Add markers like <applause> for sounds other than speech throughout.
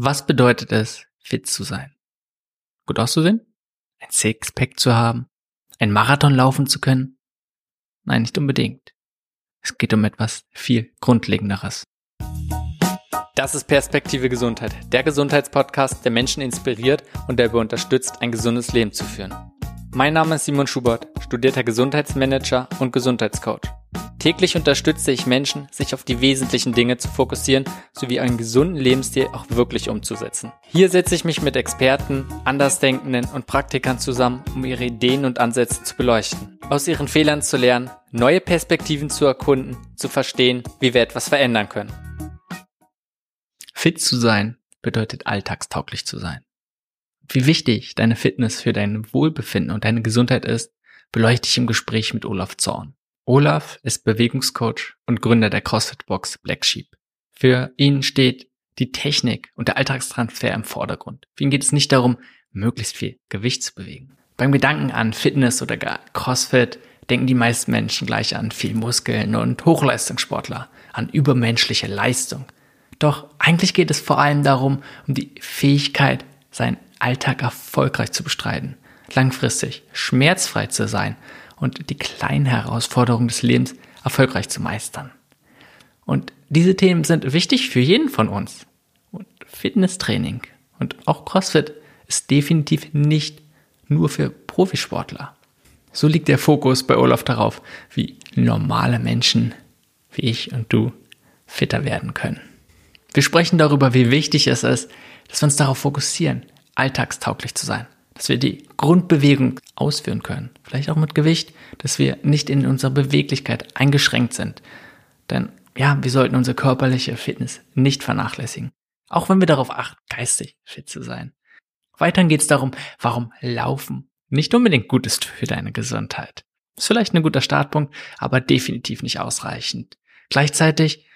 Was bedeutet es, fit zu sein? Gut auszusehen? Ein Sixpack zu haben? Ein Marathon laufen zu können? Nein, nicht unbedingt. Es geht um etwas viel Grundlegenderes. Das ist Perspektive Gesundheit, der Gesundheitspodcast, der Menschen inspiriert und der dabei unterstützt, ein gesundes Leben zu führen. Mein Name ist Simon Schubert, studierter Gesundheitsmanager und Gesundheitscoach. Täglich unterstütze ich Menschen, sich auf die wesentlichen Dinge zu fokussieren sowie einen gesunden Lebensstil auch wirklich umzusetzen. Hier setze ich mich mit Experten, Andersdenkenden und Praktikern zusammen, um ihre Ideen und Ansätze zu beleuchten, aus ihren Fehlern zu lernen, neue Perspektiven zu erkunden, zu verstehen, wie wir etwas verändern können. Fit zu sein bedeutet alltagstauglich zu sein. Wie wichtig deine Fitness für dein Wohlbefinden und deine Gesundheit ist, beleuchte ich im Gespräch mit Olaf Zorn. Olaf ist Bewegungscoach und Gründer der CrossFit-Box Black Sheep. Für ihn steht die Technik und der Alltagstransfer im Vordergrund. Für ihn geht es nicht darum, möglichst viel Gewicht zu bewegen. Beim Gedanken an Fitness oder gar CrossFit denken die meisten Menschen gleich an viel Muskeln und Hochleistungssportler, an übermenschliche Leistung. Doch eigentlich geht es vor allem darum, um die Fähigkeit, seinen Alltag erfolgreich zu bestreiten, langfristig schmerzfrei zu sein und die kleinen Herausforderungen des Lebens erfolgreich zu meistern. Und diese Themen sind wichtig für jeden von uns. Und Fitnesstraining und auch CrossFit ist definitiv nicht nur für Profisportler. So liegt der Fokus bei Olaf darauf, wie normale Menschen wie ich und du fitter werden können. Wir sprechen darüber, wie wichtig es ist, dass wir uns darauf fokussieren, alltagstauglich zu sein dass wir die Grundbewegung ausführen können. Vielleicht auch mit Gewicht, dass wir nicht in unserer Beweglichkeit eingeschränkt sind. Denn ja, wir sollten unsere körperliche Fitness nicht vernachlässigen. Auch wenn wir darauf achten, geistig fit zu sein. Weiterhin geht es darum, warum Laufen nicht unbedingt gut ist für deine Gesundheit. Ist vielleicht ein guter Startpunkt, aber definitiv nicht ausreichend. Gleichzeitig,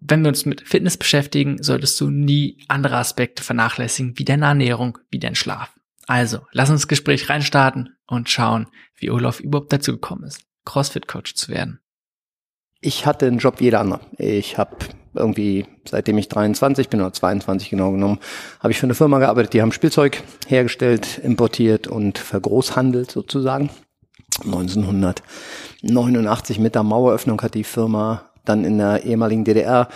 wenn wir uns mit Fitness beschäftigen, solltest du nie andere Aspekte vernachlässigen, wie deine Ernährung, wie dein Schlaf. Also, lass uns das Gespräch reinstarten und schauen, wie Olaf überhaupt dazu gekommen ist, CrossFit-Coach zu werden. Ich hatte einen Job wie jeder andere. Ich habe irgendwie, seitdem ich 23 bin oder 22 genau genommen, habe ich für eine Firma gearbeitet, die haben Spielzeug hergestellt, importiert und vergroßhandelt sozusagen. 1989 mit der Maueröffnung hat die Firma dann in der ehemaligen DDR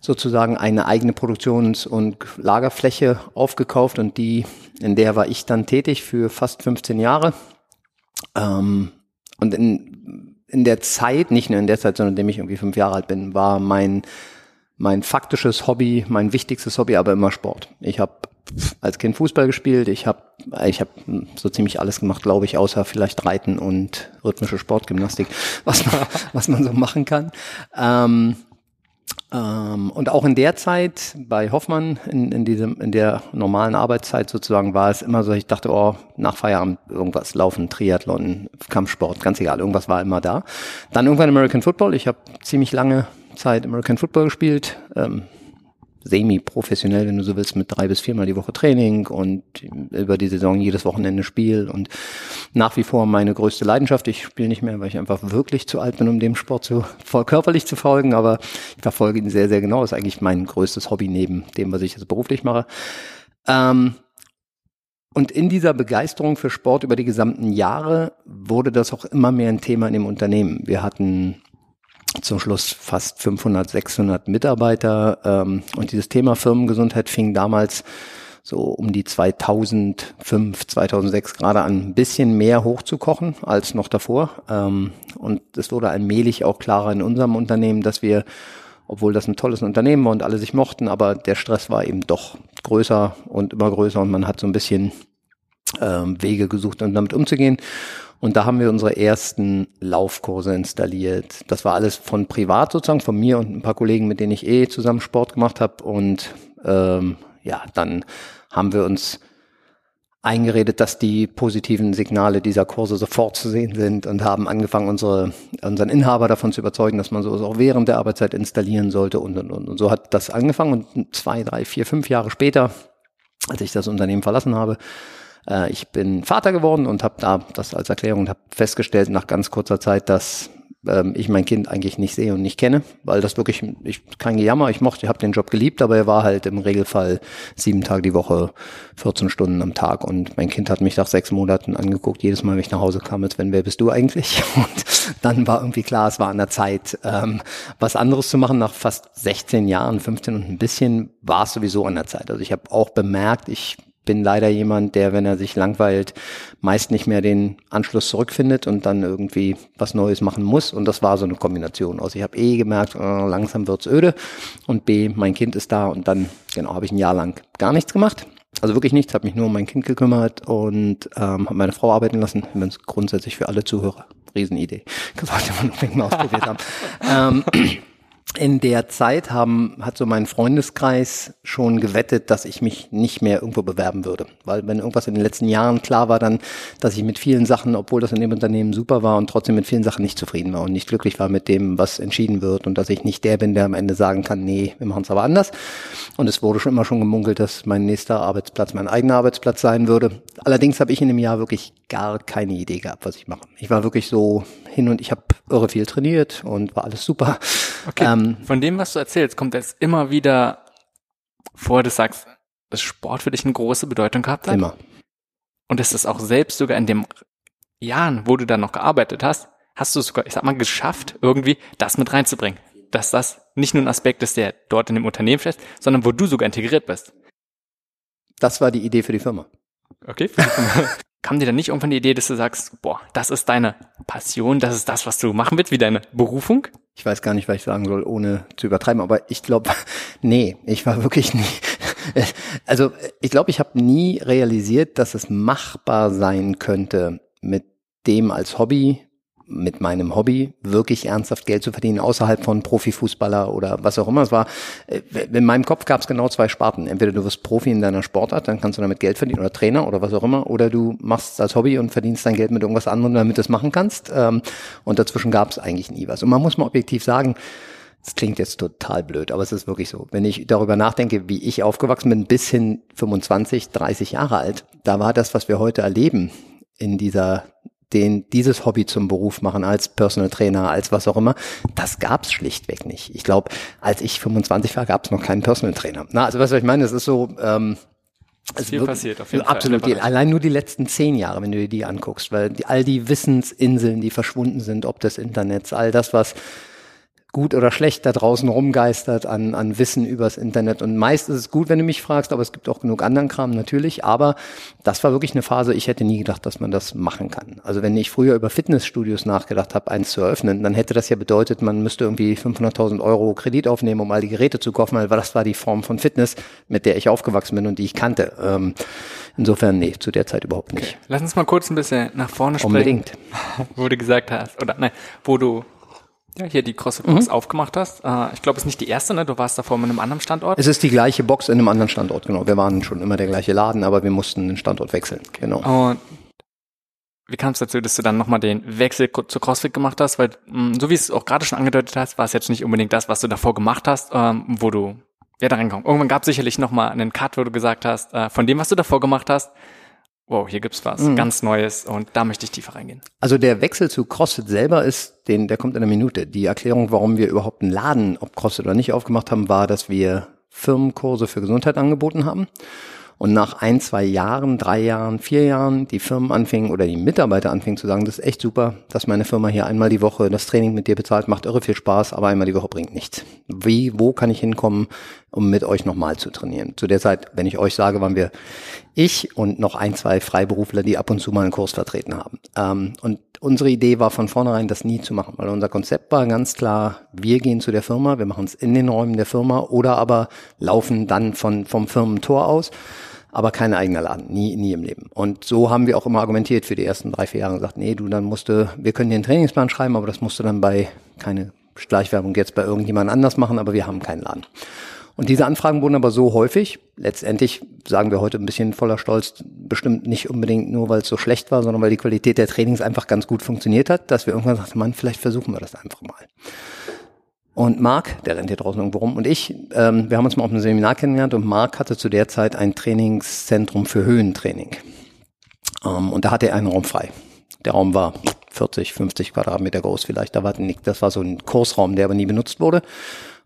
sozusagen eine eigene Produktions- und Lagerfläche aufgekauft und die, in der war ich dann tätig für fast 15 Jahre. Ähm, und in, in der Zeit, nicht nur in der Zeit, sondern indem ich irgendwie fünf Jahre alt bin, war mein mein faktisches Hobby, mein wichtigstes Hobby, aber immer Sport. Ich habe als Kind Fußball gespielt, ich habe ich hab so ziemlich alles gemacht, glaube ich, außer vielleicht Reiten und rhythmische Sportgymnastik, <laughs> was man, was man so machen kann. Ähm, ähm, und auch in der Zeit bei Hoffmann, in, in, diesem, in der normalen Arbeitszeit sozusagen, war es immer so, ich dachte, oh, nach Feierabend irgendwas, Laufen, Triathlon, Kampfsport, ganz egal, irgendwas war immer da. Dann irgendwann American Football. Ich habe ziemlich lange Zeit American Football gespielt. Ähm, semi-professionell, wenn du so willst, mit drei bis viermal die Woche Training und über die Saison jedes Wochenende Spiel und nach wie vor meine größte Leidenschaft. Ich spiele nicht mehr, weil ich einfach wirklich zu alt bin, um dem Sport so voll körperlich zu folgen, aber ich verfolge ihn sehr, sehr genau. Das ist eigentlich mein größtes Hobby neben dem, was ich jetzt beruflich mache. Ähm, und in dieser Begeisterung für Sport über die gesamten Jahre wurde das auch immer mehr ein Thema in dem Unternehmen. Wir hatten zum Schluss fast 500, 600 Mitarbeiter. Ähm, und dieses Thema Firmengesundheit fing damals so um die 2005, 2006 gerade an, ein bisschen mehr hochzukochen als noch davor. Ähm, und es wurde allmählich auch klarer in unserem Unternehmen, dass wir, obwohl das ein tolles Unternehmen war und alle sich mochten, aber der Stress war eben doch größer und immer größer und man hat so ein bisschen ähm, Wege gesucht, um damit umzugehen. Und da haben wir unsere ersten Laufkurse installiert. Das war alles von privat sozusagen, von mir und ein paar Kollegen, mit denen ich eh zusammen Sport gemacht habe. Und ähm, ja, dann haben wir uns eingeredet, dass die positiven Signale dieser Kurse sofort zu sehen sind und haben angefangen, unsere, unseren Inhaber davon zu überzeugen, dass man sowas auch während der Arbeitszeit installieren sollte und, und, und. Und so hat das angefangen und zwei, drei, vier, fünf Jahre später, als ich das Unternehmen verlassen habe, äh, ich bin Vater geworden und habe da das als Erklärung und habe festgestellt nach ganz kurzer Zeit, dass ähm, ich mein Kind eigentlich nicht sehe und nicht kenne, weil das wirklich, ich kein Gejammer, ich mochte, ich habe den Job geliebt, aber er war halt im Regelfall sieben Tage die Woche, 14 Stunden am Tag und mein Kind hat mich nach sechs Monaten angeguckt, jedes Mal, wenn ich nach Hause kam, als wenn, wer bist du eigentlich? <laughs> Und dann war irgendwie klar, es war an der Zeit, ähm, was anderes zu machen. Nach fast 16 Jahren, 15 und ein bisschen war es sowieso an der Zeit. Also ich habe auch bemerkt, ich bin leider jemand, der, wenn er sich langweilt, meist nicht mehr den Anschluss zurückfindet und dann irgendwie was Neues machen muss. Und das war so eine Kombination aus. Ich habe eh gemerkt, äh, langsam wird's öde und B, mein Kind ist da und dann, genau, habe ich ein Jahr lang gar nichts gemacht. Also wirklich nichts, habe mich nur um mein Kind gekümmert und ähm, habe meine Frau arbeiten lassen. Übrigens grundsätzlich für alle Zuhörer. Riesenidee. Sollte man unbedingt mal ausprobiert haben. <laughs> ähm, in der Zeit haben, hat so mein Freundeskreis schon gewettet, dass ich mich nicht mehr irgendwo bewerben würde. Weil wenn irgendwas in den letzten Jahren klar war, dann, dass ich mit vielen Sachen, obwohl das in dem Unternehmen super war und trotzdem mit vielen Sachen nicht zufrieden war und nicht glücklich war mit dem, was entschieden wird und dass ich nicht der bin, der am Ende sagen kann, nee, wir machen es aber anders. Und es wurde schon immer schon gemunkelt, dass mein nächster Arbeitsplatz mein eigener Arbeitsplatz sein würde. Allerdings habe ich in dem Jahr wirklich gar keine Idee gehabt, was ich mache. Ich war wirklich so hin und ich habe irre viel trainiert und war alles super. Okay. Ähm, Von dem, was du erzählst, kommt jetzt immer wieder vor, du sagst, dass Sport für dich eine große Bedeutung gehabt hat. Immer. Und es ist auch selbst sogar in den Jahren, wo du dann noch gearbeitet hast, hast du sogar, ich sag mal, geschafft, irgendwie das mit reinzubringen. Dass das nicht nur ein Aspekt ist, der dort in dem Unternehmen steht, sondern wo du sogar integriert bist. Das war die Idee für die Firma. Okay. <laughs> kam dir dann nicht irgendwann die Idee, dass du sagst, boah, das ist deine Passion, das ist das, was du machen willst, wie deine Berufung? Ich weiß gar nicht, was ich sagen soll, ohne zu übertreiben, aber ich glaube, <laughs> nee, ich war wirklich nie. <laughs> Also ich glaube, ich habe nie realisiert, dass es machbar sein könnte, mit dem als Hobby mit meinem Hobby wirklich ernsthaft Geld zu verdienen, außerhalb von Profifußballer oder was auch immer es war. Äh, in meinem Kopf gab es genau zwei Sparten. Entweder du wirst Profi in deiner Sportart, dann kannst du damit Geld verdienen oder Trainer oder was auch immer, oder du machst es als Hobby und verdienst dein Geld mit irgendwas anderem, damit du es machen kannst. Ähm, und dazwischen gab es eigentlich nie was. Und man muss mal objektiv sagen, das klingt jetzt total blöd, aber es ist wirklich so. Wenn ich darüber nachdenke, wie ich aufgewachsen bin, bis hin 25, 30 Jahre alt, da war das, was wir heute erleben, in dieser den dieses Hobby zum Beruf machen als Personal Trainer, als was auch immer, das gab's schlichtweg nicht. Ich glaube, als ich 25 war, gab's noch keinen Personal Trainer. Na, also was ich meine, es ist so, ähm, es viel passiert auf jeden absolut, Fall. Allein nur die letzten zehn Jahre, wenn du dir die anguckst, weil die, all die Wissensinseln, die verschwunden sind, ob des Internets, all das, was gut oder schlecht da draußen rumgeistert an, an Wissen übers Internet. Und meist ist es gut, wenn du mich fragst, aber es gibt auch genug anderen Kram natürlich. Aber das war wirklich eine Phase, ich hätte nie gedacht, dass man das machen kann. Also wenn ich früher über Fitnessstudios nachgedacht habe, eins zu eröffnen, dann hätte das ja bedeutet, man müsste irgendwie 500.000 Euro Kredit aufnehmen, um all die Geräte zu kaufen, weil das war die Form von Fitness, mit der ich aufgewachsen bin und die ich kannte. Ähm, insofern, nee, zu der Zeit überhaupt nicht. Okay. Lass uns mal kurz ein bisschen nach vorne sprechen. Unbedingt. <laughs> wo du gesagt hast, oder nein, wo du ja, hier die CrossFit Box mhm. aufgemacht hast. Äh, ich glaube, es ist nicht die erste, ne? Du warst davor mit einem anderen Standort. Es ist die gleiche Box in einem anderen Standort, genau. Wir waren schon immer der gleiche Laden, aber wir mussten den Standort wechseln, genau. Und wie kam es dazu, dass du dann nochmal den Wechsel zu CrossFit gemacht hast? Weil, mh, so wie es auch gerade schon angedeutet hast, war es jetzt nicht unbedingt das, was du davor gemacht hast, ähm, wo du ja da reinkommst. Irgendwann gab es sicherlich nochmal einen Cut, wo du gesagt hast, äh, von dem, was du davor gemacht hast, wow, hier gibt's was mhm. ganz Neues und da möchte ich tiefer reingehen. Also der Wechsel zu CrossFit selber ist, den, der kommt in einer Minute. Die Erklärung, warum wir überhaupt einen Laden, ob CrossFit oder nicht, aufgemacht haben, war, dass wir Firmenkurse für Gesundheit angeboten haben. Und nach ein, zwei Jahren, drei Jahren, vier Jahren, die Firmen anfingen oder die Mitarbeiter anfingen zu sagen, das ist echt super, dass meine Firma hier einmal die Woche das Training mit dir bezahlt, macht irre viel Spaß, aber einmal die Woche bringt nichts. Wie, wo kann ich hinkommen, um mit euch nochmal zu trainieren? Zu der Zeit, wenn ich euch sage, waren wir ich und noch ein, zwei Freiberufler, die ab und zu mal einen Kurs vertreten haben. Ähm, und unsere Idee war von vornherein, das nie zu machen, weil unser Konzept war ganz klar, wir gehen zu der Firma, wir machen es in den Räumen der Firma oder aber laufen dann von, vom Firmentor aus, aber kein eigener Laden, nie, nie im Leben. Und so haben wir auch immer argumentiert für die ersten drei, vier Jahre und gesagt, nee, du, dann musste, wir können dir einen Trainingsplan schreiben, aber das musst du dann bei, keine Schleichwerbung jetzt bei irgendjemand anders machen, aber wir haben keinen Laden. Und diese Anfragen wurden aber so häufig, letztendlich sagen wir heute ein bisschen voller Stolz, bestimmt nicht unbedingt nur, weil es so schlecht war, sondern weil die Qualität der Trainings einfach ganz gut funktioniert hat, dass wir irgendwann sagten, Mann, vielleicht versuchen wir das einfach mal. Und Marc, der rennt hier draußen irgendwo rum, und ich, ähm, wir haben uns mal auf einem Seminar kennengelernt und Marc hatte zu der Zeit ein Trainingszentrum für Höhentraining. Ähm, und da hatte er einen Raum frei. Der Raum war 40, 50 Quadratmeter groß vielleicht. Da war nicht, das war so ein Kursraum, der aber nie benutzt wurde.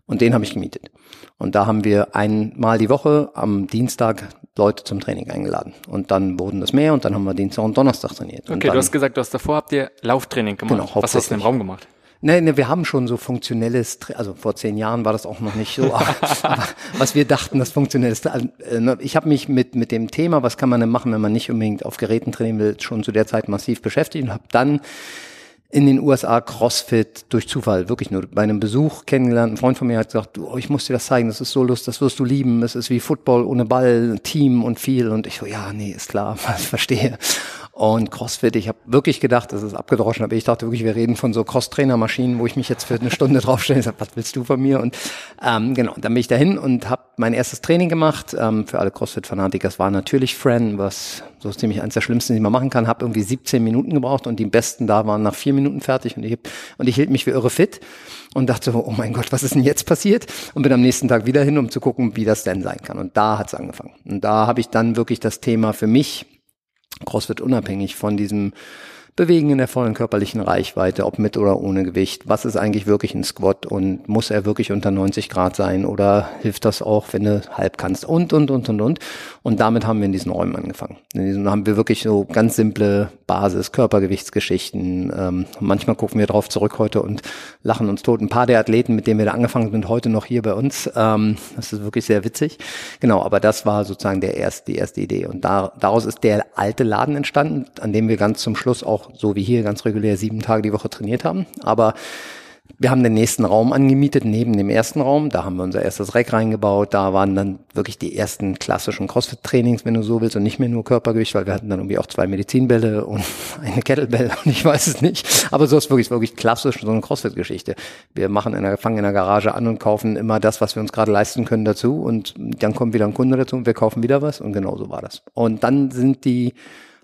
Und den habe ich gemietet. Und da haben wir einmal die Woche am Dienstag Leute zum Training eingeladen. Und dann wurden es mehr und dann haben wir Dienstag und Donnerstag trainiert. Okay, dann, du hast gesagt, du hast davor habt ihr Lauftraining gemacht. Genau, Was hast du im Raum gemacht? Nee, nee, wir haben schon so funktionelles, also vor zehn Jahren war das auch noch nicht so, <laughs> aber, aber was wir dachten, das funktionell ist. Also, äh, ich habe mich mit, mit dem Thema, was kann man denn machen, wenn man nicht unbedingt auf Geräten trainieren will, schon zu der Zeit massiv beschäftigt und habe dann in den USA CrossFit durch Zufall, wirklich nur bei einem Besuch kennengelernt. Ein Freund von mir hat gesagt, du, ich muss dir das zeigen, das ist so lustig, das wirst du lieben. Es ist wie Football ohne Ball, Team und viel. Und ich so, ja, nee, ist klar, <laughs> verstehe. Und CrossFit, ich habe wirklich gedacht, das ist abgedroschen, aber ich dachte wirklich, wir reden von so Cross-Trainer-Maschinen, wo ich mich jetzt für eine Stunde <laughs> draufstelle und sage, was willst du von mir? Und ähm, genau, dann bin ich dahin und habe mein erstes Training gemacht. Ähm, für alle CrossFit-Fanatiker, es war natürlich Fran, was so ziemlich eines der schlimmsten, die man machen kann. Habe irgendwie 17 Minuten gebraucht und die besten da waren nach vier Minuten fertig und ich, und ich hielt mich für irre fit und dachte so, oh mein Gott, was ist denn jetzt passiert? Und bin am nächsten Tag wieder hin, um zu gucken, wie das denn sein kann. Und da hat's angefangen. Und da habe ich dann wirklich das Thema für mich CrossFit unabhängig von diesem Bewegen in der vollen körperlichen Reichweite, ob mit oder ohne Gewicht. Was ist eigentlich wirklich ein Squat und muss er wirklich unter 90 Grad sein oder hilft das auch, wenn du halb kannst und, und, und, und, und. Und damit haben wir in diesen Räumen angefangen. In diesen haben wir wirklich so ganz simple Basis, Körpergewichtsgeschichten. Ähm, manchmal gucken wir drauf zurück heute und lachen uns tot. Ein paar der Athleten, mit denen wir da angefangen sind, heute noch hier bei uns. Ähm, das ist wirklich sehr witzig. Genau, aber das war sozusagen der erste, die erste Idee. Und da, daraus ist der alte Laden entstanden, an dem wir ganz zum Schluss auch so wie hier ganz regulär sieben Tage die Woche trainiert haben. Aber wir haben den nächsten Raum angemietet, neben dem ersten Raum. Da haben wir unser erstes Rack reingebaut. Da waren dann wirklich die ersten klassischen CrossFit-Trainings, wenn du so willst, und nicht mehr nur Körpergewicht, weil wir hatten dann irgendwie auch zwei Medizinbälle und <laughs> eine Kettlebell und ich weiß es nicht. Aber so ist wirklich, wirklich klassisch so eine CrossFit-Geschichte. Wir machen in der, fangen in der Garage an und kaufen immer das, was wir uns gerade leisten können dazu und dann kommt wieder ein Kunde dazu und wir kaufen wieder was und genau so war das. Und dann sind die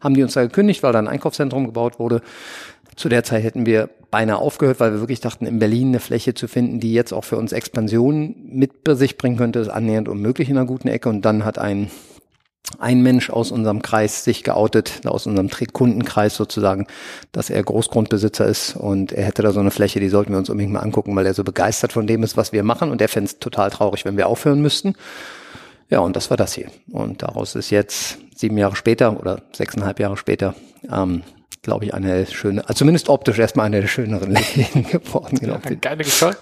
haben die uns da gekündigt, weil da ein Einkaufszentrum gebaut wurde. Zu der Zeit hätten wir beinahe aufgehört, weil wir wirklich dachten, in Berlin eine Fläche zu finden, die jetzt auch für uns Expansion mit sich bringen könnte, ist annähernd unmöglich in einer guten Ecke. Und dann hat ein, ein Mensch aus unserem Kreis sich geoutet, aus unserem Kundenkreis sozusagen, dass er Großgrundbesitzer ist und er hätte da so eine Fläche, die sollten wir uns unbedingt mal angucken, weil er so begeistert von dem ist, was wir machen und er fände es total traurig, wenn wir aufhören müssten. Ja, und das war das hier. Und daraus ist jetzt sieben Jahre später oder sechseinhalb Jahre später, ähm, glaube ich, eine schöne, also zumindest optisch erstmal eine der schöneren Läden <laughs> geworden. Genau. Ja, geile, Geschichte,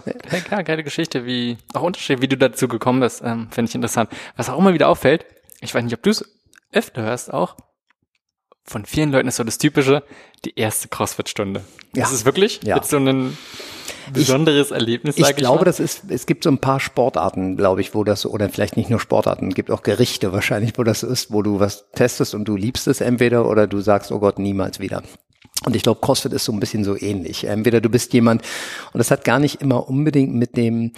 ja, geile Geschichte, wie auch Unterschied, wie du dazu gekommen bist, ähm, finde ich interessant. Was auch immer wieder auffällt, ich weiß nicht, ob du es öfter hörst auch, von vielen Leuten ist so das Typische, die erste Crossfit-Stunde. Ja. Ist es wirklich? Ja. Jetzt so ein besonderes ich, Erlebnis, ich, ich glaube, das ist, es gibt so ein paar Sportarten, glaube ich, wo das, oder vielleicht nicht nur Sportarten, es gibt auch Gerichte wahrscheinlich, wo das ist, wo du was testest und du liebst es entweder oder du sagst, oh Gott, niemals wieder. Und ich glaube, CrossFit ist so ein bisschen so ähnlich. Entweder du bist jemand, und das hat gar nicht immer unbedingt mit dem,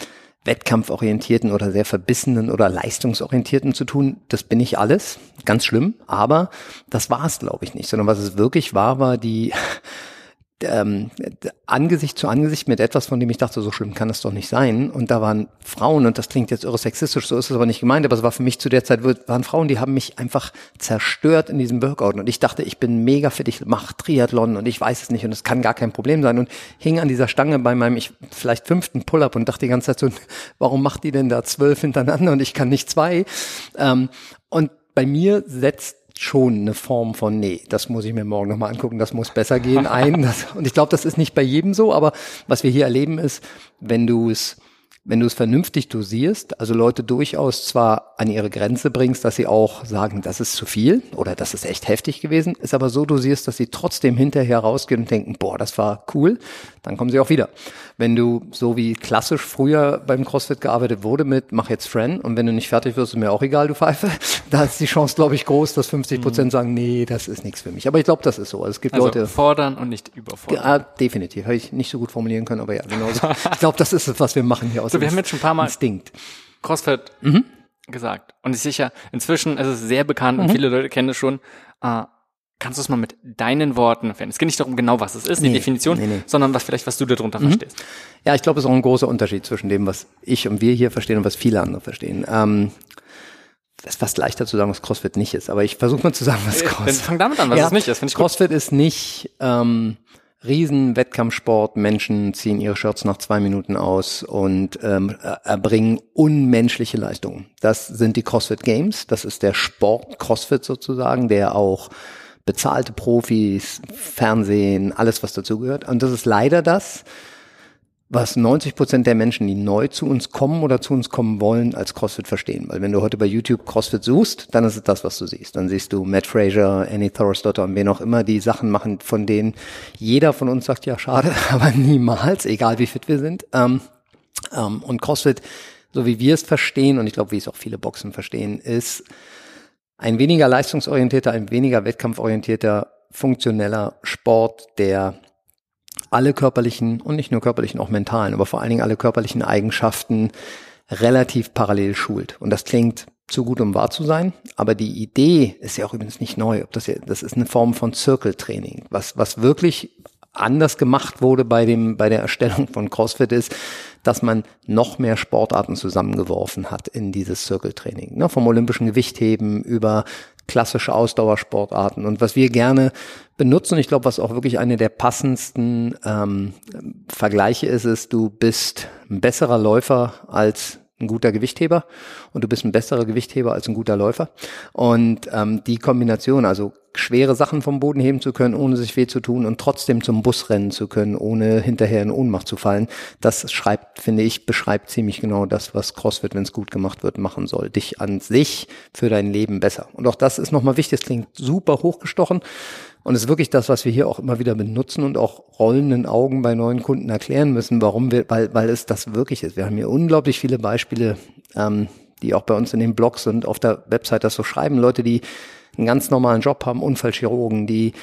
wettkampforientierten oder sehr verbissenen oder leistungsorientierten zu tun. Das bin ich alles, ganz schlimm. Aber das war es, glaube ich, nicht. Sondern was es wirklich war, war die ähm, Angesicht zu Angesicht mit etwas, von dem ich dachte, so schlimm kann es doch nicht sein. Und da waren Frauen, und das klingt jetzt irre sexistisch, so ist es aber nicht gemeint, aber es war für mich zu der Zeit, waren Frauen, die haben mich einfach zerstört in diesem Workout. Und ich dachte, ich bin mega fit, ich mache Triathlon und ich weiß es nicht und es kann gar kein Problem sein. Und hing an dieser Stange bei meinem, ich vielleicht fünften Pull-up und dachte die ganze Zeit so, <laughs> warum macht die denn da zwölf hintereinander und ich kann nicht zwei? Ähm, und bei mir setzt schon eine Form von, nee, das muss ich mir morgen nochmal angucken, das muss besser gehen <laughs> ein. Das, und ich glaube, das ist nicht bei jedem so, aber was wir hier erleben ist, wenn du es wenn du es vernünftig dosierst, also Leute durchaus zwar an ihre Grenze bringst, dass sie auch sagen, das ist zu viel oder das ist echt heftig gewesen, ist aber so dosierst, dass sie trotzdem hinterher rausgehen und denken, boah, das war cool, dann kommen sie auch wieder. Wenn du so wie klassisch früher beim CrossFit gearbeitet wurde mit, mach jetzt Friend und wenn du nicht fertig wirst, ist mir auch egal, du Pfeife, <laughs> da ist die Chance, glaube ich, groß, dass 50 Prozent mhm. sagen, nee, das ist nichts für mich. Aber ich glaube, das ist so. Also es gibt also Leute. fordern und nicht überfordern. Ja, definitiv. Habe ich nicht so gut formulieren können, aber ja, genau so. <laughs> ich glaube, das ist es, was wir machen hier aus so, wir haben jetzt schon ein paar Mal Instinkt. CrossFit mhm. gesagt. Und ich sicher, inzwischen ist es sehr bekannt mhm. und viele Leute kennen es schon. Äh, kannst du es mal mit deinen Worten erklären? Es geht nicht darum genau, was es ist, nee, die Definition, nee, nee. sondern was vielleicht, was du darunter mhm. verstehst. Ja, ich glaube, es ist auch ein großer Unterschied zwischen dem, was ich und wir hier verstehen und was viele andere verstehen. Ähm, es ist fast leichter zu sagen, was CrossFit nicht ist, aber ich versuche mal zu sagen, was CrossFit ist. Fang damit an, was ja, es nicht ist. Ich CrossFit gut. ist nicht ähm, Riesen-Wettkampfsport. Menschen ziehen ihre Shirts nach zwei Minuten aus und ähm, erbringen unmenschliche Leistungen. Das sind die CrossFit Games. Das ist der Sport CrossFit sozusagen, der auch bezahlte Profis, Fernsehen, alles was dazugehört. Und das ist leider das, was 90 Prozent der Menschen, die neu zu uns kommen oder zu uns kommen wollen, als CrossFit verstehen. Weil wenn du heute bei YouTube CrossFit suchst, dann ist es das, was du siehst. Dann siehst du Matt Fraser, Annie Thorisdotter und wen auch immer, die Sachen machen, von denen jeder von uns sagt, ja schade, <laughs> aber niemals, egal wie fit wir sind. Ähm, ähm, und CrossFit, so wie wir es verstehen, und ich glaube, wie es auch viele Boxen verstehen, ist ein weniger leistungsorientierter, ein weniger wettkampforientierter, funktioneller Sport, der alle körperlichen und nicht nur körperlichen, auch mentalen, aber vor allen Dingen alle körperlichen Eigenschaften relativ parallel schult. Und das klingt zu gut, um wahr zu sein. Aber die Idee ist ja auch übrigens nicht neu. Ob das, ja, das ist eine Form von Circle-Training. Was, was wirklich anders gemacht wurde bei dem, bei der Erstellung von CrossFit ist, dass man noch mehr Sportarten zusammengeworfen hat in dieses Circle-Training. Ne, vom olympischen Gewichtheben über klassische Ausdauersportarten. Und was wir gerne benutzen, ich glaube, was auch wirklich eine der passendsten ähm, Vergleiche ist, ist, du bist ein besserer Läufer als ein guter Gewichtheber und du bist ein besserer Gewichtheber als ein guter Läufer. Und ähm, die Kombination, also schwere Sachen vom Boden heben zu können, ohne sich weh zu tun und trotzdem zum Bus rennen zu können, ohne hinterher in Ohnmacht zu fallen, das schreibt, finde ich, beschreibt ziemlich genau das, was CrossFit, wenn es gut gemacht wird, machen soll. Dich an sich für dein Leben besser. Und auch das ist nochmal wichtig, das klingt super hochgestochen. Und es ist wirklich das, was wir hier auch immer wieder benutzen und auch rollenden Augen bei neuen Kunden erklären müssen, warum wir, weil, weil es das wirklich ist. Wir haben hier unglaublich viele Beispiele, ähm, die auch bei uns in den Blogs und auf der Website das so schreiben. Leute, die einen ganz normalen Job haben, Unfallchirurgen, die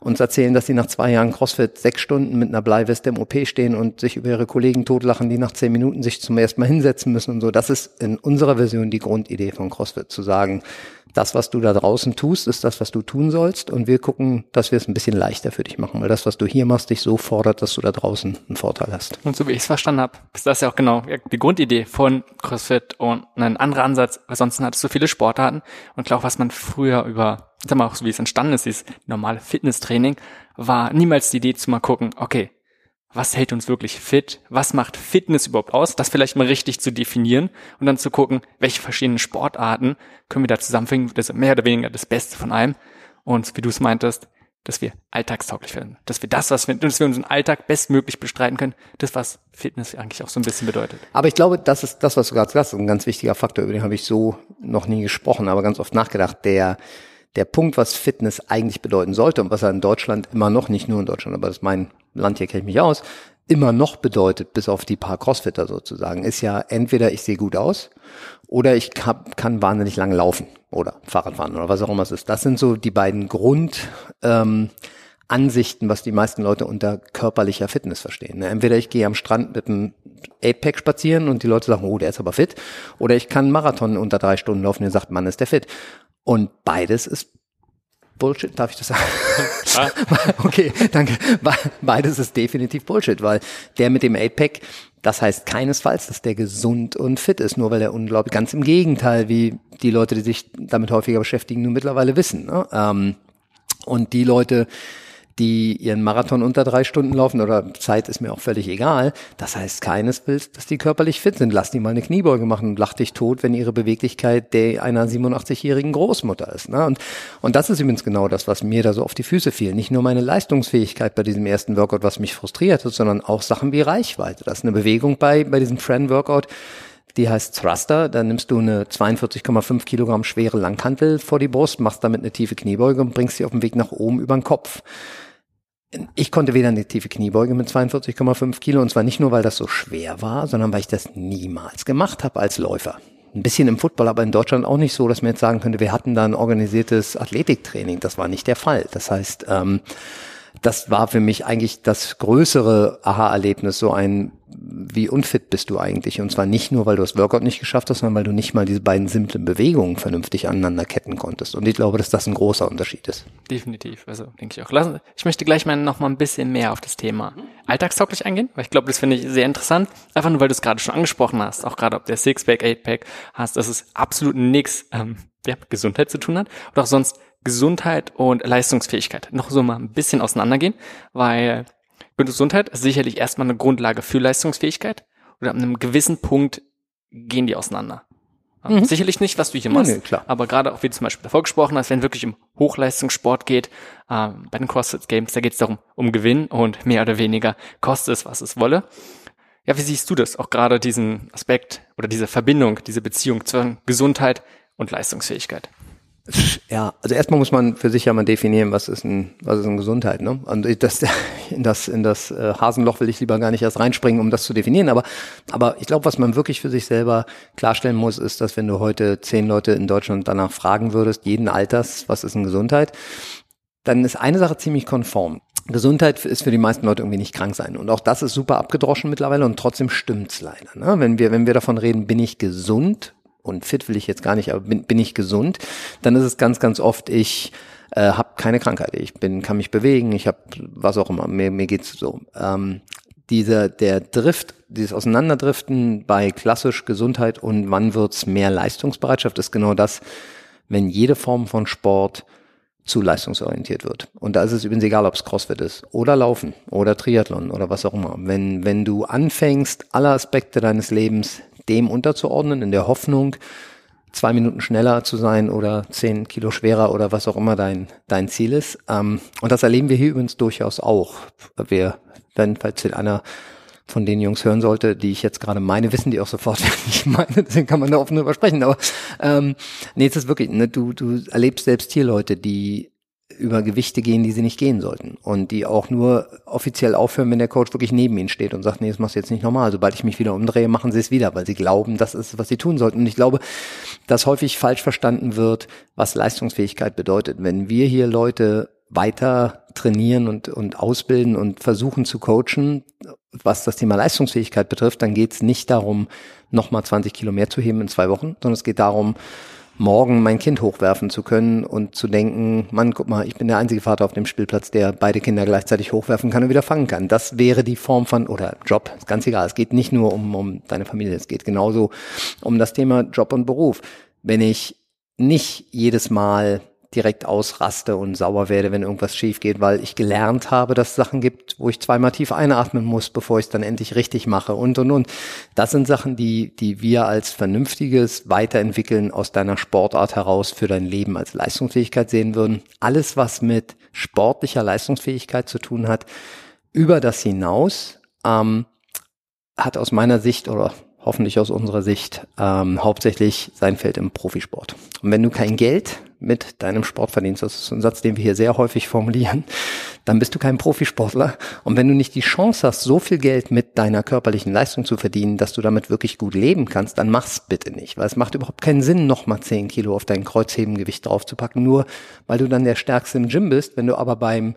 uns erzählen, dass sie nach zwei Jahren CrossFit sechs Stunden mit einer Bleiweste im OP stehen und sich über ihre Kollegen totlachen, die nach zehn Minuten sich zum ersten Mal hinsetzen müssen und so. Das ist in unserer Version die Grundidee von CrossFit, zu sagen, das, was du da draußen tust, ist das, was du tun sollst. Und wir gucken, dass wir es ein bisschen leichter für dich machen, weil das, was du hier machst, dich so fordert, dass du da draußen einen Vorteil hast. Und so wie ich es verstanden habe, ist das ja auch genau die Grundidee von CrossFit und ein anderer Ansatz. Ansonsten hattest du viele Sportarten und klar, was man früher über, sag mal auch so wie es entstanden ist, dieses normale Fitnesstraining, war niemals die Idee zu mal gucken, okay, was hält uns wirklich fit, was macht Fitness überhaupt aus, das vielleicht mal richtig zu definieren und dann zu gucken, welche verschiedenen Sportarten können wir da zusammenfinden, das ist mehr oder weniger das Beste von allem. Und wie du es meintest, dass wir alltagstauglich werden, dass wir das, was wir, dass wir unseren Alltag bestmöglich bestreiten können, das, was Fitness eigentlich auch so ein bisschen bedeutet. Aber ich glaube, das ist das, was du gerade sagst, ein ganz wichtiger Faktor, über den habe ich so noch nie gesprochen, aber ganz oft nachgedacht, der der Punkt, was Fitness eigentlich bedeuten sollte und was er in Deutschland immer noch, nicht nur in Deutschland, aber das ist mein Land, hier kenne ich mich aus, immer noch bedeutet, bis auf die paar Crossfitter sozusagen, ist ja entweder ich sehe gut aus oder ich hab, kann wahnsinnig lang laufen oder Fahrrad fahren oder was auch immer es ist. Das sind so die beiden Grund ähm, Ansichten, was die meisten Leute unter körperlicher Fitness verstehen. Ne? Entweder ich gehe am Strand mit einem 8-Pack spazieren und die Leute sagen, oh, der ist aber fit, oder ich kann einen Marathon unter drei Stunden laufen und sagt, Mann, ist der fit. Und beides ist Bullshit, darf ich das sagen? Ah. <laughs> okay, danke. Beides ist definitiv Bullshit, weil der mit dem 8-Pack, das heißt keinesfalls, dass der gesund und fit ist, nur weil er unglaublich, ganz im Gegenteil, wie die Leute, die sich damit häufiger beschäftigen, nun mittlerweile wissen. Ne? Ähm, und die Leute, die ihren Marathon unter drei Stunden laufen oder Zeit ist mir auch völlig egal. Das heißt keinesfalls, dass die körperlich fit sind. Lass die mal eine Kniebeuge machen und lach dich tot, wenn ihre Beweglichkeit der einer 87-jährigen Großmutter ist. Ne? Und, und das ist übrigens genau das, was mir da so auf die Füße fiel. Nicht nur meine Leistungsfähigkeit bei diesem ersten Workout, was mich frustriert hat, sondern auch Sachen wie Reichweite. Das ist eine Bewegung bei, bei diesem Friend-Workout, die heißt Thruster. Da nimmst du eine 42,5 Kilogramm schwere Langhantel vor die Brust, machst damit eine tiefe Kniebeuge und bringst sie auf dem Weg nach oben über den Kopf ich konnte weder eine tiefe Kniebeuge mit 42,5 Kilo und zwar nicht nur, weil das so schwer war, sondern weil ich das niemals gemacht habe als Läufer. Ein bisschen im Football, aber in Deutschland auch nicht so, dass man jetzt sagen könnte, wir hatten da ein organisiertes Athletiktraining. Das war nicht der Fall. Das heißt, ähm, das war für mich eigentlich das größere Aha-Erlebnis, so ein, wie unfit bist du eigentlich? Und zwar nicht nur, weil du das Workout nicht geschafft hast, sondern weil du nicht mal diese beiden simplen Bewegungen vernünftig aneinander ketten konntest. Und ich glaube, dass das ein großer Unterschied ist. Definitiv, also denke ich auch. Lassen, ich möchte gleich mal noch mal ein bisschen mehr auf das Thema alltagstauglich eingehen, weil ich glaube, das finde ich sehr interessant. Einfach nur, weil du es gerade schon angesprochen hast, auch gerade ob der Sixpack, Eightpack hast, dass es absolut nichts ähm, ja, Gesundheit zu tun hat oder auch sonst Gesundheit und Leistungsfähigkeit noch so mal ein bisschen auseinandergehen, weil Gesundheit ist sicherlich erstmal eine Grundlage für Leistungsfähigkeit oder an einem gewissen Punkt gehen die auseinander. Mhm. Sicherlich nicht, was du hier machst, nee, nee, aber gerade auch wie du zum Beispiel davor gesprochen hast, wenn wirklich um Hochleistungssport geht, äh, bei den CrossFit Games, da geht es darum, um Gewinn und mehr oder weniger kostet es, was es wolle. Ja, wie siehst du das? Auch gerade diesen Aspekt oder diese Verbindung, diese Beziehung zwischen Gesundheit und Leistungsfähigkeit. Ja, also erstmal muss man für sich ja mal definieren, was ist ein, was ist eine Gesundheit, ne? Und das, <laughs> in das, in das äh, Hasenloch will ich lieber gar nicht erst reinspringen, um das zu definieren. Aber, aber ich glaube, was man wirklich für sich selber klarstellen muss, ist, dass wenn du heute zehn Leute in Deutschland danach fragen würdest, jeden Alters, was ist eine Gesundheit, dann ist eine Sache ziemlich konform. Gesundheit ist für die meisten Leute irgendwie nicht krank sein. Und auch das ist super abgedroschen mittlerweile und trotzdem stimmt's leider. Ne? Wenn wir, wenn wir davon reden, bin ich gesund, und fit will ich jetzt gar nicht, aber bin, bin ich gesund, dann ist es ganz, ganz oft, ich äh, habe keine Krankheit, ich bin, kann mich bewegen, ich habe was auch immer, mir, mir geht's so. Ähm, dieser, der Drift, dieses Auseinanderdriften bei klassisch Gesundheit und wann wird's mehr Leistungsbereitschaft, ist genau das, wenn jede Form von Sport zu leistungsorientiert wird. Und da ist es übrigens egal, ob es CrossFit ist oder Laufen oder Triathlon oder was auch immer. Wenn, wenn du anfängst, alle Aspekte deines Lebens dem unterzuordnen, in der Hoffnung, zwei Minuten schneller zu sein oder zehn Kilo schwerer oder was auch immer dein, dein Ziel ist. Ähm, und das erleben wir hier übrigens durchaus auch. Wir, wenn, falls einer von den Jungs hören sollte, die ich jetzt gerade meine, wissen die auch sofort, <laughs> wer ich meine, deswegen kann man da offen drüber sprechen. Aber ähm, nee, es ist wirklich, ne, du, du erlebst selbst hier Leute, die über Gewichte gehen, die sie nicht gehen sollten. Und die auch nur offiziell aufhören, wenn der Coach wirklich neben ihnen steht und sagt, nee, das machst du jetzt nicht normal. Sobald ich mich wieder umdrehe, machen sie es wieder, weil sie glauben, das ist, was sie tun sollten. Und ich glaube, dass häufig falsch verstanden wird, was Leistungsfähigkeit bedeutet. Wenn wir hier Leute weiter trainieren und, und ausbilden und versuchen zu coachen, was das Thema Leistungsfähigkeit betrifft, dann geht es nicht darum, nochmal 20 Kilo mehr zu heben in zwei Wochen, sondern es geht darum, morgen mein Kind hochwerfen zu können und zu denken, Mann, guck mal, ich bin der einzige Vater auf dem Spielplatz, der beide Kinder gleichzeitig hochwerfen kann und wieder fangen kann. Das wäre die Form von, oder Job, ist ganz egal. Es geht nicht nur um, um deine Familie, es geht genauso um das Thema Job und Beruf. Wenn ich nicht jedes Mal direkt ausraste und sauer werde, wenn irgendwas schief geht, weil ich gelernt habe, dass es Sachen gibt, wo ich zweimal tief einatmen muss, bevor ich es dann endlich richtig mache und und und. Das sind Sachen, die, die wir als vernünftiges Weiterentwickeln aus deiner Sportart heraus für dein Leben als Leistungsfähigkeit sehen würden. Alles, was mit sportlicher Leistungsfähigkeit zu tun hat, über das hinaus, ähm, hat aus meiner Sicht oder hoffentlich aus unserer Sicht ähm, hauptsächlich sein Feld im Profisport. Und wenn du kein Geld mit deinem Sport verdienst, das ist ein Satz, den wir hier sehr häufig formulieren, dann bist du kein Profisportler. Und wenn du nicht die Chance hast, so viel Geld mit deiner körperlichen Leistung zu verdienen, dass du damit wirklich gut leben kannst, dann mach's bitte nicht. Weil es macht überhaupt keinen Sinn, nochmal 10 Kilo auf dein Kreuzhebengewicht draufzupacken, nur weil du dann der Stärkste im Gym bist. Wenn du aber beim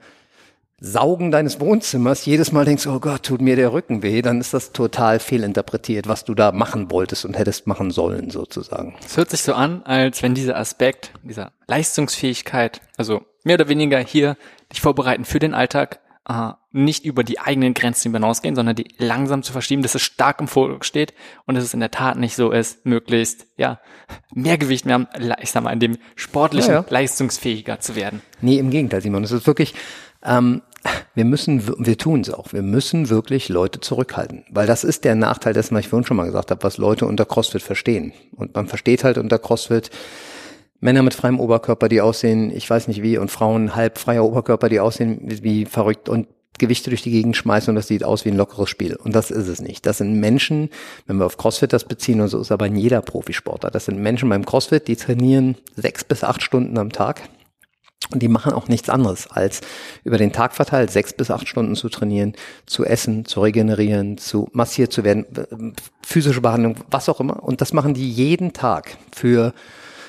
Saugen deines Wohnzimmers jedes Mal denkst, oh Gott, tut mir der Rücken weh, dann ist das total fehlinterpretiert, was du da machen wolltest und hättest machen sollen, sozusagen. Es hört sich so an, als wenn dieser Aspekt, dieser Leistungsfähigkeit, also mehr oder weniger hier dich vorbereiten für den Alltag, äh, nicht über die eigenen Grenzen hinausgehen, sondern die langsam zu verschieben, dass es stark im Fokus steht und dass es in der Tat nicht so ist, möglichst, ja, mehr Gewicht mehr, ich sag mal, in dem sportlichen ja, ja. leistungsfähiger zu werden. Nee, im Gegenteil, Simon. Es ist wirklich, ähm, wir müssen, wir tun es auch, wir müssen wirklich Leute zurückhalten. Weil das ist der Nachteil dessen, was ich vorhin schon mal gesagt habe, was Leute unter CrossFit verstehen. Und man versteht halt unter CrossFit Männer mit freiem Oberkörper, die aussehen, ich weiß nicht wie, und Frauen halb freier Oberkörper, die aussehen wie, verrückt und Gewichte durch die Gegend schmeißen und das sieht aus wie ein lockeres Spiel. Und das ist es nicht. Das sind Menschen, wenn wir auf CrossFit das beziehen, und so ist aber in jeder Profisportler. Das sind Menschen beim CrossFit, die trainieren sechs bis acht Stunden am Tag und die machen auch nichts anderes, als über den Tag verteilt sechs bis acht Stunden zu trainieren, zu essen, zu regenerieren, zu massiert zu werden, physische Behandlung, was auch immer. Und das machen die jeden Tag für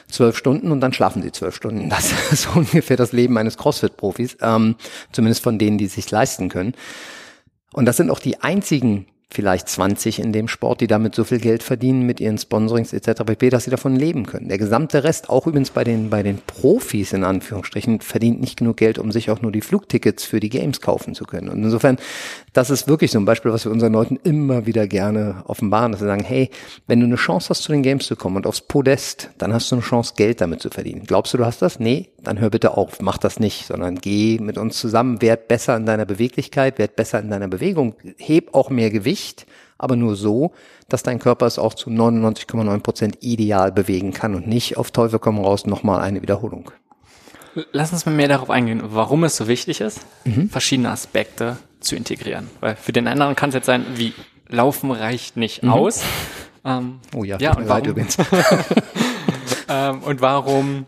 zwölf Stunden und dann schlafen sie zwölf Stunden. Das <laughs> ist ungefähr das Leben eines CrossFit-Profis, ähm, zumindest von denen, die es sich leisten können. Und das sind auch die einzigen vielleicht 20 in dem Sport, die damit so viel Geld verdienen mit ihren Sponsorings etc. pp., dass sie davon leben können. Der gesamte Rest, auch übrigens bei den, bei den Profis in Anführungsstrichen, verdient nicht genug Geld, um sich auch nur die Flugtickets für die Games kaufen zu können. Und insofern, das ist wirklich so ein Beispiel, was wir unseren Leuten immer wieder gerne offenbaren, dass sie sagen, hey, wenn du eine Chance hast, zu den Games zu kommen und aufs Podest, dann hast du eine Chance, Geld damit zu verdienen. Glaubst du, du hast das? Nee, dann hör bitte auf, mach das nicht, sondern geh mit uns zusammen, werd besser in deiner Beweglichkeit, werd besser in deiner Bewegung, heb auch mehr Gewicht, aber nur so, dass dein Körper es auch zu 99,9 Prozent ideal bewegen kann und nicht auf Teufel komm raus nochmal eine Wiederholung. Lass uns mal mehr darauf eingehen, warum es so wichtig ist, mhm. verschiedene Aspekte zu integrieren. Weil für den anderen kann es jetzt sein, wie Laufen reicht nicht mhm. aus. Ähm, oh ja, ja und warum, übrigens. <laughs> ähm, und warum,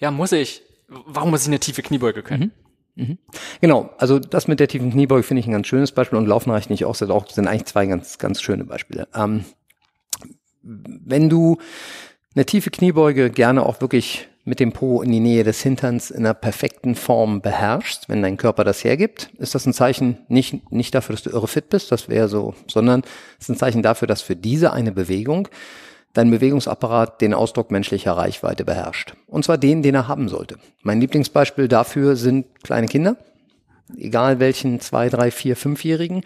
ja, muss ich, warum muss ich eine tiefe Kniebeuge können? Mhm. Mhm. Genau, also das mit der tiefen Kniebeuge finde ich ein ganz schönes Beispiel und Laufen reicht nicht auch, das sind eigentlich zwei ganz, ganz schöne Beispiele. Ähm, wenn du eine tiefe Kniebeuge gerne auch wirklich mit dem Po in die Nähe des Hinterns in einer perfekten Form beherrschst, wenn dein Körper das hergibt, ist das ein Zeichen nicht, nicht dafür, dass du irre fit bist, das wäre so, sondern es ist ein Zeichen dafür, dass für diese eine Bewegung dein Bewegungsapparat den Ausdruck menschlicher Reichweite beherrscht. Und zwar den, den er haben sollte. Mein Lieblingsbeispiel dafür sind kleine Kinder, egal welchen zwei, drei, vier, fünfjährigen,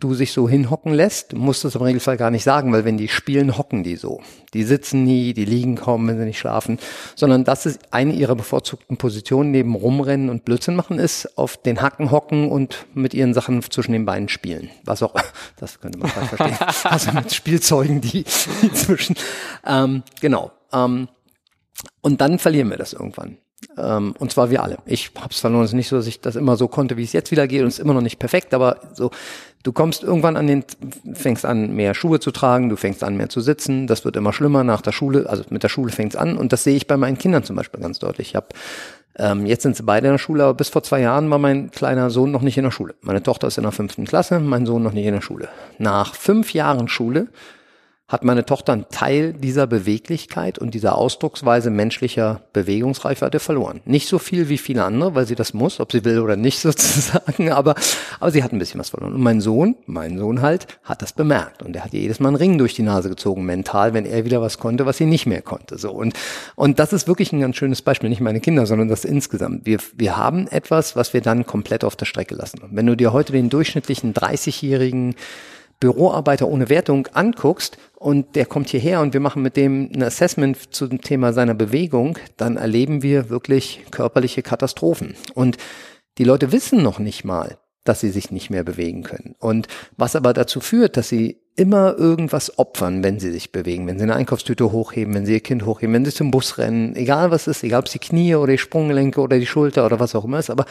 du sich so hinhocken lässt, musst du es im Regelfall gar nicht sagen, weil wenn die spielen, hocken die so. Die sitzen nie, die liegen kaum, wenn sie nicht schlafen, sondern das ist eine ihrer bevorzugten Positionen neben rumrennen und Blödsinn machen ist, auf den Hacken hocken und mit ihren Sachen zwischen den Beinen spielen. Was auch, <laughs> das könnte man falsch verstehen. <laughs> also mit Spielzeugen, die, die <laughs> zwischen, ähm, genau. Ähm, und dann verlieren wir das irgendwann. Ähm, und zwar wir alle. Ich hab's verloren. Es ist nicht so, dass ich das immer so konnte, wie es jetzt wieder geht. Und es ist immer noch nicht perfekt, aber so, du kommst irgendwann an den, fängst an, mehr Schuhe zu tragen, du fängst an, mehr zu sitzen. Das wird immer schlimmer nach der Schule. Also mit der Schule fängt's an. Und das sehe ich bei meinen Kindern zum Beispiel ganz deutlich. Ich hab, ähm, jetzt sind sie beide in der Schule, aber bis vor zwei Jahren war mein kleiner Sohn noch nicht in der Schule. Meine Tochter ist in der fünften Klasse, mein Sohn noch nicht in der Schule. Nach fünf Jahren Schule hat meine Tochter einen Teil dieser Beweglichkeit und dieser Ausdrucksweise menschlicher Bewegungsreichweite verloren. Nicht so viel wie viele andere, weil sie das muss, ob sie will oder nicht <laughs> sozusagen, aber, aber sie hat ein bisschen was verloren. Und mein Sohn, mein Sohn halt, hat das bemerkt und er hat ihr jedes Mal einen Ring durch die Nase gezogen, mental, wenn er wieder was konnte, was sie nicht mehr konnte. So und, und das ist wirklich ein ganz schönes Beispiel, nicht meine Kinder, sondern das insgesamt. Wir, wir haben etwas, was wir dann komplett auf der Strecke lassen. Und wenn du dir heute den durchschnittlichen 30-jährigen Büroarbeiter ohne Wertung anguckst und der kommt hierher und wir machen mit dem ein Assessment zum Thema seiner Bewegung, dann erleben wir wirklich körperliche Katastrophen. Und die Leute wissen noch nicht mal, dass sie sich nicht mehr bewegen können. Und was aber dazu führt, dass sie immer irgendwas opfern, wenn sie sich bewegen, wenn sie eine Einkaufstüte hochheben, wenn sie ihr Kind hochheben, wenn sie zum Bus rennen, egal was ist, egal ob es die Knie oder die Sprunggelenke oder die Schulter oder was auch immer ist, aber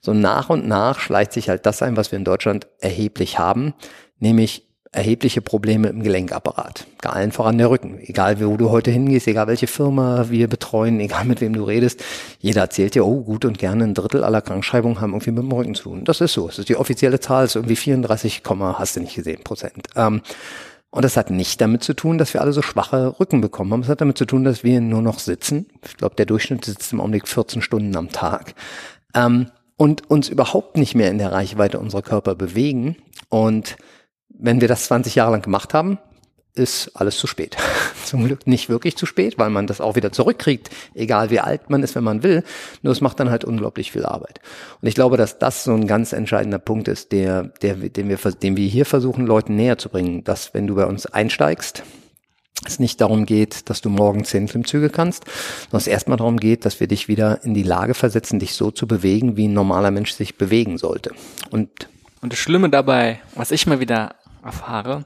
so nach und nach schleicht sich halt das ein, was wir in Deutschland erheblich haben, nämlich erhebliche Probleme im Gelenkapparat. Allen voran der Rücken. Egal wo du heute hingehst, egal welche Firma wir betreuen, egal mit wem du redest, jeder erzählt dir, oh gut und gerne ein Drittel aller Krankschreibungen haben irgendwie mit dem Rücken zu tun. Das ist so. Das ist die offizielle Zahl, ist irgendwie 34, hast du nicht gesehen, Prozent. Ähm, und das hat nicht damit zu tun, dass wir alle so schwache Rücken bekommen haben. Es hat damit zu tun, dass wir nur noch sitzen. Ich glaube, der Durchschnitt sitzt im Augenblick 14 Stunden am Tag. Ähm, und uns überhaupt nicht mehr in der Reichweite unserer Körper bewegen. Und wenn wir das 20 Jahre lang gemacht haben, ist alles zu spät. <laughs> Zum Glück nicht wirklich zu spät, weil man das auch wieder zurückkriegt, egal wie alt man ist, wenn man will. Nur es macht dann halt unglaublich viel Arbeit. Und ich glaube, dass das so ein ganz entscheidender Punkt ist, der, der, den wir, den wir hier versuchen, Leuten näher zu bringen, dass wenn du bei uns einsteigst, es nicht darum geht, dass du morgen zehn Klimmzüge kannst, sondern es erstmal darum geht, dass wir dich wieder in die Lage versetzen, dich so zu bewegen, wie ein normaler Mensch sich bewegen sollte. Und und das Schlimme dabei, was ich mal wieder erfahre,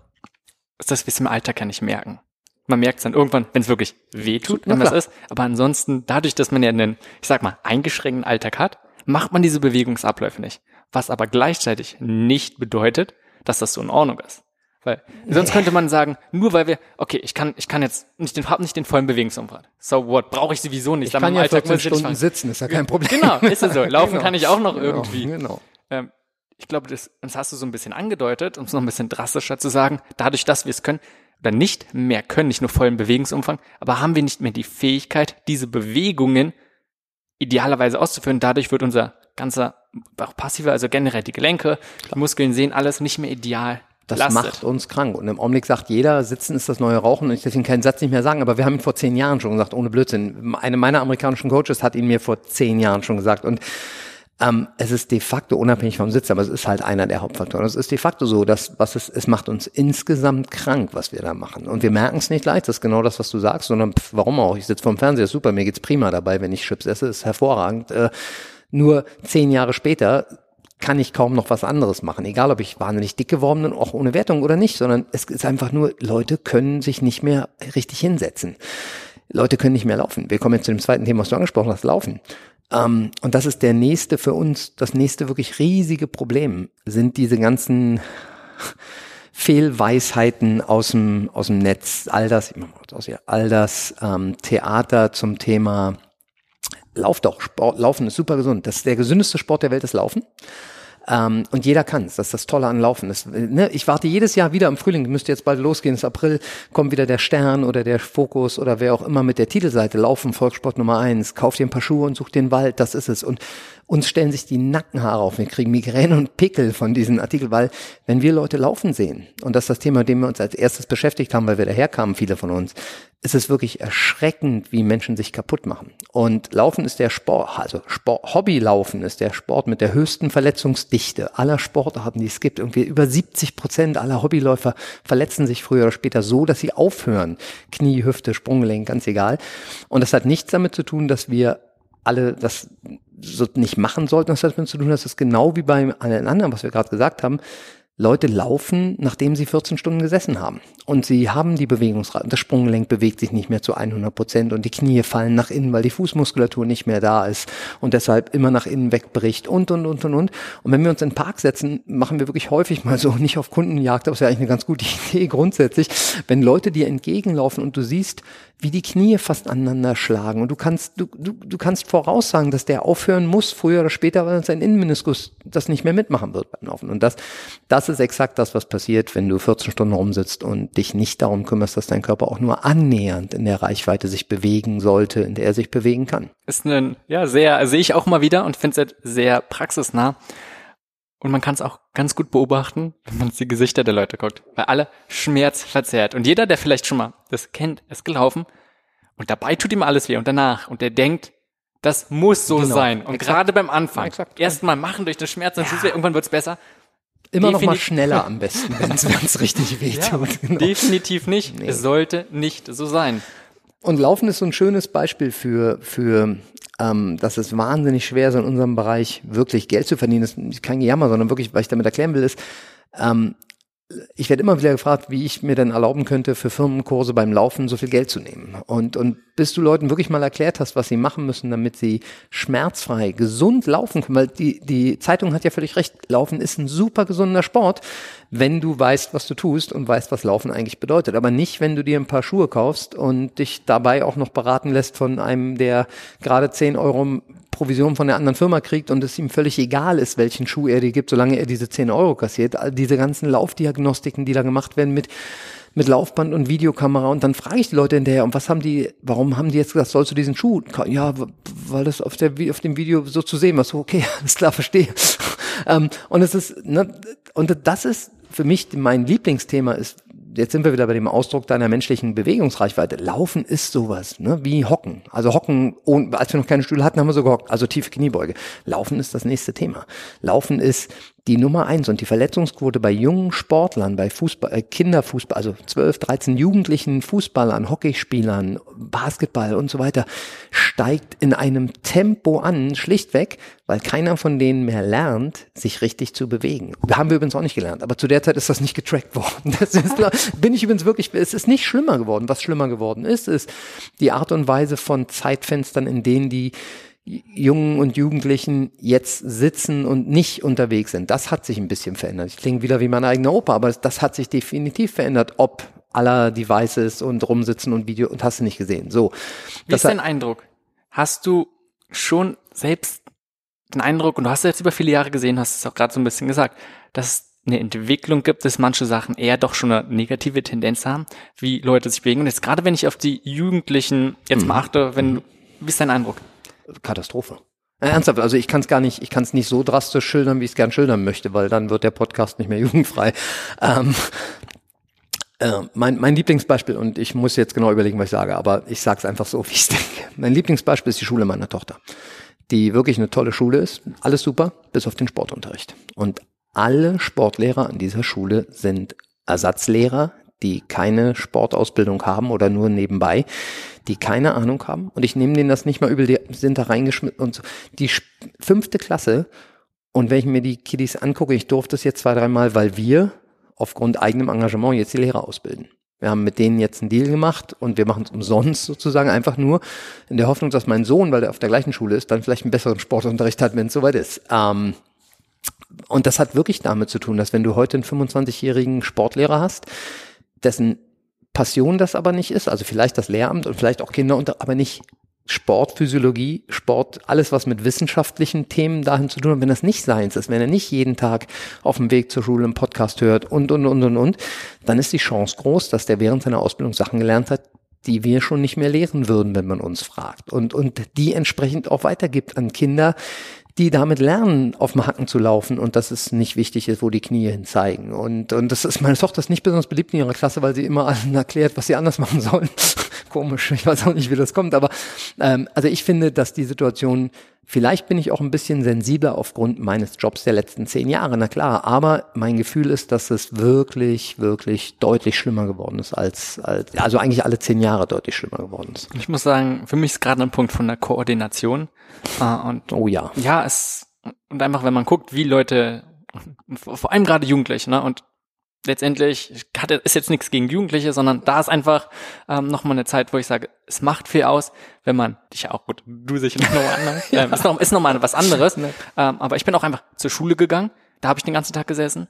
ist, dass wir es im Alltag ja nicht merken. Man merkt es dann irgendwann, wenn es wirklich weh tut, wenn das ist. Aber ansonsten, dadurch, dass man ja einen, ich sag mal, eingeschränkten Alltag hat, macht man diese Bewegungsabläufe nicht. Was aber gleichzeitig nicht bedeutet, dass das so in Ordnung ist. Weil sonst könnte man sagen, nur weil wir, okay, ich kann, ich kann jetzt nicht den, hab nicht den vollen Bewegungsumfang. So what? Brauche ich sowieso nicht. Ich kann ja Alltag 14 Stunden sitzen, ist ja kein Problem. Genau, ist es so. <laughs> Laufen genau. kann ich auch noch genau, irgendwie. Genau. Ähm, ich glaube, das, das hast du so ein bisschen angedeutet, um es noch ein bisschen drastischer zu sagen, dadurch, dass wir es können, oder nicht mehr können, nicht nur vollen Bewegungsumfang, aber haben wir nicht mehr die Fähigkeit, diese Bewegungen idealerweise auszuführen. Dadurch wird unser ganzer, auch passiver, also generell die Gelenke, die Muskeln sehen alles nicht mehr ideal das lastet. macht uns krank. Und im Augenblick sagt jeder, Sitzen ist das neue Rauchen. Und ich deswegen keinen Satz nicht mehr sagen. Aber wir haben ihn vor zehn Jahren schon gesagt, ohne Blödsinn. Eine meiner amerikanischen Coaches hat ihn mir vor zehn Jahren schon gesagt. Und Ähm, es ist de facto unabhängig vom Sitz, aber es ist halt einer der Hauptfaktoren. Es ist de facto so, dass was es, es macht uns insgesamt krank, was wir da machen. Und wir merken es nicht leicht, das ist genau das, was du sagst, sondern pff, warum auch? Ich sitze vorm Fernseher, super, mir geht's prima dabei, wenn ich Chips esse, ist hervorragend. Äh, nur zehn Jahre später kann ich kaum noch was anderes machen. Egal, ob ich wahnsinnig dick geworden bin, auch ohne Wertung oder nicht, sondern es ist einfach nur, Leute können sich nicht mehr richtig hinsetzen. Leute können nicht mehr laufen. Wir kommen jetzt zu dem zweiten Thema, was du angesprochen hast, Laufen. Ähm, und das ist der nächste für uns, das nächste wirklich riesige Problem, sind diese ganzen <laughs> Fehlweisheiten aus dem, aus dem Netz, all das, all das ähm, Theater zum Thema Lauf doch, Sport, Laufen ist super gesund. Das ist der gesündeste Sport der Welt, ist Laufen. Ähm, und jeder kann es. Das ist das Tolle an Laufen. Das, ne, ich warte jedes Jahr wieder im Frühling, müsste jetzt bald losgehen, ist April, kommt wieder der Stern oder der Fokus oder wer auch immer mit der Titelseite Laufen, Volkssport Nummer eins, kauft dir ein paar Schuhe und sucht den Wald, das ist es. Und uns stellen sich die Nackenhaare auf. Wir kriegen Migräne und Pickel von diesen Artikeln, weil wenn wir Leute laufen sehen, und das ist das Thema, mit dem wir uns als erstes beschäftigt haben, weil wir daherkamen, viele von uns, ist es wirklich erschreckend, wie Menschen sich kaputt machen. Und Laufen ist der Sport, also Sport, Hobbylaufen ist der Sport mit der höchsten Verletzungsdichte aller Sportarten, die es gibt. Irgendwie über 70 Prozent aller Hobbyläufer verletzen sich früher oder später so, dass sie aufhören. Knie, Hüfte, Sprunggelenk, ganz egal. Und das hat nichts damit zu tun, dass wir alle das so nicht machen sollten. Das hat damit zu tun, dass es genau wie bei allen anderen, was wir gerade gesagt haben, Leute laufen, nachdem sie 14 Stunden gesessen haben. Und sie haben die Bewegungsrate, das Sprunggelenk bewegt sich nicht mehr zu 100 Prozent und die Knie fallen nach innen, weil die Fußmuskulatur nicht mehr da ist und deshalb immer nach innen wegbricht und, und, und, und, und. Und wenn wir uns in den Park setzen, machen wir wirklich häufig mal so, <laughs> nicht auf Kundenjagd, aber es ist ja eigentlich eine ganz gute <laughs> Idee grundsätzlich, wenn Leute dir entgegenlaufen und du siehst, wie die Knie fast aneinander schlagen. Und du kannst, du, du, du kannst voraussagen, dass der aufhören muss, früher oder später, weil sein Innenmeniskus das nicht mehr mitmachen wird beim Laufen. Und das, das ist exakt das, was passiert, wenn du 14 Stunden rumsitzt und dich nicht darum kümmerst, dass dein Körper auch nur annähernd in der Reichweite sich bewegen sollte, in der er sich bewegen kann. Ist ein, ja, sehr, sehe ich auch mal wieder und finde es sehr praxisnah. Und man kann es auch ganz gut beobachten, wenn man die Gesichter der Leute guckt, weil alle schmerzverzerrt. Und jeder, der vielleicht schon mal das kennt, ist gelaufen und dabei tut ihm alles weh und danach und der denkt, das muss so genau. sein. Und gerade beim Anfang, ja, erstmal machen durch den Schmerz, dann ja. irgendwann wird's besser. Immer Definitiv noch mal schneller <laughs> am besten, wenn es richtig weh tut. Ja, <laughs> genau. Definitiv nicht. Nee. Es sollte nicht so sein. Und Laufen ist so ein schönes Beispiel für, für ähm, dass es wahnsinnig schwer ist, in unserem Bereich wirklich Geld zu verdienen. Das ist kein Jammer, sondern wirklich, was ich damit erklären will, ist, ähm, ich werde immer wieder gefragt, wie ich mir denn erlauben könnte, für Firmenkurse beim Laufen so viel Geld zu nehmen. Und, und bis du Leuten wirklich mal erklärt hast, was sie machen müssen, damit sie schmerzfrei, gesund laufen können, weil die, die Zeitung hat ja völlig recht, Laufen ist ein super gesunder Sport, wenn du weißt, was du tust und weißt, was Laufen eigentlich bedeutet. Aber nicht, wenn du dir ein paar Schuhe kaufst und dich dabei auch noch beraten lässt von einem, der gerade 10 Euro Provision von der anderen Firma kriegt und es ihm völlig egal ist, welchen Schuh er dir gibt, solange er diese 10 Euro kassiert. All diese ganzen Laufdiagnostiken, die da gemacht werden mit mit Laufband und Videokamera und dann frage ich die Leute hinterher, und was haben die, warum haben die jetzt gesagt, sollst du diesen Schuh? Ja, weil das auf der auf dem Video so zu sehen war. So, okay, <laughs> alles klar, verstehe. ähm, und es ist, ne, und das ist für mich mein Lieblingsthema ist jetzt sind wir wieder bei dem Ausdruck deiner menschlichen Bewegungsreichweite. Laufen ist sowas, ne, wie Hocken. Also Hocken, als wir noch keine Stühle hatten, haben wir so gehockt, also tiefe Kniebeuge. Laufen ist das nächste Thema. Laufen ist die Nummer eins und die Verletzungsquote bei jungen Sportlern, bei Fußball, äh, Kinderfußball, also 12, 13 jugendlichen Fußballern, Hockeyspielern, Basketball und so weiter, steigt in einem Tempo an, schlichtweg, weil keiner von denen mehr lernt, sich richtig zu bewegen. Haben wir übrigens auch nicht gelernt, aber zu der Zeit ist das nicht getrackt worden. <laughs> Das ist, bin ich übrigens wirklich, es ist nicht schlimmer geworden. Was schlimmer geworden ist, ist die Art und Weise von Zeitfenstern, in denen die Jungen und Jugendlichen jetzt sitzen und nicht unterwegs sind. Das hat sich ein bisschen verändert. Ich klinge wieder wie mein eigener Opa, aber das hat sich definitiv verändert, ob aller Devices und rumsitzen und Video und hast du nicht gesehen. So. Wie ist dein Eindruck? Hast du schon selbst den Eindruck, und du hast es jetzt über viele Jahre gesehen, hast es auch gerade so ein bisschen gesagt, dass es eine Entwicklung gibt, dass manche Sachen eher doch schon eine negative Tendenz haben, wie Leute sich bewegen. Und jetzt gerade wenn ich auf die Jugendlichen jetzt mal mhm. achte, wenn, mhm. wie ist dein Eindruck? Katastrophe. Äh, ernsthaft, also ich kann es gar nicht, ich kann es nicht so drastisch schildern, wie ich es gern schildern möchte, weil dann wird der Podcast nicht mehr <laughs> jugendfrei. Ähm, äh, mein, mein Lieblingsbeispiel, und ich muss jetzt genau überlegen, was ich sage, aber ich sage es einfach so, <laughs> wie ich denke. Mein Lieblingsbeispiel ist die Schule meiner Tochter. die wirklich eine tolle Schule ist. Alles super, bis auf den Sportunterricht. Und alle Sportlehrer an dieser Schule sind Ersatzlehrer, die keine Sportausbildung haben oder nur nebenbei, die keine Ahnung haben. Und ich nehme denen das nicht mal übel, die sind da reingeschmissen und so. Die fünfte Klasse. Und wenn ich mir die Kiddies angucke, ich durfte es jetzt zwei, dreimal, weil wir aufgrund eigenem Engagement jetzt die Lehrer ausbilden. Wir haben mit denen jetzt einen Deal gemacht und wir machen es umsonst sozusagen einfach nur in der Hoffnung, dass mein Sohn, weil er auf der gleichen Schule ist, dann vielleicht einen besseren Sportunterricht hat, wenn es soweit ist. Ähm, und das hat wirklich damit zu tun, dass wenn du heute einen 25-jährigen Sportlehrer hast, dessen Passion das aber nicht ist, also vielleicht das Lehramt und vielleicht auch Kinder, aber nicht Sport, Physiologie, Sport, alles was mit wissenschaftlichen Themen dahin zu tun hat, wenn das nicht seins ist, wenn er nicht jeden Tag auf dem Weg zur Schule einen Podcast hört und, und, und, und, und, dann ist die Chance groß, dass der während seiner Ausbildung Sachen gelernt hat, die wir schon nicht mehr lehren würden, wenn man uns fragt. Und, und die entsprechend auch weitergibt an Kinder, die damit lernen, auf dem Hacken zu laufen und dass es nicht wichtig ist, wo die Knie hin zeigen. Und, und das ist meine Tochter ist nicht besonders beliebt in ihrer Klasse, weil sie immer allen <laughs> erklärt, was sie anders machen sollen. <laughs> Komisch, ich weiß auch nicht, wie das kommt, aber ähm, also ich finde, dass die Situation Vielleicht bin ich auch ein bisschen sensibler aufgrund meines Jobs der letzten zehn Jahre, na klar. Aber mein Gefühl ist, dass es wirklich, wirklich deutlich schlimmer geworden ist als, als also eigentlich alle zehn Jahre deutlich schlimmer geworden ist. Ich muss sagen, für mich ist gerade ein Punkt von der Koordination. Äh, und oh ja. Ja, es und einfach, wenn man guckt, wie Leute, vor allem gerade Jugendliche, ne, und letztendlich hat, ist jetzt nichts gegen Jugendliche, sondern da ist einfach ähm, nochmal eine Zeit, wo ich sage, es macht viel aus, wenn man, dich ja auch gut, du sicher nochmal anders, <laughs> ähm, ist, noch, ist nochmal was anderes, ähm, aber ich bin auch einfach zur Schule gegangen, da habe ich den ganzen Tag gesessen,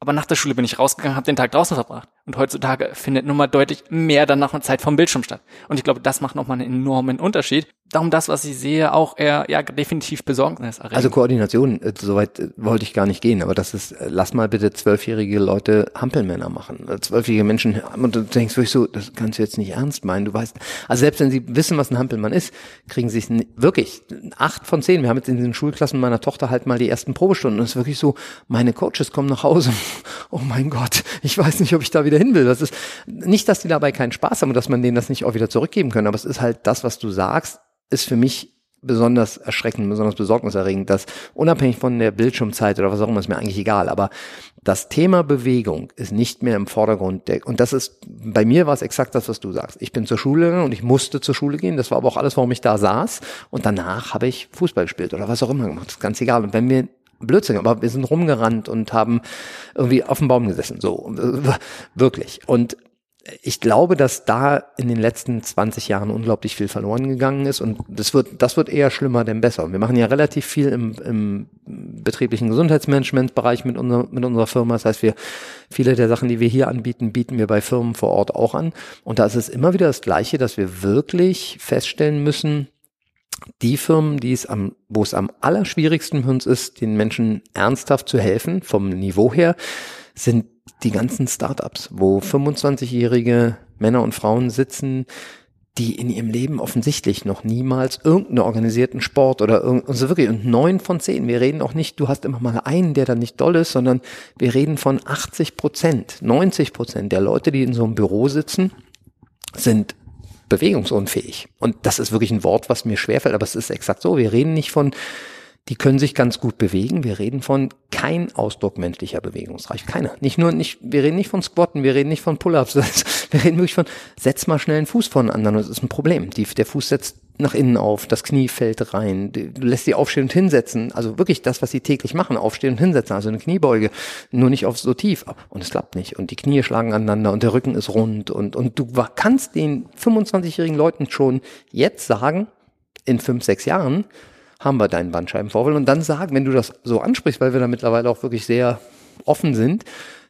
aber nach der Schule bin ich rausgegangen, habe den Tag draußen verbracht. Und heutzutage findet nun mal deutlich mehr dann nach einer Zeit vom Bildschirm statt. Und ich glaube, das macht nochmal einen enormen Unterschied. Darum das, was ich sehe, auch eher ja definitiv besorgniserregend. Also Koordination, äh, soweit äh, wollte ich gar nicht gehen, aber das ist, äh, lass mal bitte zwölfjährige Leute Hampelmänner machen. Zwölfjährige Menschen, und du denkst wirklich so, das kannst du jetzt nicht ernst meinen. Du weißt, also selbst wenn sie wissen, was ein Hampelmann ist, kriegen sie es wirklich acht von zehn. Wir haben jetzt in den Schulklassen meiner Tochter halt mal die ersten Probestunden. Und es ist wirklich so, meine Coaches kommen nach Hause. <laughs> Oh mein Gott, ich weiß nicht, ob ich da wieder hin will. Das ist nicht, dass die dabei keinen Spaß haben und dass man denen das nicht auch wieder zurückgeben können, aber es ist halt das, was du sagst, ist für mich besonders erschreckend, besonders besorgniserregend, dass unabhängig von der Bildschirmzeit oder was auch immer, ist mir eigentlich egal, aber das Thema Bewegung ist nicht mehr im Vordergrund. Der, und das ist, bei mir war es exakt das, was du sagst. Ich bin zur Schule gegangen und ich musste zur Schule gehen. Das war aber auch alles, warum ich da saß. Und danach habe ich Fußball gespielt oder was auch immer gemacht. Das ist ganz egal. Und wenn wir Blödsinn, aber wir sind rumgerannt und haben irgendwie auf dem Baum gesessen, so <laughs> wirklich. Und ich glaube, dass da in den letzten 20 Jahren unglaublich viel verloren gegangen ist und das wird, das wird eher schlimmer denn besser. Wir machen ja relativ viel im, im betrieblichen Gesundheitsmanagementbereich mit, unser, mit unserer Firma. Das heißt, wir, viele der Sachen, die wir hier anbieten, bieten wir bei Firmen vor Ort auch an. Und da ist es immer wieder das Gleiche, dass wir wirklich feststellen müssen, die Firmen, die es am, wo es am allerschwierigsten für uns ist, den Menschen ernsthaft zu helfen, vom Niveau her, sind die ganzen Startups, wo 25-jährige Männer und Frauen sitzen, die in ihrem Leben offensichtlich noch niemals irgendeinen organisierten Sport oder also wirklich und neun von zehn. Wir reden auch nicht, du hast immer mal einen, der dann nicht doll ist, sondern wir reden von 80 Prozent, 90 Prozent der Leute, die in so einem Büro sitzen, sind bewegungsunfähig. Und das ist wirklich ein Wort, was mir schwerfällt, aber es ist exakt so. Wir reden nicht von, die können sich ganz gut bewegen. Wir reden von kein Ausdruck menschlicher Bewegungsreich. Keiner. Nicht nur, nicht, wir reden nicht von Squatten, wir reden nicht von Pull-ups. <laughs> Wir reden wirklich von, setz mal schnell einen Fuß vor den anderen. Das ist ein Problem. Die, der Fuß setzt nach innen auf, das Knie fällt rein, du lässt sie aufstehen und hinsetzen, also wirklich das, was sie täglich machen, aufstehen und hinsetzen, also eine Kniebeuge, nur nicht auf so tief und es klappt nicht und die Knie schlagen aneinander und der Rücken ist rund und, und du kannst den 25-jährigen Leuten schon jetzt sagen, in fünf, sechs Jahren haben wir deinen Bandscheibenvorfall und dann sagen, wenn du das so ansprichst, weil wir da mittlerweile auch wirklich sehr offen sind,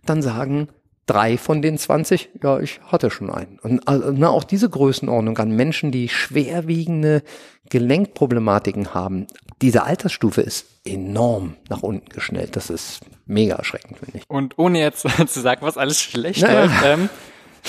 dann sagen, drei von den 20, ja, ich hatte schon einen. Und also, na, auch diese Größenordnung an Menschen, die schwerwiegende Gelenkproblematiken haben, diese Altersstufe ist enorm nach unten geschnellt. Das ist mega erschreckend, finde ich. Und ohne jetzt <laughs> zu sagen, was alles schlecht naja. läuft, ähm,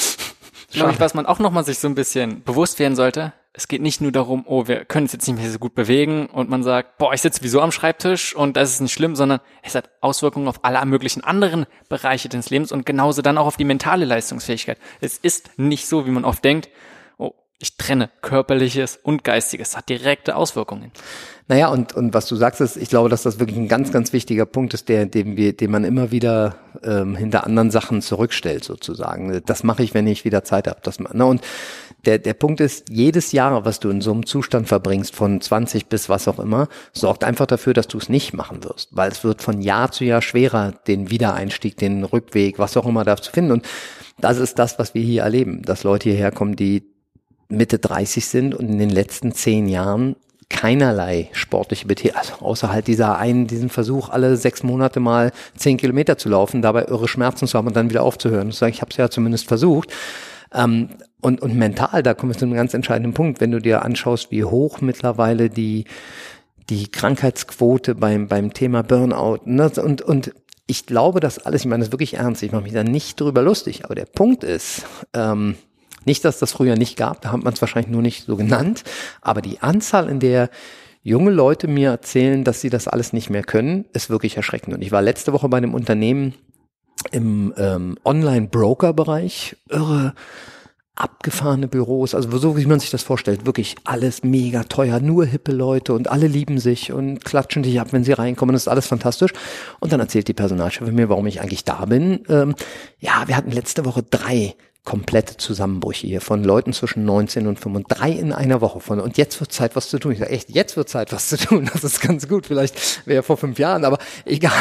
<laughs> glaube ich, was man auch nochmal sich so ein bisschen bewusst werden sollte, es geht nicht nur darum, oh, wir können uns jetzt nicht mehr so gut bewegen und man sagt, boah, ich sitze wieso am Schreibtisch und das ist nicht schlimm, sondern es hat Auswirkungen auf alle möglichen anderen Bereiche des Lebens und genauso dann auch auf die mentale Leistungsfähigkeit. Es ist nicht so, wie man oft denkt, oh, Ich trenne körperliches und geistiges. Hat direkte Auswirkungen. Naja, und, und was du sagst, ist, ich glaube, dass das wirklich ein ganz, ganz wichtiger Punkt ist, der, den wir, den man immer wieder ähm, hinter anderen Sachen zurückstellt, sozusagen. Das mache ich, wenn ich wieder Zeit habe. Das, ne? Und der, der Punkt ist, jedes Jahr, was du in so einem Zustand verbringst, von 20 bis was auch immer, sorgt einfach dafür, dass du es nicht machen wirst. Weil es wird von Jahr zu Jahr schwerer, den Wiedereinstieg, den Rückweg, was auch immer da zu finden. Und das ist das, was wir hier erleben, dass Leute hierher kommen, die Mitte 30 sind und in den letzten zehn Jahren keinerlei sportliche Betätigung, also außer halt dieser einen, diesen Versuch, alle sechs Monate mal zehn Kilometer zu laufen, dabei irre Schmerzen zu haben und dann wieder aufzuhören. Zu sagen, ich habe es ja zumindest versucht. Ähm, und, und mental, da kommen wir zu einem ganz entscheidenden Punkt, wenn du dir anschaust, wie hoch mittlerweile die, die Krankheitsquote beim, beim Thema Burnout ne? und, und ich glaube, dass alles, ich meine das wirklich ernst, ich mache mich da nicht drüber lustig, aber der Punkt ist, ähm, nicht, dass das früher nicht gab, da hat man es wahrscheinlich nur nicht so genannt, aber die Anzahl, in der junge Leute mir erzählen, dass sie das alles nicht mehr können, ist wirklich erschreckend. Und ich war letzte Woche bei einem Unternehmen im ähm, Online-Broker-Bereich, irre abgefahrene Büros, also so wie man sich das vorstellt, wirklich alles mega teuer, nur hippe Leute und alle lieben sich und klatschen dich ab, wenn sie reinkommen, das ist alles fantastisch. Und dann erzählt die Personalchefin mir, warum ich eigentlich da bin. Ähm, ja, wir hatten letzte Woche drei komplette Zusammenbrüche hier von Leuten zwischen 19 und 35, drei in einer Woche von und jetzt wird Zeit was zu tun. Ich sage echt, jetzt wird Zeit was zu tun. Das ist ganz gut. Vielleicht wäre vor fünf Jahren, aber egal.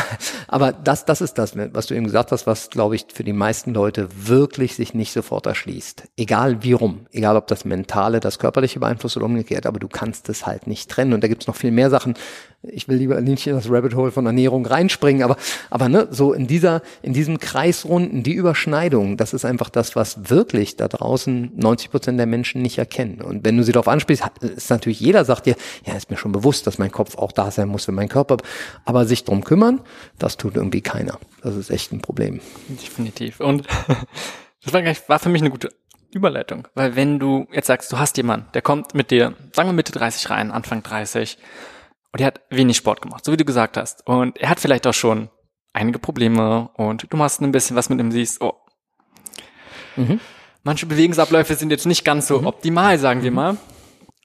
Aber das, das ist das, was du eben gesagt hast, was glaube ich für die meisten Leute wirklich sich nicht sofort erschließt. Egal wie rum, egal ob das mentale, das körperliche beeinflusst oder umgekehrt, aber du kannst es halt nicht trennen. Und da gibt's noch viel mehr Sachen, ich will lieber nicht in das Rabbit Hole von Ernährung reinspringen, aber, aber ne, so in dieser, in diesem Kreisrunden, die Überschneidung, das ist einfach das, was wirklich da draußen 90 Prozent der Menschen nicht erkennen. Und wenn du sie darauf ansprichst, ist natürlich jeder sagt dir, ja, ist mir schon bewusst, dass mein Kopf auch da sein muss für meinen Körper, aber sich drum kümmern, das tut irgendwie keiner. Das ist echt ein Problem. Definitiv. Und <laughs> das war, war für mich eine gute Überleitung, weil wenn du jetzt sagst, du hast jemanden, der kommt mit dir, sagen wir Mitte 30 rein, Anfang 30, und er hat wenig Sport gemacht, so wie du gesagt hast. Und er hat vielleicht auch schon einige Probleme und du machst ein bisschen was mit ihm, siehst, oh. Mhm. Manche Bewegungsabläufe sind jetzt nicht ganz so mhm. optimal, sagen wir mhm. mal.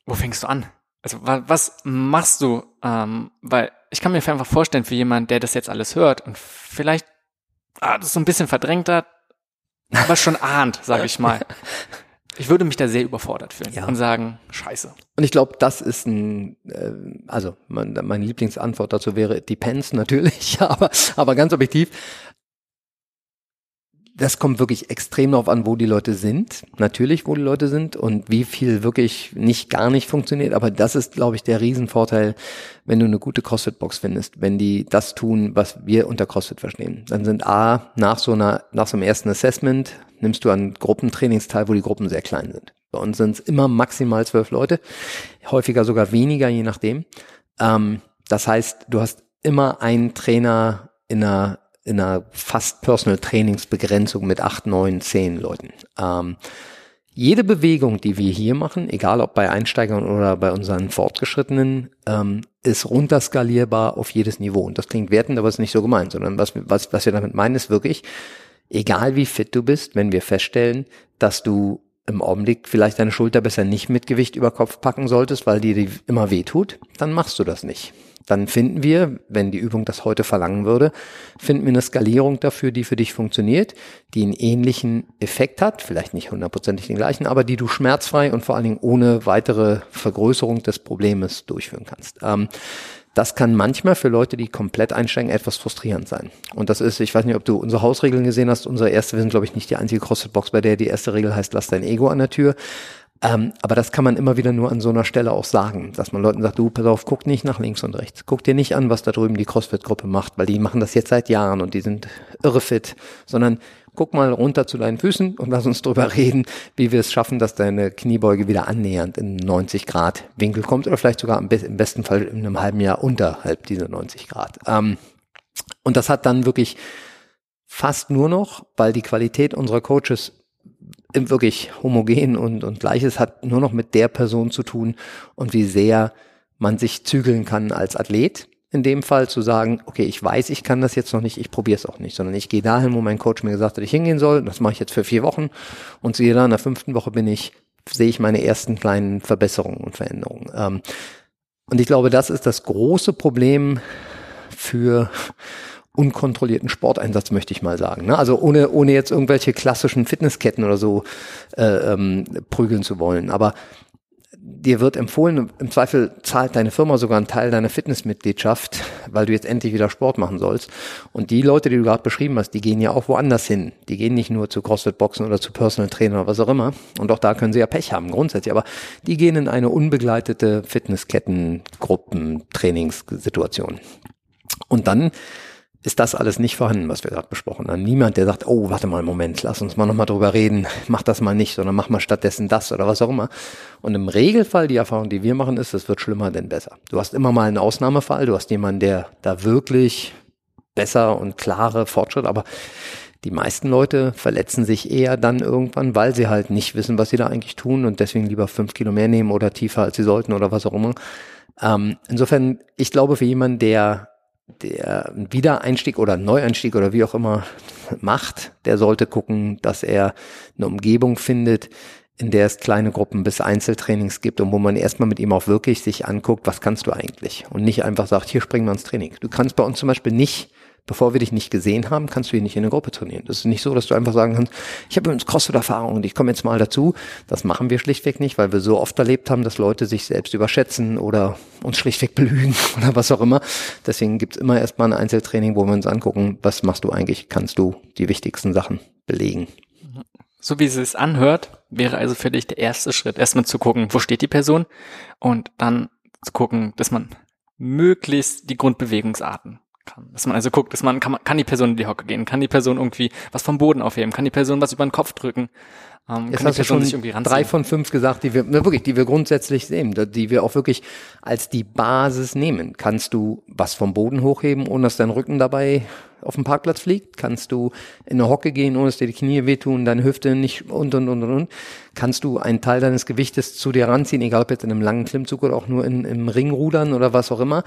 Wo fängst du an? Also was machst du? Ähm, weil ich kann mir einfach vorstellen, für jemanden, der das jetzt alles hört und vielleicht ah, das so ein bisschen verdrängt hat, aber schon <laughs> ahnt, sage ich mal. Ich würde mich da sehr überfordert fühlen ja. und sagen, scheiße. Und ich glaube, das ist ein, äh, also mein, meine Lieblingsantwort dazu wäre, depends natürlich, <laughs> aber, aber ganz objektiv, das kommt wirklich extrem darauf an, wo die Leute sind. Natürlich, wo die Leute sind und wie viel wirklich nicht gar nicht funktioniert. Aber das ist, glaube ich, der Riesenvorteil, wenn du eine gute CrossFit-Box findest. Wenn die das tun, was wir unter CrossFit verstehen. Dann sind A, nach so einer, nach so einem ersten Assessment, nimmst du an Gruppentrainings teil, wo die Gruppen sehr klein sind. Bei uns sind es immer maximal zwölf Leute, häufiger sogar weniger, je nachdem. Ähm, das heißt, du hast immer einen Trainer in einer in einer fast Personal Trainingsbegrenzung mit acht, neun, zehn Leuten. Ähm, jede Bewegung, die wir hier machen, egal ob bei Einsteigern oder bei unseren Fortgeschrittenen, ähm, ist runterskalierbar auf jedes Niveau. Und das klingt wertend, aber ist nicht so gemeint, sondern was, was, was wir damit meinen, ist wirklich, egal wie fit du bist, wenn wir feststellen, dass du im Augenblick vielleicht deine Schulter besser nicht mit Gewicht über Kopf packen solltest, weil dir die immer weh tut, dann machst du das nicht dann finden wir, wenn die Übung das heute verlangen würde, finden wir eine Skalierung dafür, die für dich funktioniert, die einen ähnlichen Effekt hat, vielleicht nicht hundertprozentig den gleichen, aber die du schmerzfrei und vor allen Dingen ohne weitere Vergrößerung des Problems durchführen kannst. Ähm, das kann manchmal für Leute, die komplett einsteigen, etwas frustrierend sein. Und das ist, ich weiß nicht, ob du unsere Hausregeln gesehen hast. Unsere erste, wir sind, glaube ich, nicht die einzige CrossFit-Box, bei der die erste Regel heißt, lass dein Ego an der Tür. Ähm, aber das kann man immer wieder nur an so einer Stelle auch sagen, dass man Leuten sagt, du, pass auf, guck nicht nach links und rechts. Guck dir nicht an, was da drüben die CrossFit-Gruppe macht, weil die machen das jetzt seit Jahren und die sind irre fit, sondern guck mal runter zu deinen Füßen und lass uns drüber reden, wie wir es schaffen, dass deine Kniebeuge wieder annähernd in 90 Grad Winkel kommt oder vielleicht sogar im, besten Fall in einem halben Jahr unterhalb dieser 90 Grad. Ähm, und das hat dann wirklich fast nur noch, weil die Qualität unserer Coaches wirklich homogen und, und gleiches hat nur noch mit der Person zu tun und wie sehr man sich zügeln kann als Athlet. In dem Fall zu sagen, okay, ich weiß, ich kann das jetzt noch nicht, ich probiere es auch nicht, sondern ich gehe dahin, wo mein Coach mir gesagt hat, ich hingehen soll. Das mache ich jetzt für vier Wochen und siehe da, in der fünften Woche bin ich sehe ich meine ersten kleinen Verbesserungen und Veränderungen. Ähm, und ich glaube, das ist das große Problem für unkontrollierten Sporteinsatz, möchte ich mal sagen. Ne? Also ohne, ohne jetzt irgendwelche klassischen Fitnessketten oder so äh, ähm, prügeln zu wollen. Aber dir wird empfohlen, im Zweifel zahlt deine Firma sogar einen Teil deiner Fitnessmitgliedschaft, weil du jetzt endlich wieder Sport machen sollst. Und die Leute, die du gerade beschrieben hast, die gehen ja auch woanders hin. Die gehen nicht nur zu CrossFit-Boxen oder zu Personal Trainer oder was auch immer. Und auch da können sie ja Pech haben, grundsätzlich. Aber die gehen in eine unbegleitete Fitnessketten-Gruppen-Trainingssituation. Und dann ist das alles nicht vorhanden, was wir gerade besprochen haben. Niemand, der sagt, oh, warte mal einen Moment, lass uns mal nochmal drüber reden, <laughs> mach das mal nicht, sondern mach mal stattdessen das oder was auch immer. Und im Regelfall, die Erfahrung, die wir machen, ist, es wird schlimmer denn besser. Du hast immer mal einen Ausnahmefall, du hast jemanden, der da wirklich besser und klare Fortschritt, aber die meisten Leute verletzen sich eher dann irgendwann, weil sie halt nicht wissen, was sie da eigentlich tun und deswegen lieber fünf Kilo mehr nehmen oder tiefer als sie sollten oder was auch immer. Ähm, insofern, ich glaube, für jemanden, der der Wiedereinstieg oder Neueinstieg oder wie auch immer macht, der sollte gucken, dass er eine Umgebung findet, in der es kleine Gruppen bis Einzeltrainings gibt und wo man erstmal mit ihm auch wirklich sich anguckt, was kannst du eigentlich? Und nicht einfach sagt, hier springen wir ins Training. Du kannst bei uns zum Beispiel nicht bevor wir dich nicht gesehen haben, kannst du hier nicht in eine Gruppe trainieren. Das ist nicht so, dass du einfach sagen kannst, ich habe übrigens CrossFit-Erfahrung und ich komme jetzt mal dazu. Das machen wir schlichtweg nicht, weil wir so oft erlebt haben, dass Leute sich selbst überschätzen oder uns schlichtweg belügen <laughs> oder was auch immer. Deswegen gibt's immer erstmal ein Einzeltraining, wo wir uns angucken, was machst du eigentlich, kannst du die wichtigsten Sachen belegen. So wie es sich anhört, wäre also für dich der erste Schritt, erstmal zu gucken, wo steht die Person und dann zu gucken, dass man möglichst die Grundbewegungsarten kann. Dass man also guckt, dass man kann, kann die Person in die Hocke gehen, kann die Person irgendwie was vom Boden aufheben, kann die Person was über den Kopf drücken. Ähm, Jetzt hast du schon drei von fünf gesagt, die wir ne, wirklich, die wir grundsätzlich sehen, die wir auch wirklich als die Basis nehmen. Kannst du was vom Boden hochheben, ohne dass dein Rücken dabei auf dem Parkplatz fliegt? Kannst du in eine Hocke gehen, ohne dass dir die Knie wehtun, deine Hüfte nicht und und und und und? Kannst du einen Teil deines Gewichtes zu dir ranziehen, egal ob jetzt in einem langen Klimmzug oder auch nur in, im Ringrudern oder was auch immer?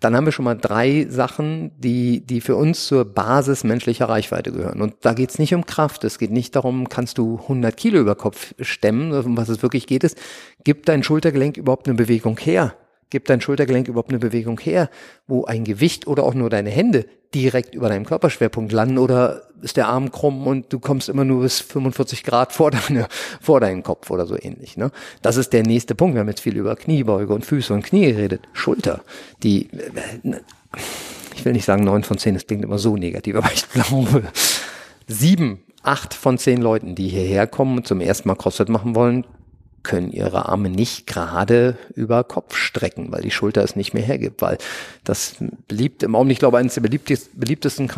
Dann haben wir schon mal drei Sachen, die, die für uns zur Basis menschlicher Reichweite gehören. Und da geht es nicht um Kraft, es geht nicht darum, kannst du 100 Kilo über Kopf stemmen, um was es wirklich geht, ist, gibt dein Schultergelenk überhaupt eine Bewegung her? Gibt dein Schultergelenk überhaupt eine Bewegung her, wo ein Gewicht oder auch nur deine Hände direkt über deinem Körperschwerpunkt landen oder ist der Arm krumm und du kommst immer nur bis 45 Grad vor, <laughs> deine, vor deinen Kopf oder so ähnlich. Ne? Das ist der nächste Punkt. Wir haben jetzt viel über Kniebeuge und Füße und Knie geredet. Schulter, die, ich will nicht sagen neun von zehn, das klingt immer so negativ, aber ich glaube, sieben, acht von zehn Leuten, die hierher kommen und zum ersten Mal CrossFit machen wollen, können ihre Arme nicht gerade über Kopf strecken, weil die Schulter es nicht mehr hergibt, weil das beliebt im Augenblick, ich glaube, eines der beliebtesten, beliebtesten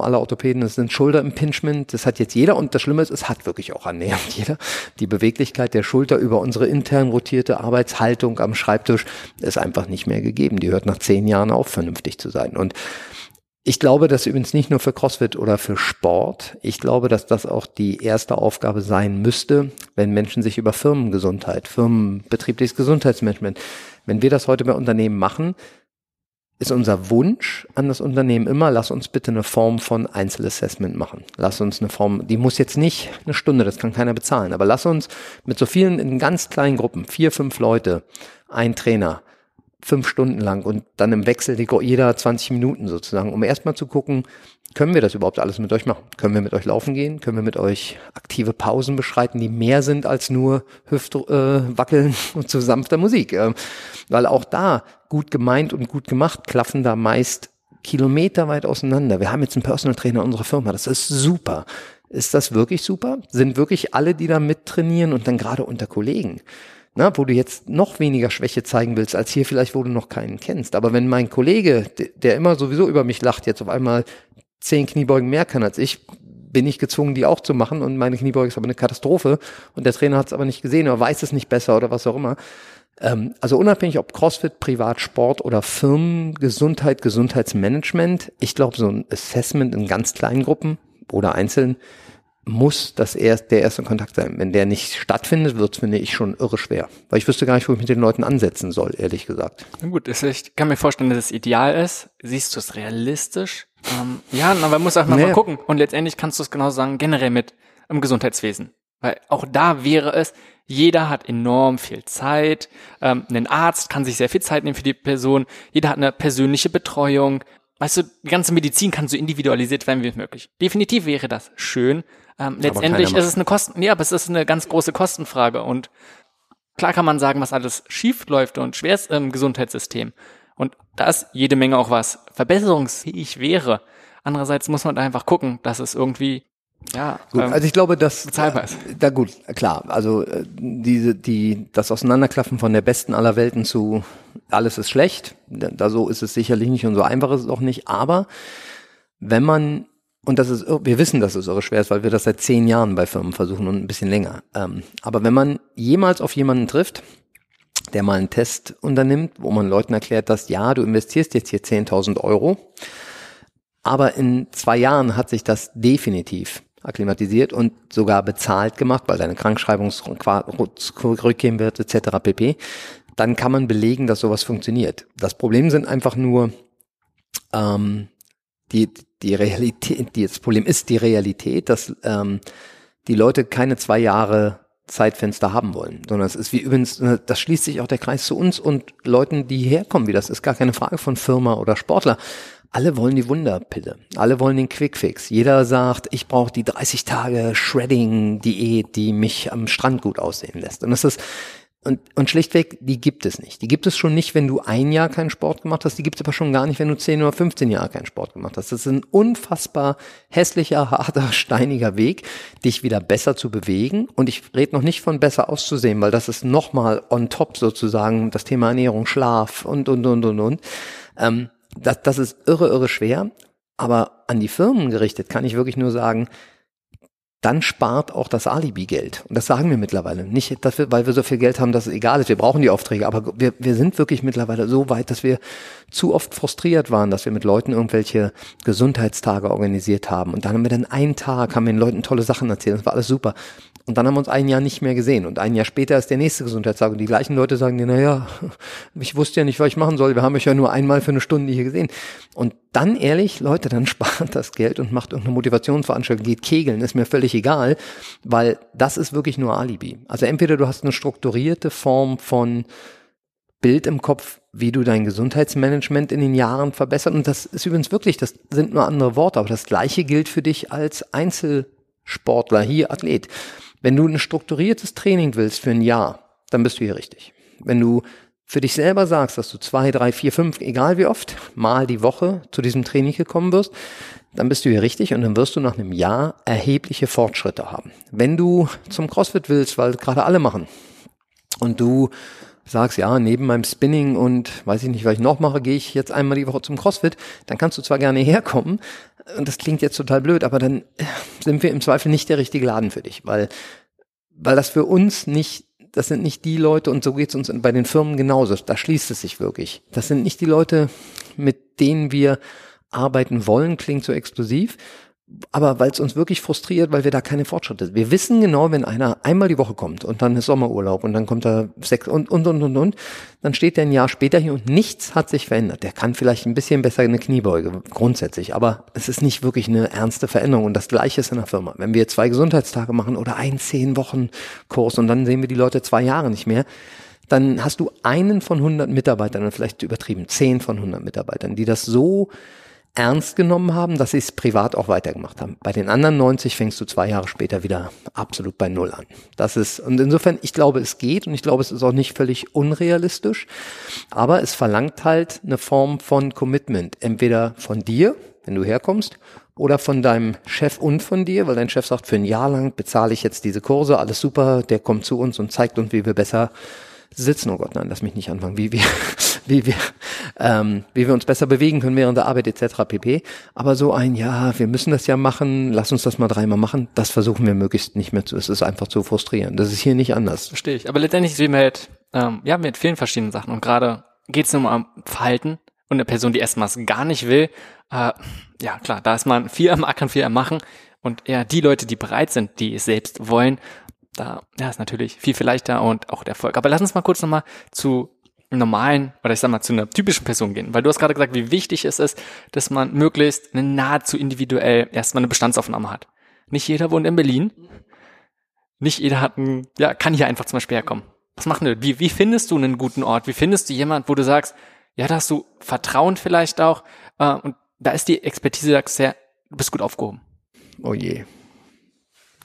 aller Orthopäden ist ein Schulterimpingement. Das hat jetzt jeder und das Schlimme ist, es hat wirklich auch annähernd <laughs> jeder. Die Beweglichkeit der Schulter über unsere intern rotierte Arbeitshaltung am Schreibtisch ist einfach nicht mehr gegeben. Die hört nach zehn Jahren auf, vernünftig zu sein. Und ich glaube, dass übrigens nicht nur für CrossFit oder für Sport. Ich glaube, dass das auch die erste Aufgabe sein müsste, wenn Menschen sich über Firmengesundheit, Firmenbetriebliches Gesundheitsmanagement, wenn wir das heute bei Unternehmen machen, ist unser Wunsch an das Unternehmen immer, lass uns bitte eine Form von Einzelassessment machen. Lass uns eine Form, die muss jetzt nicht eine Stunde, das kann keiner bezahlen, aber lass uns mit so vielen in ganz kleinen Gruppen, vier, fünf Leute, ein Trainer, fünf Stunden lang und dann im Wechsel jeder 20 Minuten sozusagen, um erstmal zu gucken, können wir das überhaupt alles mit euch machen? Können wir mit euch laufen gehen? Können wir mit euch aktive Pausen beschreiten, die mehr sind als nur Hüftwackeln äh, <laughs> und zu sanfter Musik? Ähm, weil auch da gut gemeint und gut gemacht klaffen da meist kilometerweit auseinander. Wir haben jetzt einen Personal Trainer unserer Firma, das ist super. Ist das wirklich super? Sind wirklich alle, die da mittrainieren und dann gerade unter Kollegen? Na, wo du jetzt noch weniger Schwäche zeigen willst, als hier vielleicht, wo du noch keinen kennst. Aber wenn mein Kollege, der immer sowieso über mich lacht, jetzt auf einmal zehn Kniebeugen mehr kann als ich, bin ich gezwungen, die auch zu machen und meine Kniebeuge ist aber eine Katastrophe und der Trainer hat es aber nicht gesehen oder weiß es nicht besser oder was auch immer. Ähm, also unabhängig ob CrossFit, Privatsport oder Firmen, Gesundheit, Gesundheitsmanagement, ich glaube so ein Assessment in ganz kleinen Gruppen oder einzeln muss das erst der erste Kontakt sein. Wenn der nicht stattfindet, wird es, finde ich, schon irre schwer. Weil ich wüsste gar nicht, wo ich mit den Leuten ansetzen soll, ehrlich gesagt. Na gut, ich kann mir vorstellen, dass es ideal ist. Siehst du es realistisch? Ähm, ja, aber man muss auch mal, nee. mal gucken. Und letztendlich kannst du es genau sagen, generell mit im Gesundheitswesen. Weil auch da wäre es, jeder hat enorm viel Zeit. Ähm, ein Arzt kann sich sehr viel Zeit nehmen für die Person. Jeder hat eine persönliche Betreuung. Weißt du, die ganze Medizin kann so individualisiert werden wie möglich. Definitiv wäre das schön. Ähm, letztendlich ist es eine Kosten, ja, aber es ist eine ganz große Kostenfrage und klar kann man sagen, was alles schief läuft und schwer ist im Gesundheitssystem. Und da ist jede Menge auch was verbesserungsfähig wäre. Andererseits muss man da einfach gucken, dass es irgendwie ja, gut, ähm, also ich glaube, dass bezahlbar ist. Da gut, klar. Also äh, diese, die, das Auseinanderklaffen von der besten aller Welten zu alles ist schlecht. Da so ist es sicherlich nicht und so einfach ist es auch nicht. Aber wenn man und das ist, wir wissen, dass es irre schwer ist, weil wir das seit zehn Jahren bei Firmen versuchen und ein bisschen länger. Ähm, aber wenn man jemals auf jemanden trifft, der mal einen Test unternimmt, wo man Leuten erklärt, dass ja, du investierst jetzt hier 10.000 Euro, aber in zwei Jahren hat sich das definitiv akklimatisiert und sogar bezahlt gemacht, weil deine Krankschreibung rückgehen wird, etc. pp. Dann kann man belegen, dass sowas funktioniert. Das Problem sind einfach nur ähm, die, die Realität, die, das Problem ist die Realität, dass ähm, die Leute keine zwei Jahre Zeitfenster haben wollen, sondern es ist wie übrigens, das schließt sich auch der Kreis zu uns und Leuten, die herkommen, wie das ist gar keine Frage von Firma oder Sportler. Alle wollen die Wunderpille. Alle wollen den Quickfix. Jeder sagt, ich brauche die 30 Tage Shredding-Diät, die mich am Strand gut aussehen lässt. Und das ist, und, und schlichtweg, die gibt es nicht. Die gibt es schon nicht, wenn du ein Jahr keinen Sport gemacht hast. Die gibt es aber schon gar nicht, wenn du 10 oder 15 Jahre keinen Sport gemacht hast. Das ist ein unfassbar hässlicher, <laughs> harter, steiniger Weg, dich wieder besser zu bewegen. Und ich rede noch nicht von besser auszusehen, weil das ist nochmal on top sozusagen das Thema Ernährung, Schlaf und, und, und, und, und. Ähm, das, das ist irre, irre schwer. Aber an die Firmen gerichtet kann ich wirklich nur sagen, dann spart auch das Alibi-Geld. Und das sagen wir mittlerweile. Nicht, dass wir, weil wir so viel Geld haben, dass es egal ist. Wir brauchen die Aufträge. Aber wir, wir sind wirklich mittlerweile so weit, dass wir zu oft frustriert waren, dass wir mit Leuten irgendwelche Gesundheitstage organisiert haben. Und dann haben wir dann einen Tag, haben wir den Leuten tolle Sachen erzählt. Das war alles super. Und dann haben wir uns ein Jahr nicht mehr gesehen. Und ein Jahr später ist der nächste Gesundheitstag. Und die gleichen Leute sagen dir, naja, <laughs> ich wusste ja nicht, was ich machen soll. Wir haben euch ja nur einmal für eine Stunde hier gesehen. Und dann ehrlich, Leute, dann <laughs> spart das Geld und macht irgendeine Motivationsveranstaltung, geht kegeln, ist mir völlig egal, weil das ist wirklich nur Alibi. Also entweder du hast eine strukturierte Form von Bild im Kopf, wie du dein Gesundheitsmanagement in den Jahren verbessert. Und das ist übrigens wirklich, das sind nur andere Worte, aber das gleiche gilt für dich als Einzelsportler, hier Athlet. Wenn du ein strukturiertes Training willst für ein Jahr, dann bist du hier richtig. Wenn du für dich selber sagst, dass du zwei, drei, vier, fünf, egal wie oft, mal die Woche zu diesem Training gekommen wirst, dann bist du hier richtig und dann wirst du nach einem Jahr erhebliche Fortschritte haben. Wenn du zum CrossFit willst, weil gerade alle machen, und du sagst, ja, neben meinem Spinning und weiß ich nicht, was ich noch mache, gehe ich jetzt einmal die Woche zum CrossFit, dann kannst du zwar gerne herkommen, und das klingt jetzt total blöd, aber dann sind wir im Zweifel nicht der richtige Laden für dich, weil, weil das für uns nicht, das sind nicht die Leute, und so geht's uns bei den Firmen genauso, da schließt es sich wirklich. Das sind nicht die Leute, mit denen wir arbeiten wollen, klingt so explosiv, aber weil es uns wirklich frustriert, weil wir da keine Fortschritte. Wir wissen genau, wenn einer einmal die Woche kommt und dann ist Sommerurlaub und dann kommt er sechs und und und und und, dann steht er ein Jahr später hier und nichts hat sich verändert. Der kann vielleicht ein bisschen besser eine Kniebeuge grundsätzlich, aber es ist nicht wirklich eine ernste Veränderung und das Gleiche ist in der Firma. Wenn wir zwei Gesundheitstage machen oder einen zehn Wochen Kurs und dann sehen wir die Leute zwei Jahre nicht mehr, dann hast du einen von 100 Mitarbeitern, vielleicht übertrieben, zehn von 100 Mitarbeitern, die das so ernst genommen haben, dass sie es privat auch weitergemacht haben. Bei den anderen 90 fängst du zwei Jahre später wieder absolut bei Null an. Das ist, und insofern, ich glaube, es geht und ich glaube, es ist auch nicht völlig unrealistisch, aber es verlangt halt eine Form von Commitment. Entweder von dir, wenn du herkommst, oder von deinem Chef und von dir, weil dein Chef sagt, für ein Jahr lang bezahle ich jetzt diese Kurse, alles super, der kommt zu uns und zeigt uns, wie wir besser sitzen. Oh Gott, nein, lass mich nicht anfangen, wie wir, wie <laughs> wir, ähm, wie wir uns besser bewegen können während der Arbeit etc. pp. Aber so ein, ja, wir müssen das ja machen, lass uns das mal dreimal machen, das versuchen wir möglichst nicht mehr zu. Es ist einfach zu frustrierend. Das ist hier nicht anders. Verstehe ich. Aber letztendlich sehen wir halt, ähm, ja, mit vielen verschiedenen Sachen. Und gerade geht es nur um Verhalten und eine Person, die erstmals gar nicht will. Äh, ja, klar, da ist man viel am Ackern, viel am Machen. Und eher die Leute, die bereit sind, die es selbst wollen, da ja, ist natürlich viel, viel leichter und auch der Erfolg. Aber lass uns mal kurz nochmal zu normalen oder ich sag mal zu einer typischen Person gehen, weil du hast gerade gesagt, wie wichtig es ist, dass man möglichst eine nahezu individuell erstmal eine Bestandsaufnahme hat. Nicht jeder wohnt in Berlin. nicht jeder hat ein, ja, kann hier einfach zum Beispiel herkommen. Was machen wir? Wie, wie findest du einen guten Ort? Wie findest du jemand, wo du sagst, ja, da hast du Vertrauen vielleicht auch, äh, und da ist die Expertise, sagst du, du bist gut aufgehoben. Oh je.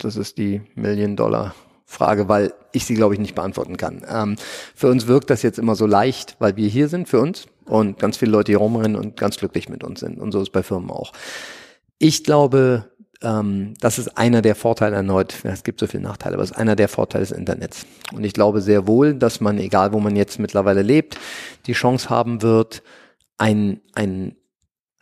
Das ist die Million-Dollar-Frage, weil ich sie, glaube ich, nicht beantworten kann. Ähm, für uns wirkt das jetzt immer so leicht, weil wir hier sind, für uns, und ganz viele Leute hier rumrennen und ganz glücklich mit uns sind. Und so ist bei Firmen auch. Ich glaube, ähm, das ist einer der Vorteile erneut, es gibt so viele Nachteile, aber es ist einer der Vorteile des Internets. Und ich glaube sehr wohl, dass man, egal wo man jetzt mittlerweile lebt, die Chance haben wird, ein, ein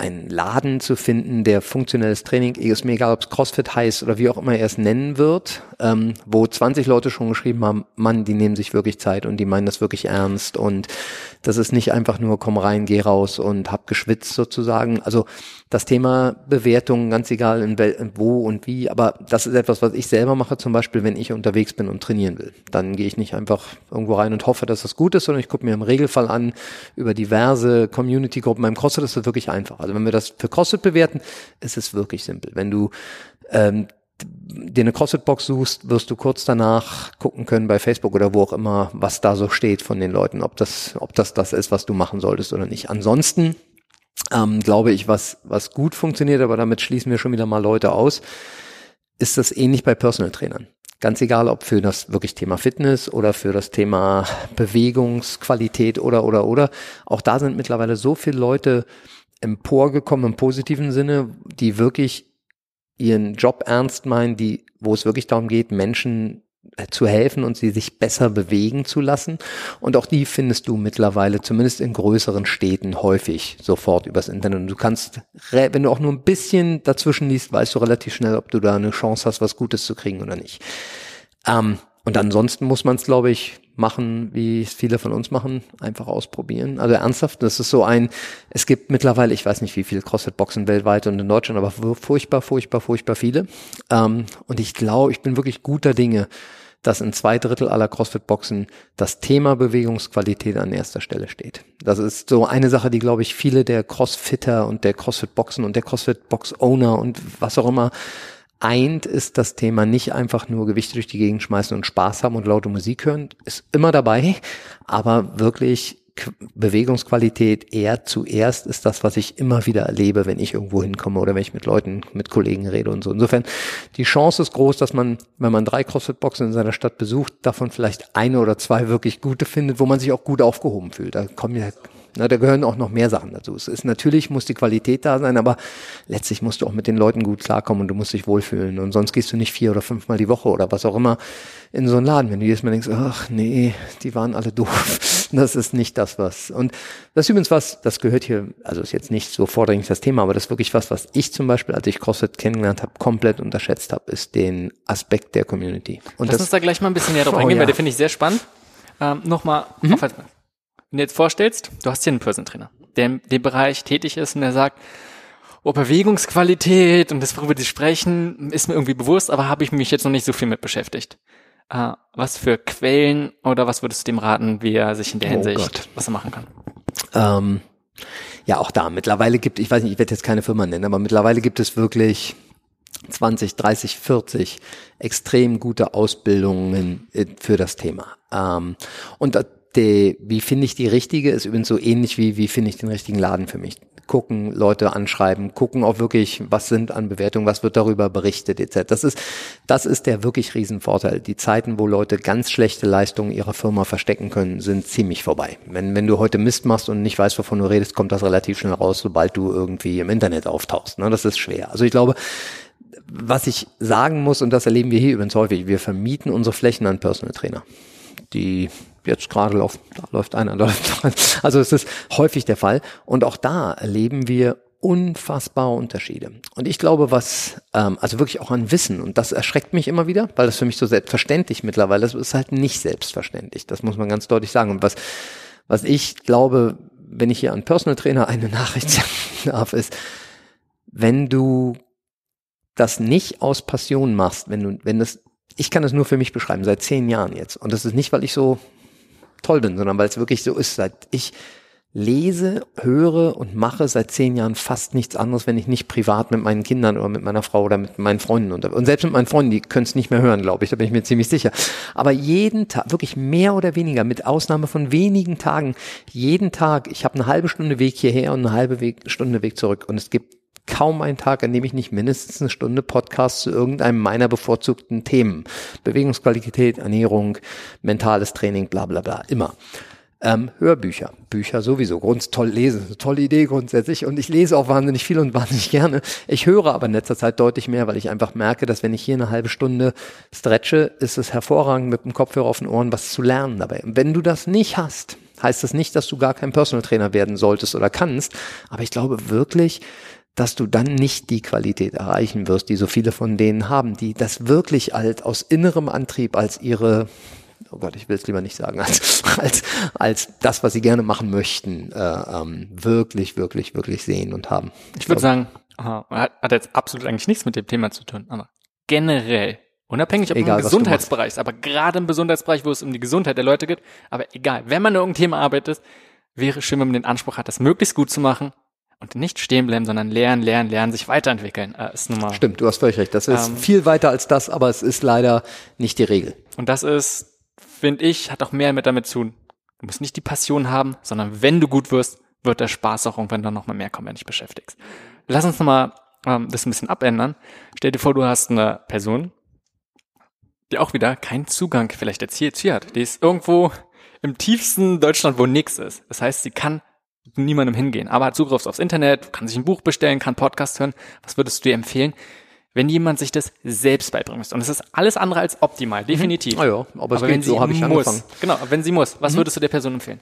einen Laden zu finden, der funktionelles Training, ist mir egal, ob es CrossFit heißt oder wie auch immer er es nennen wird, ähm, wo 20 Leute schon geschrieben haben, Mann, die nehmen sich wirklich Zeit und die meinen das wirklich ernst und das ist nicht einfach nur komm rein, geh raus und hab geschwitzt sozusagen. Also das Thema Bewertung, ganz egal in wo und wie, aber das ist etwas, was ich selber mache, zum Beispiel, wenn ich unterwegs bin und trainieren will. Dann gehe ich nicht einfach irgendwo rein und hoffe, dass das gut ist, sondern ich gucke mir im Regelfall an über diverse Community-Gruppen. Beim CrossFit ist das wirklich einfach. Also wenn wir das für CrossFit bewerten, ist es wirklich simpel. Wenn du ähm, dir eine CrossFit-Box suchst, wirst du kurz danach gucken können bei Facebook oder wo auch immer, was da so steht von den Leuten, ob das, ob das das ist, was du machen solltest oder nicht. Ansonsten ähm, glaube ich, was, was gut funktioniert, aber damit schließen wir schon wieder mal Leute aus, ist das ähnlich bei Personal Trainern. Ganz egal, ob für das wirklich Thema Fitness oder für das Thema <laughs> Bewegungsqualität oder, oder, oder. Auch da sind mittlerweile so viele Leute emporgekommen im positiven Sinne, die wirklich ihren Job ernst meinen, die, wo es wirklich darum geht, Menschen zu helfen und sie sich besser bewegen zu lassen. Und auch die findest du mittlerweile, zumindest in größeren Städten, häufig sofort übers Internet. Und du kannst, wenn du auch nur ein bisschen dazwischen liest, weißt du relativ schnell, ob du da eine Chance hast, was Gutes zu kriegen oder nicht. Ähm, und ansonsten muss man es, glaube ich, machen, wie es viele von uns machen, einfach ausprobieren. Also ernsthaft, das ist so ein, es gibt mittlerweile, ich weiß nicht, wie viele CrossFit-Boxen weltweit und in Deutschland, aber furchtbar, furchtbar, furchtbar viele. Ähm, und ich glaube, ich bin wirklich guter Dinge, dass in zwei Drittel aller CrossFit-Boxen das Thema Bewegungsqualität an erster Stelle steht. Das ist so eine Sache, die, glaube ich, viele der Crossfitter und der CrossFit-Boxen und der CrossFit-Box-Owner und was auch immer eint, ist das Thema nicht einfach nur Gewichte durch die Gegend schmeißen und Spaß haben und laute Musik hören, ist immer dabei, aber wirklich Bewegungsqualität eher zuerst ist das, was ich immer wieder erlebe, wenn ich irgendwo hinkomme oder wenn ich mit Leuten, mit Kollegen rede und so. Insofern, die Chance ist groß, dass man, wenn man drei CrossFit-Boxen in seiner Stadt besucht, davon vielleicht eine oder zwei wirklich gute findet, wo man sich auch gut aufgehoben fühlt. Da kommen ja na, da gehören auch noch mehr Sachen dazu. Es ist natürlich muss die Qualität da sein, aber letztlich musst du auch mit den Leuten gut klarkommen und du musst dich wohlfühlen. Und sonst gehst du nicht vier oder fünfmal die Woche oder was auch immer in so einen Laden, wenn du jedes Mal denkst, ach nee, die waren alle doof. <laughs> Das ist nicht das, was. Und das ist übrigens was, das gehört hier, also ist jetzt nicht so vordringlich das Thema, aber das ist wirklich was, was ich zum Beispiel, als ich CrossFit kennengelernt habe, komplett unterschätzt habe, ist den Aspekt der Community. Und Lass das, uns da gleich mal ein bisschen näher drauf <laughs> oh, eingehen, ja. weil der finde ich sehr spannend. Ähm, Nochmal mhm. auf, wenn du jetzt vorstellst, du hast hier einen Person Trainer, der in dem Bereich tätig ist und der sagt, oh, Bewegungsqualität und das, worüber die sprechen, ist mir irgendwie bewusst, aber habe ich mich jetzt noch nicht so viel mit beschäftigt. Uh, was für Quellen oder was würdest du dem raten, wie er sich in der oh Hinsicht, Gott. was er machen kann? Ähm, ja, auch da. Mittlerweile gibt, ich weiß nicht, ich werde jetzt keine Firma nennen, aber mittlerweile gibt es wirklich 20, 30, 40 extrem gute Ausbildungen für das Thema. Ähm, und die, wie finde ich die richtige, ist übrigens so ähnlich wie, wie finde ich den richtigen Laden für mich. Gucken, Leute anschreiben, gucken auch wirklich, was sind an Bewertungen, was wird darüber berichtet, etc. Das ist, das ist der wirklich Riesenvorteil. Die Zeiten, wo Leute ganz schlechte Leistungen ihrer Firma verstecken können, sind ziemlich vorbei. Wenn, wenn du heute Mist machst und nicht weißt, wovon du redest, kommt das relativ schnell raus, sobald du irgendwie im Internet auftauchst. Ne? Das ist schwer. Also ich glaube, was ich sagen muss, und das erleben wir hier übrigens häufig, wir vermieten unsere Flächen an Personal Trainer. Die jetzt gerade läuft, da läuft einer, da <laughs> läuft Also es ist häufig der Fall. Und auch da erleben wir unfassbare Unterschiede. Und ich glaube, was, ähm, also wirklich auch an Wissen, und das erschreckt mich immer wieder, weil das für mich so selbstverständlich mittlerweile ist, ist halt nicht selbstverständlich. Das muss man ganz deutlich sagen. Und was, was ich glaube, wenn ich hier an Personal Trainer eine <laughs> Nachricht sagen darf, ist, wenn du das nicht aus Passion machst, wenn du, wenn das, ich kann das nur für mich beschreiben, seit zehn Jahren jetzt. Und das ist nicht, weil ich so toll bin, sondern weil es wirklich so ist, seit ich lese, höre und mache seit zehn Jahren fast nichts anderes, wenn ich nicht privat mit meinen Kindern oder mit meiner Frau oder mit meinen Freunden und, und selbst mit meinen Freunden, die können es nicht mehr hören, glaube ich, da bin ich mir ziemlich sicher. Aber jeden Tag, wirklich mehr oder weniger, mit Ausnahme von wenigen Tagen, jeden Tag, ich habe eine halbe Stunde Weg hierher und eine halbe Weg, Stunde Weg zurück und es gibt kaum einen Tag, an dem ich nicht mindestens eine Stunde Podcast zu irgendeinem meiner bevorzugten Themen, Bewegungsqualität, Ernährung, mentales Training, bla bla bla, immer. Ähm, Hörbücher, Bücher sowieso, Grund toll lesen, tolle Idee grundsätzlich. Und ich lese auch wahnsinnig viel und <laughs> wahnsinnig gerne. Ich höre aber in letzter Zeit deutlich mehr, weil ich einfach merke, dass wenn ich hier eine halbe Stunde stretche, ist es hervorragend mit dem Kopfhörer auf den Ohren was zu lernen dabei. Und wenn du das nicht hast, heißt das nicht, dass du gar kein Personal Trainer werden solltest oder kannst, aber ich glaube wirklich, dass du dann nicht die Qualität erreichen wirst, die so viele von denen haben, die das wirklich als aus innerem Antrieb als ihre oh Gott, ich will es lieber nicht sagen, als, <laughs> als, als das, was sie gerne machen möchten, äh, ähm, wirklich, wirklich, wirklich sehen und haben. Ich, ich würde sagen, aha, hat, hat jetzt absolut eigentlich nichts mit dem Thema zu tun, aber generell, unabhängig ob egal, im Gesundheitsbereich, aber gerade im Gesundheitsbereich, wo es um die Gesundheit der Leute geht, aber egal, wenn man irgendein Thema arbeitet, wäre schön, wenn man den Anspruch hat, das möglichst gut zu machen und nicht stehen bleiben, sondern lernen, lernen, lernen, sich weiterentwickeln. Äh, ist nun mal, Stimmt, du hast völlig recht. Das ist ähm, viel weiter als das, aber es ist leider nicht die Regel. Und das ist finde ich, hat auch mehr mit damit zu tun. Du musst nicht die Passion haben, sondern wenn du gut wirst, wird der Spaß auch irgendwann dann nochmal mehr kommen, wenn du dich beschäftigst. Lass uns nochmal ähm, das ein bisschen abändern. Stell dir vor, du hast eine Person, die auch wieder keinen Zugang vielleicht jetzt hier, hier hat. Die ist irgendwo im tiefsten Deutschland, wo nichts ist. Das heißt, sie kann niemandem hingehen, aber hat Zugriff aufs Internet, kann sich ein Buch bestellen, kann Podcast hören. Was würdest du dir empfehlen? wenn jemand sich das selbst beibringen müsste. Und es ist alles andere als optimal, definitiv. Mhm. Ah ja, aber, es aber geht, so habe ich muss, angefangen. Genau, wenn sie muss, was mhm. würdest du der Person empfehlen?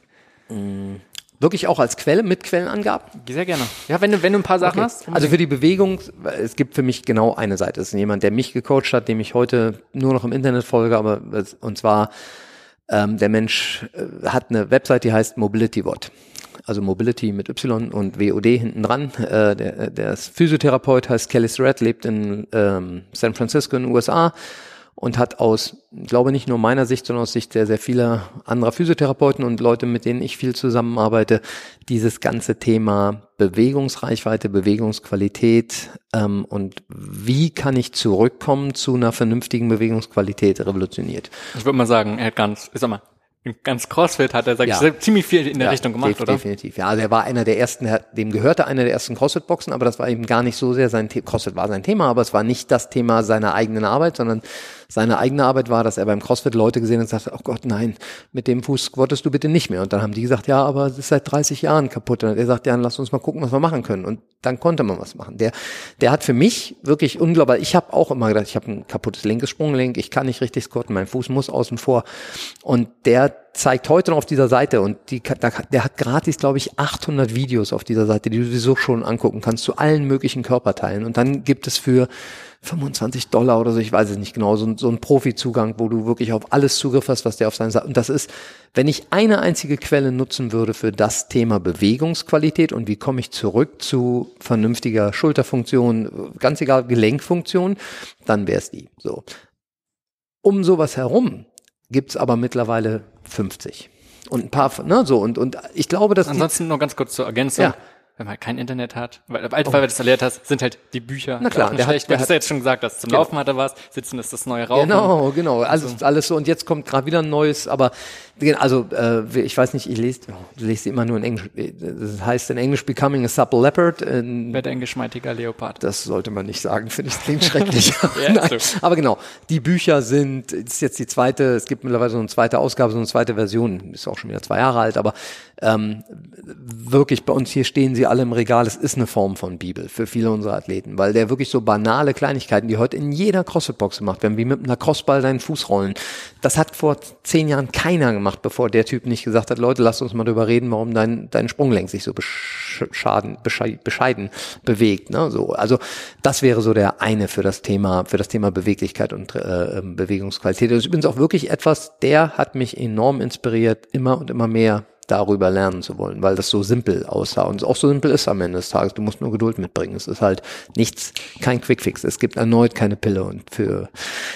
Mhm. Wirklich auch als Quelle, mit Quellenangaben? Sehr gerne. Ja, wenn du, wenn du ein paar Sachen okay. hast. Also für die Bewegung, es gibt für mich genau eine Seite. Es ist jemand, der mich gecoacht hat, dem ich heute nur noch im Internet folge, aber, und zwar, ähm, der Mensch äh, hat eine Website, die heißt MobilityWatt also Mobility mit Y und WOD hinten dran. Äh, der, der ist Physiotherapeut, heißt Kelly Red, lebt in ähm, San Francisco in den USA und hat aus, glaube nicht nur meiner Sicht, sondern aus Sicht sehr, sehr vieler anderer Physiotherapeuten und Leute, mit denen ich viel zusammenarbeite, dieses ganze Thema Bewegungsreichweite, Bewegungsqualität ähm, und wie kann ich zurückkommen zu einer vernünftigen Bewegungsqualität revolutioniert. Ich würde mal sagen, er hat ganz, sag mal, ganz CrossFit hat er, sag ja. ich, ziemlich viel in der ja, Richtung gemacht, def oder? Definitiv, ja. Also er war einer der ersten, dem gehörte einer der ersten CrossFit-Boxen, aber das war eben gar nicht so sehr sein Thema. CrossFit war sein Thema, aber es war nicht das Thema seiner eigenen Arbeit, sondern seine eigene Arbeit war, dass er beim CrossFit Leute gesehen hat und sagte, oh Gott, nein, mit dem Fuß squattest du bitte nicht mehr. Und dann haben die gesagt, ja, aber es ist seit 30 Jahren kaputt. Und er sagt, ja, lass uns mal gucken, was wir machen können. Und dann konnte man was machen. Der, der hat für mich wirklich unglaublich, ich habe auch immer gedacht, ich habe ein kaputtes linkes Sprunggelenk, ich kann nicht richtig squatten, mein Fuß muss außen vor. Und der zeigt heute noch auf dieser Seite und die, der hat gratis, glaube ich, 800 Videos auf dieser Seite, die du sowieso schon angucken kannst zu allen möglichen Körperteilen. Und dann gibt es für 25 Dollar oder so, ich weiß es nicht genau, so, so ein Profi-Zugang, wo du wirklich auf alles Zugriff hast, was der auf seinen Seite, und das ist, wenn ich eine einzige Quelle nutzen würde für das Thema Bewegungsqualität und wie komme ich zurück zu vernünftiger Schulterfunktion, ganz egal, Gelenkfunktion, dann wäre es die, so. Um sowas herum gibt's aber mittlerweile 50 und ein paar, ne, so und und ich glaube, dass ansonsten noch ganz kurz zur Ergänzung. Ja wenn man kein Internet hat, weil, weil, oh. weil du das erlernt hast, sind halt die Bücher. Na klar, der schlecht. Hat, der du hast ja jetzt schon gesagt, dass zum genau. Laufen hatte was, sitzen ist das neue Rauchen. Genau, genau, alles, also. alles so und jetzt kommt gerade wieder ein neues, aber also äh, ich weiß nicht, ich lese, du lese immer nur in Englisch, das heißt in Englisch Becoming a Supple Leopard. Wird ein geschmeidiger Leopard. Das sollte man nicht sagen, finde ich, das klingt schrecklich. <laughs> Nein, so. Aber genau, die Bücher sind, ist jetzt die zweite, es gibt mittlerweile so eine zweite Ausgabe, so eine zweite Version, ist auch schon wieder zwei Jahre alt, aber ähm, wirklich bei uns hier stehen sie alle im Regal. Es ist eine Form von Bibel für viele unserer Athleten, weil der wirklich so banale Kleinigkeiten, die heute in jeder CrossFit-Box gemacht werden, wie mit einem Crossball deinen Fuß rollen. Das hat vor zehn Jahren keiner gemacht, bevor der Typ nicht gesagt hat, Leute, lasst uns mal drüber reden, warum dein, dein Sprunglenk sich so beschaden, bescheiden bewegt. Ne? So, also das wäre so der eine für das Thema, für das Thema Beweglichkeit und äh, Bewegungsqualität. Das ist übrigens auch wirklich etwas, der hat mich enorm inspiriert, immer und immer mehr darüber lernen zu wollen, weil das so simpel aussah und auch so simpel ist am Ende des Tages. Du musst nur Geduld mitbringen. Es ist halt nichts, kein Quickfix. Es gibt erneut keine Pille und für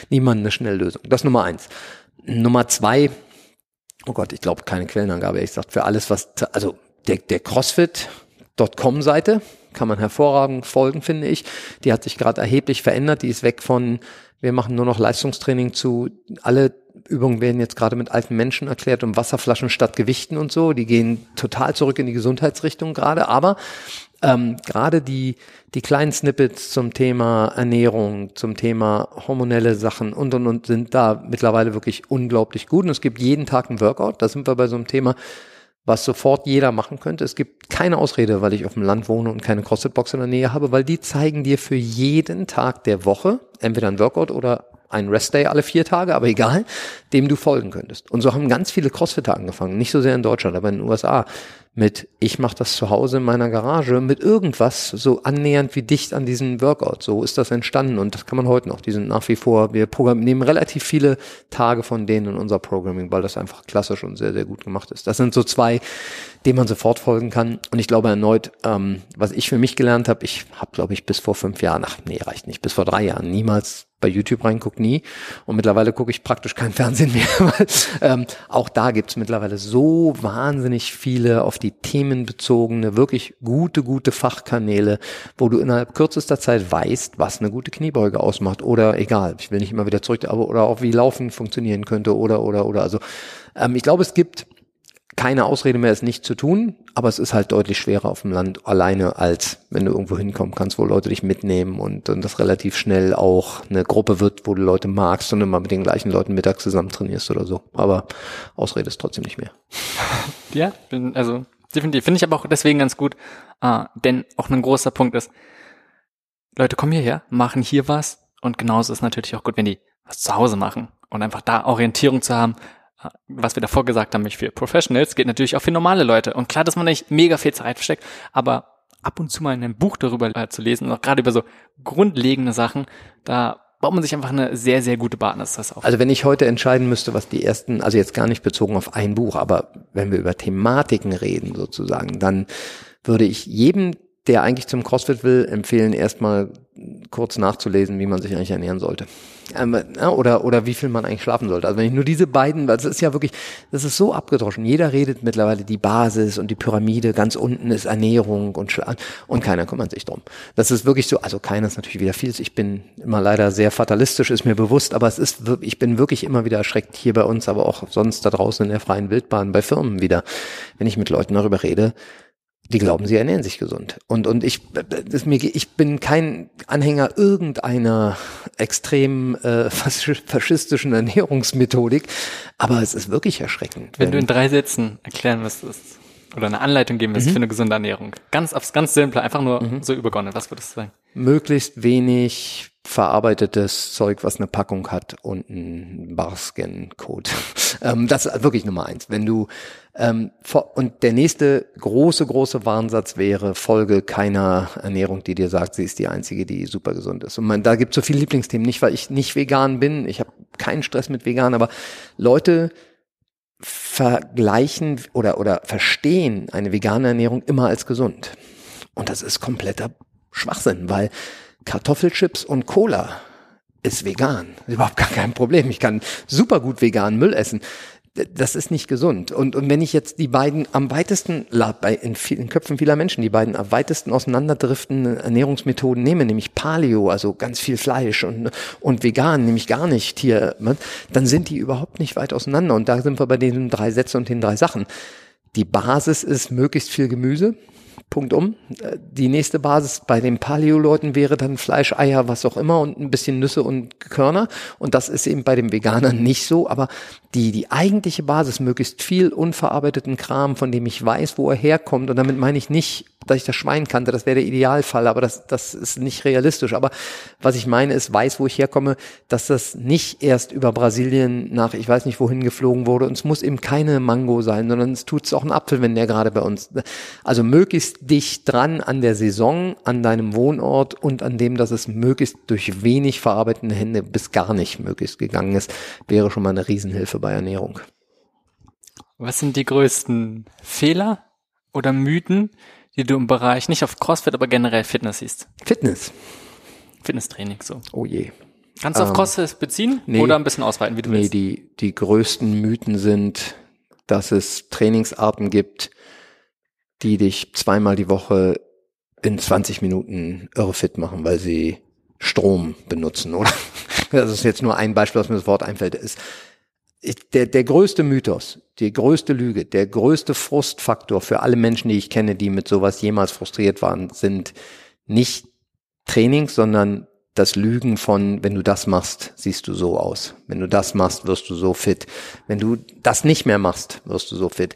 niemanden eine Schnelllösung. Das Nummer eins. Nummer zwei, oh Gott, ich glaube keine Quellenangabe, ich sag für alles, was, also der, der CrossFit.com-Seite kann man hervorragend folgen, finde ich. Die hat sich gerade erheblich verändert. Die ist weg von, wir machen nur noch Leistungstraining zu, alle Übungen werden jetzt gerade mit alten Menschen erklärt um Wasserflaschen statt Gewichten und so. Die gehen total zurück in die Gesundheitsrichtung gerade. Aber ähm, gerade die, die kleinen Snippets zum Thema Ernährung, zum Thema hormonelle Sachen und und und sind da mittlerweile wirklich unglaublich gut. Und es gibt jeden Tag ein Workout. Da sind wir bei so einem Thema, was sofort jeder machen könnte. Es gibt keine Ausrede, weil ich auf dem Land wohne und keine CrossFit-Box in der Nähe habe, weil die zeigen dir für jeden Tag der Woche entweder ein Workout oder ein Restday alle vier Tage, aber egal, dem du folgen könntest. Und so haben ganz viele Crossfitter angefangen, nicht so sehr in Deutschland, aber in den USA mit, ich mache das zu Hause in meiner Garage, mit irgendwas so annähernd wie dicht an diesen Workout. So ist das entstanden und das kann man heute noch. Die sind nach wie vor, wir nehmen relativ viele Tage von denen in unser Programming, weil das einfach klassisch und sehr, sehr gut gemacht ist. Das sind so zwei, denen man sofort folgen kann. Und ich glaube erneut, ähm, was ich für mich gelernt habe, ich habe, glaube ich, bis vor fünf Jahren, ach nee, reicht nicht, bis vor drei Jahren niemals bei YouTube reinguckt, nie. Und mittlerweile gucke ich praktisch kein Fernsehen mehr, <laughs> weil ähm, auch da gibt's mittlerweile so wahnsinnig viele auf die Themen bezogene, wirklich gute, gute Fachkanäle, wo du innerhalb kürzester Zeit weißt, was eine gute Kniebeuge ausmacht. Oder egal, ich will nicht immer wieder zurück, aber oder auch wie Laufen funktionieren könnte oder oder oder. Also ähm, ich glaube, es gibt keine Ausrede mehr, es nicht zu tun, aber es ist halt deutlich schwerer auf dem Land alleine, als wenn du irgendwo hinkommen kannst, wo Leute dich mitnehmen und, und das relativ schnell auch eine Gruppe wird, wo du Leute magst und immer mit den gleichen Leuten mittags zusammen trainierst oder so. Aber Ausrede ist trotzdem nicht mehr. <laughs> Ja, bin, also definitiv. Finde ich aber auch deswegen ganz gut, äh, denn auch ein großer Punkt ist, Leute kommen hierher, machen hier was und genauso ist natürlich auch gut, wenn die was zu Hause machen und einfach da Orientierung zu haben, was wir davor gesagt haben, nicht für Professionals, geht natürlich auch für normale Leute. Und klar, dass man nicht mega viel Zeit versteckt, aber ab und zu mal in einem Buch darüber äh, zu lesen, auch gerade über so grundlegende Sachen, da baut man sich einfach eine sehr, sehr gute Basis auf. Also wenn ich heute entscheiden müsste, was die ersten, also jetzt gar nicht bezogen auf ein Buch, aber wenn wir über Thematiken reden sozusagen, dann würde ich jedem, der eigentlich zum CrossFit will, empfehlen, erstmal kurz nachzulesen, wie man sich eigentlich ernähren sollte. Ähm, oder, oder wie viel man eigentlich schlafen sollte. Also wenn ich nur diese beiden, das ist ja wirklich, das ist so abgedroschen. Jeder redet mittlerweile die Basis und die Pyramide, ganz unten ist Ernährung und Schlaf und keiner kümmert sich drum. Das ist wirklich so, also keiner ist natürlich wieder viel. Ich bin immer leider sehr fatalistisch, ist mir bewusst, aber es ist, ich bin wirklich immer wieder erschreckt hier bei uns, aber auch sonst da draußen in der freien Wildbahn bei Firmen wieder, wenn ich mit Leuten darüber rede, die glauben, sie ernähren sich gesund. Und, und ich, das mir, ich bin kein Anhänger irgendeiner extrem äh, <laughs> faschistischen Ernährungsmethodik, aber es ist wirklich erschreckend. Wenn, wenn du in drei Sätzen erklären müsstest oder eine Anleitung geben müsstest mhm. für eine gesunde Ernährung, ganz aufs ganz simple, einfach nur mhm. so übergonnen, was würdest du sagen? Möglichst wenig verarbeitetes Zeug, was eine Packung hat und ein Barscan-Code. <laughs> ähm, das ist wirklich Nummer eins. Wenn du ähm, und der nächste große, große Warnsatz wäre, folge keiner Ernährung, die dir sagt, sie ist die einzige, die super gesund ist. Und man, da gibt es so viele Lieblingsthemen, nicht weil ich nicht vegan bin, ich habe keinen Stress mit vegan, aber Leute vergleichen oder, oder verstehen eine vegane Ernährung immer als gesund. Und das ist kompletter Schwachsinn, weil Kartoffelchips und Cola ist vegan. Überhaupt gar kein Problem. Ich kann super gut vegan Müll essen. Das ist nicht gesund. Und, und wenn ich jetzt die beiden am weitesten, bei, in vielen Köpfen vieler Menschen, die beiden am weitesten auseinanderdriftenden Ernährungsmethoden nehme, nämlich Paleo, also ganz viel Fleisch und, und vegan, nämlich gar nicht hier, ne, dann sind die überhaupt nicht weit auseinander. Und da sind wir bei den drei Sätzen und den drei Sachen. Die Basis ist möglichst viel Gemüse, Punkt um. Die nächste Basis bei den Paleo-Leuten wäre dann Fleisch, Eier, was auch immer und ein bisschen Nüsse und Körner. Und das ist eben bei den Veganern nicht so. Aber die, die eigentliche Basis, möglichst viel unverarbeiteten Kram, von dem ich weiß, wo er herkommt. Und damit meine ich nicht dass ich das Schwein kannte, das wäre der Idealfall, aber das, das ist nicht realistisch. Aber was ich meine ist, weiß, wo ich herkomme, dass das nicht erst über Brasilien nach, ich weiß nicht wohin geflogen wurde. Und es muss eben keine Mango sein, sondern es tut es auch ein Apfel, wenn der gerade bei uns. Also möglichst dicht dran an der Saison, an deinem Wohnort und an dem, dass es möglichst durch wenig verarbeitende Hände bis gar nicht möglichst gegangen ist, wäre schon mal eine Riesenhilfe bei Ernährung. Was sind die größten Fehler oder Mythen, die du im Bereich nicht auf CrossFit, aber generell Fitness siehst? Fitness. Fitnesstraining, so. Oh je. Kannst du auf ähm, CrossFit beziehen nee, oder ein bisschen ausweiten, wie du nee, willst? Nee, die, die größten Mythen sind, dass es Trainingsarten gibt, die dich zweimal die Woche in 20 Minuten irre fit machen, weil sie Strom benutzen, oder? <laughs> Das ist jetzt nur ein Beispiel, was mir das Wort einfällt. Ist der, der größte Mythos, die größte Lüge, der größte Frustfaktor für alle Menschen, die ich kenne, die mit sowas jemals frustriert waren, sind nicht Trainings, sondern das Lügen von, wenn du das machst, siehst du so aus. Wenn du das machst, wirst du so fit. Wenn du das nicht mehr machst, wirst du so fit.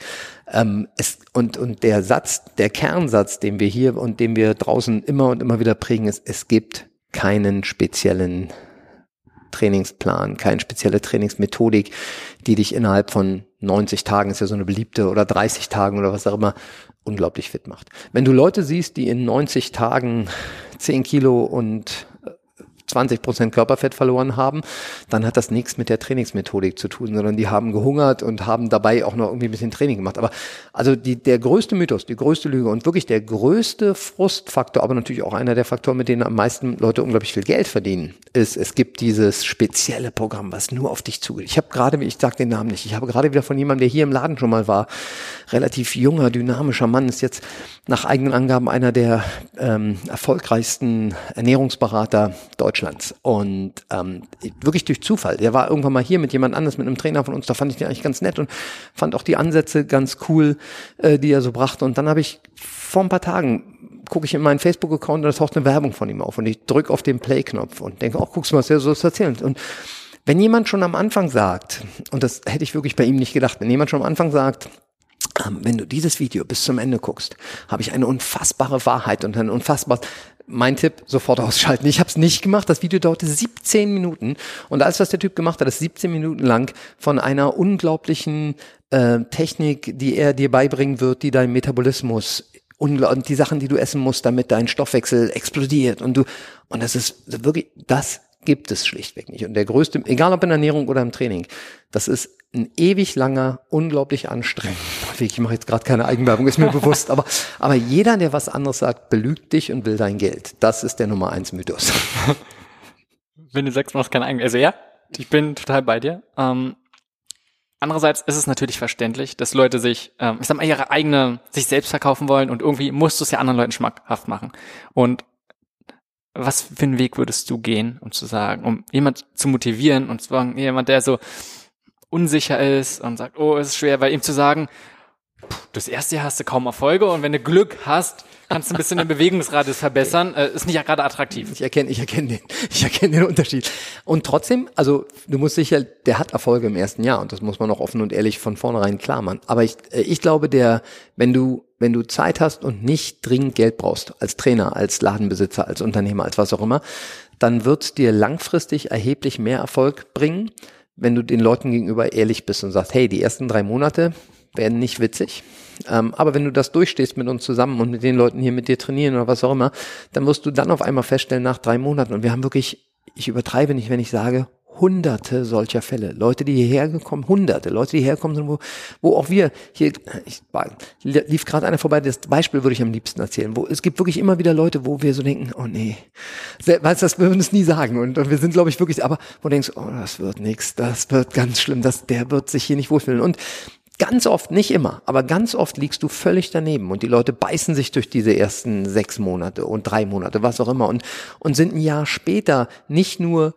Ähm, es, und, und der Satz, der Kernsatz, den wir hier und den wir draußen immer und immer wieder prägen, ist, es gibt keinen speziellen Trainingsplan, keine spezielle Trainingsmethodik, die dich innerhalb von 90 Tagen, ist ja so eine beliebte, oder 30 Tagen oder was auch immer, unglaublich fit macht. Wenn du Leute siehst, die in 90 Tagen 10 Kilo und 20 Prozent Körperfett verloren haben, dann hat das nichts mit der Trainingsmethodik zu tun, sondern die haben gehungert und haben dabei auch noch irgendwie ein bisschen Training gemacht. Aber also die, der größte Mythos, die größte Lüge und wirklich der größte Frustfaktor, aber natürlich auch einer der Faktoren, mit denen am meisten Leute unglaublich viel Geld verdienen, ist, es gibt dieses spezielle Programm, was nur auf dich zugeht. Ich habe gerade, ich sage den Namen nicht, ich habe gerade wieder von jemandem, der hier im Laden schon mal war, relativ junger, dynamischer Mann, ist jetzt nach eigenen Angaben einer der ähm, erfolgreichsten Ernährungsberater Deutschlands. Und ähm, wirklich durch Zufall. Der war irgendwann mal hier mit jemand anderes, mit einem Trainer von uns, da fand ich den eigentlich ganz nett und fand auch die Ansätze ganz cool, äh, die er so brachte. Und dann habe ich vor ein paar Tagen gucke ich in meinen Facebook-Account und da taucht eine Werbung von ihm auf und ich drücke auf den Play-Knopf und denke, oh, guckst du mal, was er so erzählt. Und wenn jemand schon am Anfang sagt, und das hätte ich wirklich bei ihm nicht gedacht, wenn jemand schon am Anfang sagt, ähm, wenn du dieses Video bis zum Ende guckst, habe ich eine unfassbare Wahrheit und ein unfassbar mein Tipp, sofort ausschalten. Ich habe es nicht gemacht. Das Video dauerte 17 Minuten. Und alles, was der Typ gemacht hat, ist 17 Minuten lang von einer unglaublichen äh, Technik, die er dir beibringen wird, die dein Metabolismus und die Sachen, die du essen musst, damit dein Stoffwechsel explodiert. Und du, und das ist wirklich, das gibt es schlichtweg nicht. Und der größte, egal ob in Ernährung oder im Training, das ist ein ewig langer, unglaublich anstrengender Weg. Ich mache jetzt gerade keine Eigenwerbung, ist mir <laughs> bewusst, aber, aber jeder, der was anderes sagt, belügt dich und will dein Geld. Das ist der Nummer eins Mythos. <laughs> Wenn du sagst, machst keine Eigenwerbung, also ja, ich bin total bei dir. Ähm, andererseits ist es natürlich verständlich, dass Leute sich, ähm, ich sag mal, ihre eigene, sich selbst verkaufen wollen und irgendwie musst du es ja anderen Leuten schmackhaft machen. Und was für einen Weg würdest du gehen, um zu sagen, um jemand zu motivieren und zwar jemand, der so unsicher ist und sagt, oh, es ist schwer, bei ihm zu sagen, das erste Jahr hast du kaum Erfolge und wenn du Glück hast, kannst du ein bisschen den Bewegungsradius verbessern. Äh, ist nicht gerade attraktiv. Ich erkenne, ich erkenne den, <laughs> ich erkenne den Unterschied. Und trotzdem, also du musst sicher, der hat Erfolge im ersten Jahr und das muss man auch offen und ehrlich von vornherein klar machen. Aber ich, äh, ich glaube, der, wenn du, wenn du Zeit hast und nicht dringend Geld brauchst, als Trainer, als Ladenbesitzer, als Unternehmer, als was auch immer, dann wird dir langfristig erheblich mehr Erfolg bringen, wenn du den Leuten gegenüber ehrlich bist und sagst, hey, die ersten drei Monate werden nicht witzig. Ähm, aber wenn du das durchstehst mit uns zusammen und mit den Leuten hier mit dir trainieren oder was auch immer, dann wirst du dann auf einmal feststellen nach drei Monaten, und wir haben wirklich, ich übertreibe nicht, wenn ich sage, hunderte solcher Fälle. Leute, die hierher gekommen, hunderte Leute, die hierher kommen, wo, wo auch wir hier, ich lief gerade einer vorbei, das Beispiel würde ich am liebsten erzählen, wo es gibt wirklich immer wieder Leute, wo wir so denken, oh nee, weißt das würden es nie sagen und, und wir sind, glaube ich, wirklich, aber wo du denkst, oh, das wird nix, das wird ganz schlimm, das, der wird sich hier nicht wohlfühlen und Ganz oft, nicht immer, aber ganz oft liegst du völlig daneben und die Leute beißen sich durch diese ersten sechs Monate und drei Monate, was auch immer und, und sind ein Jahr später nicht nur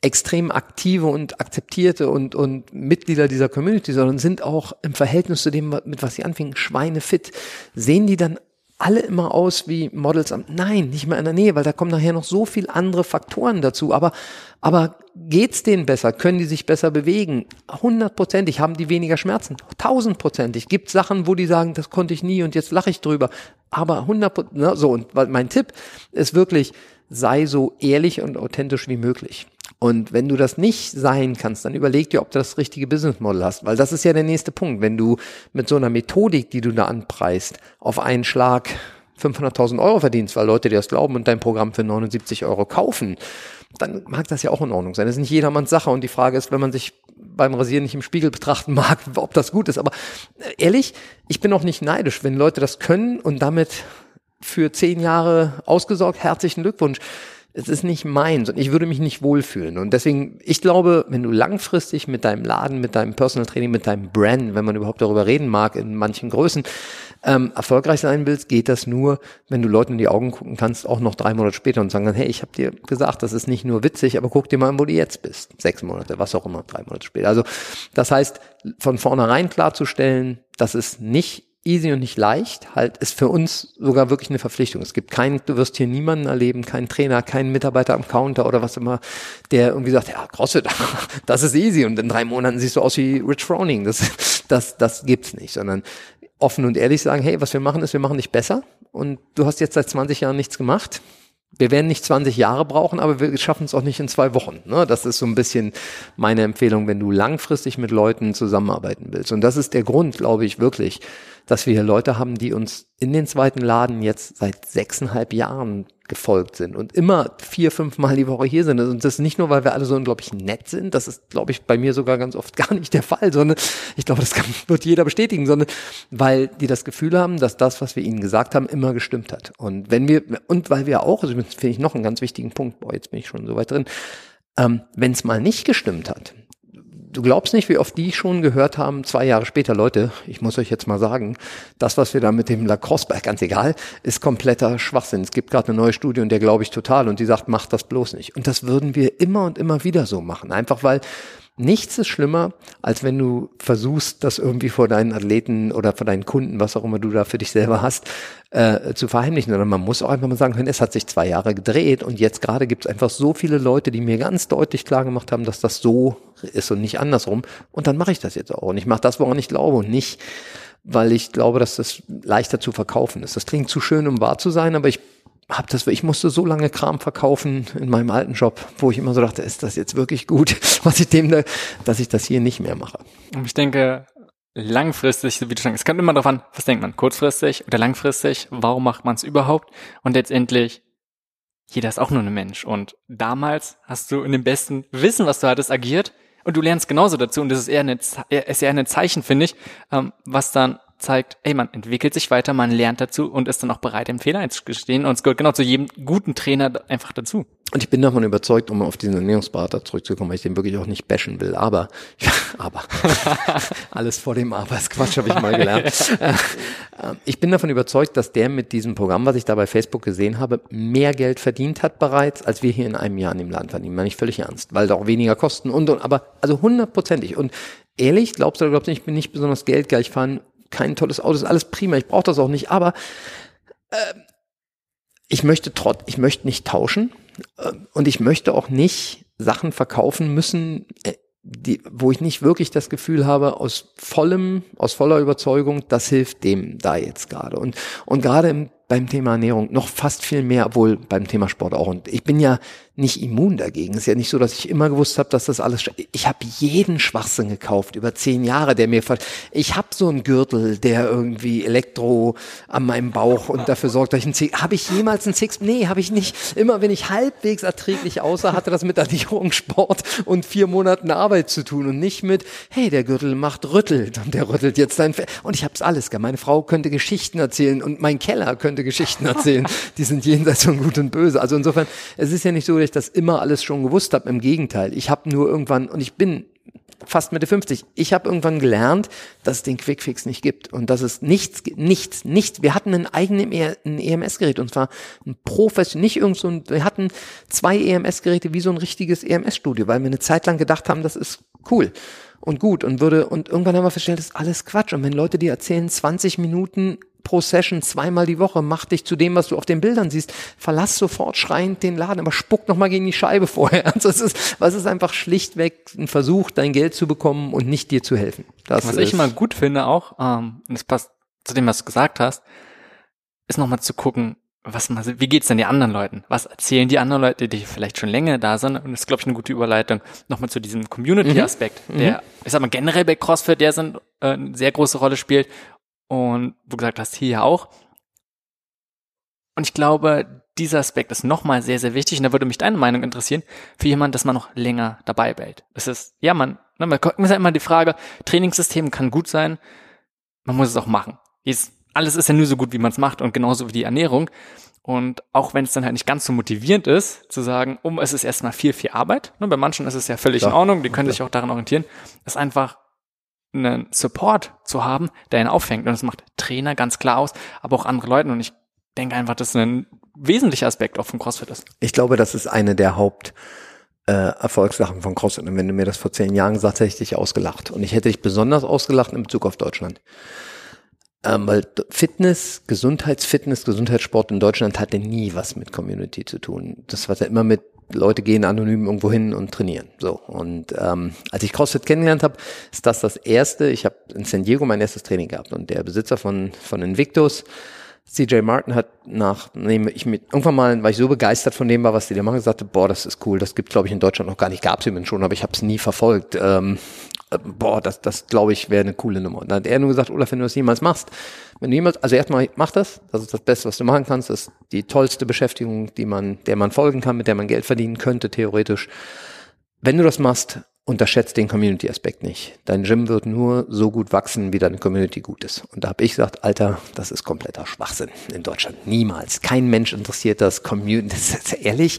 extrem aktive und akzeptierte und, und Mitglieder dieser Community, sondern sind auch im Verhältnis zu dem, mit was sie anfingen, schweinefit. Sehen die dann alle immer aus wie Models am, nein, nicht mehr in der Nähe, weil da kommen nachher noch so viel andere Faktoren dazu. Aber, aber geht's denen besser? Können die sich besser bewegen? Hundertprozentig haben die weniger Schmerzen. Tausendprozentig. Gibt Sachen, wo die sagen, das konnte ich nie und jetzt lache ich drüber. Aber hundert, ne, so. Und mein Tipp ist wirklich, sei so ehrlich und authentisch wie möglich. Und wenn du das nicht sein kannst, dann überleg dir, ob du das richtige Business Model hast, weil das ist ja der nächste Punkt. Wenn du mit so einer Methodik, die du da anpreist, auf einen Schlag 500.000 Euro verdienst, weil Leute dir das glauben und dein Programm für 79 Euro kaufen, dann mag das ja auch in Ordnung sein. Das ist nicht jedermanns Sache und die Frage ist, wenn man sich beim Rasieren nicht im Spiegel betrachten mag, <laughs> ob das gut ist. Aber äh, ehrlich, ich bin auch nicht neidisch, wenn Leute das können und damit für zehn Jahre ausgesorgt. Herzlichen Glückwunsch es ist nicht meins und ich würde mich nicht wohlfühlen. Und deswegen, ich glaube, wenn du langfristig mit deinem Laden, mit deinem Personal Training, mit deinem Brand, wenn man überhaupt darüber reden mag, in manchen Größen, ähm, erfolgreich sein willst, geht das nur, wenn du Leuten in die Augen gucken kannst, auch noch drei Monate später und sagen dann, hey, ich habe dir gesagt, das ist nicht nur witzig, aber guck dir mal an, wo du jetzt bist. Sechs Monate, was auch immer, drei Monate später. Also das heißt, von vornherein klarzustellen, dass es nicht easy und nicht leicht, halt ist für uns sogar wirklich eine Verpflichtung. Es gibt keinen, du wirst hier niemanden erleben, keinen Trainer, keinen Mitarbeiter am Counter oder was immer, der irgendwie sagt, ja, CrossFit, <laughs> das ist easy und in drei Monaten siehst du aus wie Rich Froning. Das, <laughs> das, das gibt's nicht, sondern offen und ehrlich sagen, hey, was wir machen ist, wir machen dich besser und du hast jetzt seit 20 Jahren nichts gemacht. Wir werden nicht 20 Jahre brauchen, aber wir schaffen es auch nicht in zwei Wochen. Ne? Das ist so ein bisschen meine Empfehlung, wenn du langfristig mit Leuten zusammenarbeiten willst. Und das ist der Grund, glaube ich, wirklich, dass wir hier Leute haben, die uns in den zweiten Laden jetzt seit sechseinhalb Jahren gefolgt sind und immer vier, fünf Mal die Woche hier sind. Und das ist nicht nur, weil wir alle so unglaublich nett sind, das ist, glaube ich, bei mir sogar ganz oft <laughs> gar nicht der Fall, sondern ich glaube, das kann, wird jeder bestätigen, sondern weil die das Gefühl haben, dass das, was wir ihnen gesagt haben, immer gestimmt hat. Und wenn wir, und weil wir auch, also finde ich noch einen ganz wichtigen Punkt, boah, jetzt bin ich schon so weit drin, ähm, wenn es mal nicht gestimmt hat, du glaubst nicht, wie oft die schon gehört haben, zwei Jahre später, Leute, ich muss euch jetzt mal sagen, das, was wir da mit dem Lacrosse, <laughs> ganz egal, ist kompletter Schwachsinn. Es gibt gerade eine neue Studie und der glaube ich total und die sagt, macht das bloß nicht. Und das würden wir immer und immer wieder so machen. Einfach weil Nichts ist schlimmer, als wenn du versuchst, das irgendwie vor deinen Athleten oder vor deinen Kunden, was auch immer du da für dich selber hast, äh, zu verheimlichen. Sondern man muss auch einfach mal sagen können, es hat sich zwei Jahre gedreht und jetzt gerade gibt es einfach so viele Leute, die mir ganz deutlich klar gemacht haben, dass das so ist und nicht andersrum. Und dann mache ich das jetzt auch. Und ich mache das, woran ich glaube und nicht, weil ich glaube, dass das leichter zu verkaufen ist. Das klingt zu schön, um wahr zu sein, aber ich hab das, ich musste so lange Kram verkaufen in meinem alten Job, wo ich immer so dachte, ist das jetzt wirklich gut, <laughs> was ich dem, da, dass ich das hier nicht mehr mache. Und ich denke, langfristig, wie du schon, es kommt immer darauf an, was denkt man, kurzfristig oder langfristig, warum macht man es überhaupt? Und letztendlich, jeder ist auch nur ein Mensch. Und damals hast du in dem besten Wissen, was du hattest, agiert und du lernst genauso dazu. Und das ist eher eine, ist eher ein Zeichen, finde ich, ähm, was dann zeigt, ey, man entwickelt sich weiter, man lernt dazu und ist dann auch bereit, im Fehler einzugestehen. Und es gehört genau zu jedem guten Trainer einfach dazu. Und ich bin davon überzeugt, um auf diesen Ernährungsberater zurückzukommen, weil ich den wirklich auch nicht bashen will. Aber, <laughs> aber, <laughs> alles vor dem Aber ist Quatsch, habe ich mal gelernt. Äh, ich bin davon überzeugt, dass der mit diesem Programm, was ich da bei Facebook gesehen habe, mehr Geld verdient hat bereits, als wir hier in einem Jahr in dem Land verdienen. Meine ich völlig ernst, weil da auch weniger Kosten und, und, aber, also hundertprozentig. Und ehrlich, glaubst du oder glaubst du ich bin nicht besonders geldgeil. Ich fahre kein tolles Auto, ist alles prima, ich brauche das auch nicht, aber äh, ich möchte trotz, ich möchte nicht tauschen äh, und ich möchte auch nicht Sachen verkaufen müssen, äh, die, wo ich nicht wirklich das Gefühl habe, aus vollem, aus voller Überzeugung, das hilft dem da jetzt gerade. Und, und gerade im beim Thema Ernährung noch fast viel mehr, obwohl beim Thema Sport auch. Und ich bin ja nicht immun dagegen. Es ist ja nicht so, dass ich immer gewusst habe, dass das alles. Ich habe jeden Schwachsinn gekauft über zehn Jahre, der mir. Ich habe so einen Gürtel, der irgendwie Elektro an meinem Bauch und dafür sorgt, dass ich einen Six. Habe ich jemals einen Six? Nee, habe ich nicht. Immer wenn ich halbwegs erträglich aussah, hatte das mit Ernährung, Sport und vier Monaten Arbeit zu tun und nicht mit, hey, der Gürtel macht rüttelt und der rüttelt jetzt dein. Fe und ich habe es alles. Meine Frau könnte Geschichten erzählen und mein Keller könnte Geschichten erzählen, die sind jenseits von Gut und Böse. Also insofern, es ist ja nicht so, ich das immer alles schon gewusst habe. Im Gegenteil, ich habe nur irgendwann, und ich bin fast Mitte 50. Ich habe irgendwann gelernt, dass es den Quickfix nicht gibt und dass es nichts, nichts, nichts. Wir hatten einen eigenen EMS-Gerät und zwar ein professionell, nicht irgend so ein, wir hatten zwei EMS-Geräte wie so ein richtiges EMS-Studio, weil wir eine Zeit lang gedacht haben, das ist cool und gut und würde, und irgendwann haben wir festgestellt, das ist alles Quatsch. Und wenn Leute dir erzählen, 20 Minuten pro Session zweimal die Woche, mach dich zu dem, was du auf den Bildern siehst, verlass sofort schreiend den Laden, aber spuck nochmal gegen die Scheibe <laughs> vorher. Also es ist, was ist einfach schlichtweg ein Versuch, dein Geld zu bekommen und nicht dir zu helfen. Das was ich immer gut finde auch, ähm, und das passt zu dem, was du gesagt hast, ist nochmal zu gucken, was wie geht's denn den anderen Leuten? Was erzählen die anderen Leute, die vielleicht schon länger da sind? Und das ist, glaube ich, eine gute Überleitung nochmal zu diesem Community-Aspekt, mhm. der, mhm. ich sag mal, generell bei CrossFit, der sind, äh, eine sehr große Rolle spielt und du gesagt hast, hier auch. Und ich glaube, dieser Aspekt ist nochmal sehr, sehr wichtig. Und da würde mich deine Meinung interessieren, für jemanden, dass man noch länger dabei behält. Es ist, ja, man, ne, man ist ja immer die Frage, Trainingssystem kann gut sein, man muss es auch machen. Jetzt, alles ist ja nur so gut, wie man es macht und genauso wie die Ernährung. Und auch wenn es dann halt nicht ganz so motivierend ist, zu sagen, um, es ist erstmal viel, viel Arbeit. Ne, bei manchen ist es ja völlig ja. in Ordnung, die können ja. sich auch daran orientieren. Ist einfach einen Support zu haben, der ihn auffängt. Und das macht Trainer ganz klar aus, aber auch andere Leute. Und ich denke einfach, dass ein wesentlicher Aspekt auch von CrossFit ist. Ich glaube, das ist eine der Haupt äh, Erfolgssachen von CrossFit. Und wenn du mir das vor zehn Jahren gesagt hätte ich dich ausgelacht. Und ich hätte dich besonders ausgelacht in Bezug auf Deutschland. Ähm, weil Fitness, Gesundheitsfitness, Gesundheitssport in Deutschland hatte nie was mit Community zu tun. Das war ja immer mit Leute gehen anonym irgendwo hin und trainieren. So und ähm, als ich CrossFit kennengelernt habe, ist das das erste. Ich habe in San Diego mein erstes Training gehabt und der Besitzer von von Invictus CJ Martin hat nach, nehme ich mit, irgendwann mal, weil ich so begeistert von dem war, was die da machen, gesagt, boah, das ist cool, das gibt glaube ich in Deutschland noch gar nicht, gab es übrigens schon, aber ich habe es nie verfolgt. Ähm, äh, boah, das, das glaube ich wäre eine coole Nummer. Und dann hat er nur gesagt, Olaf, wenn du das jemals machst, wenn du jemals, also erstmal mach das, das ist das Beste, was du machen kannst, das ist die tollste Beschäftigung, die man, der man folgen kann, mit der man Geld verdienen könnte, theoretisch. Wenn du das machst, unterschätzt den Community-Aspekt nicht. Dein Gym wird nur so gut wachsen, wie deine Community gut ist. Und da habe ich gesagt, Alter, das ist kompletter Schwachsinn in Deutschland. Niemals. Kein Mensch interessiert das Community. <laughs> Das ist ehrlich.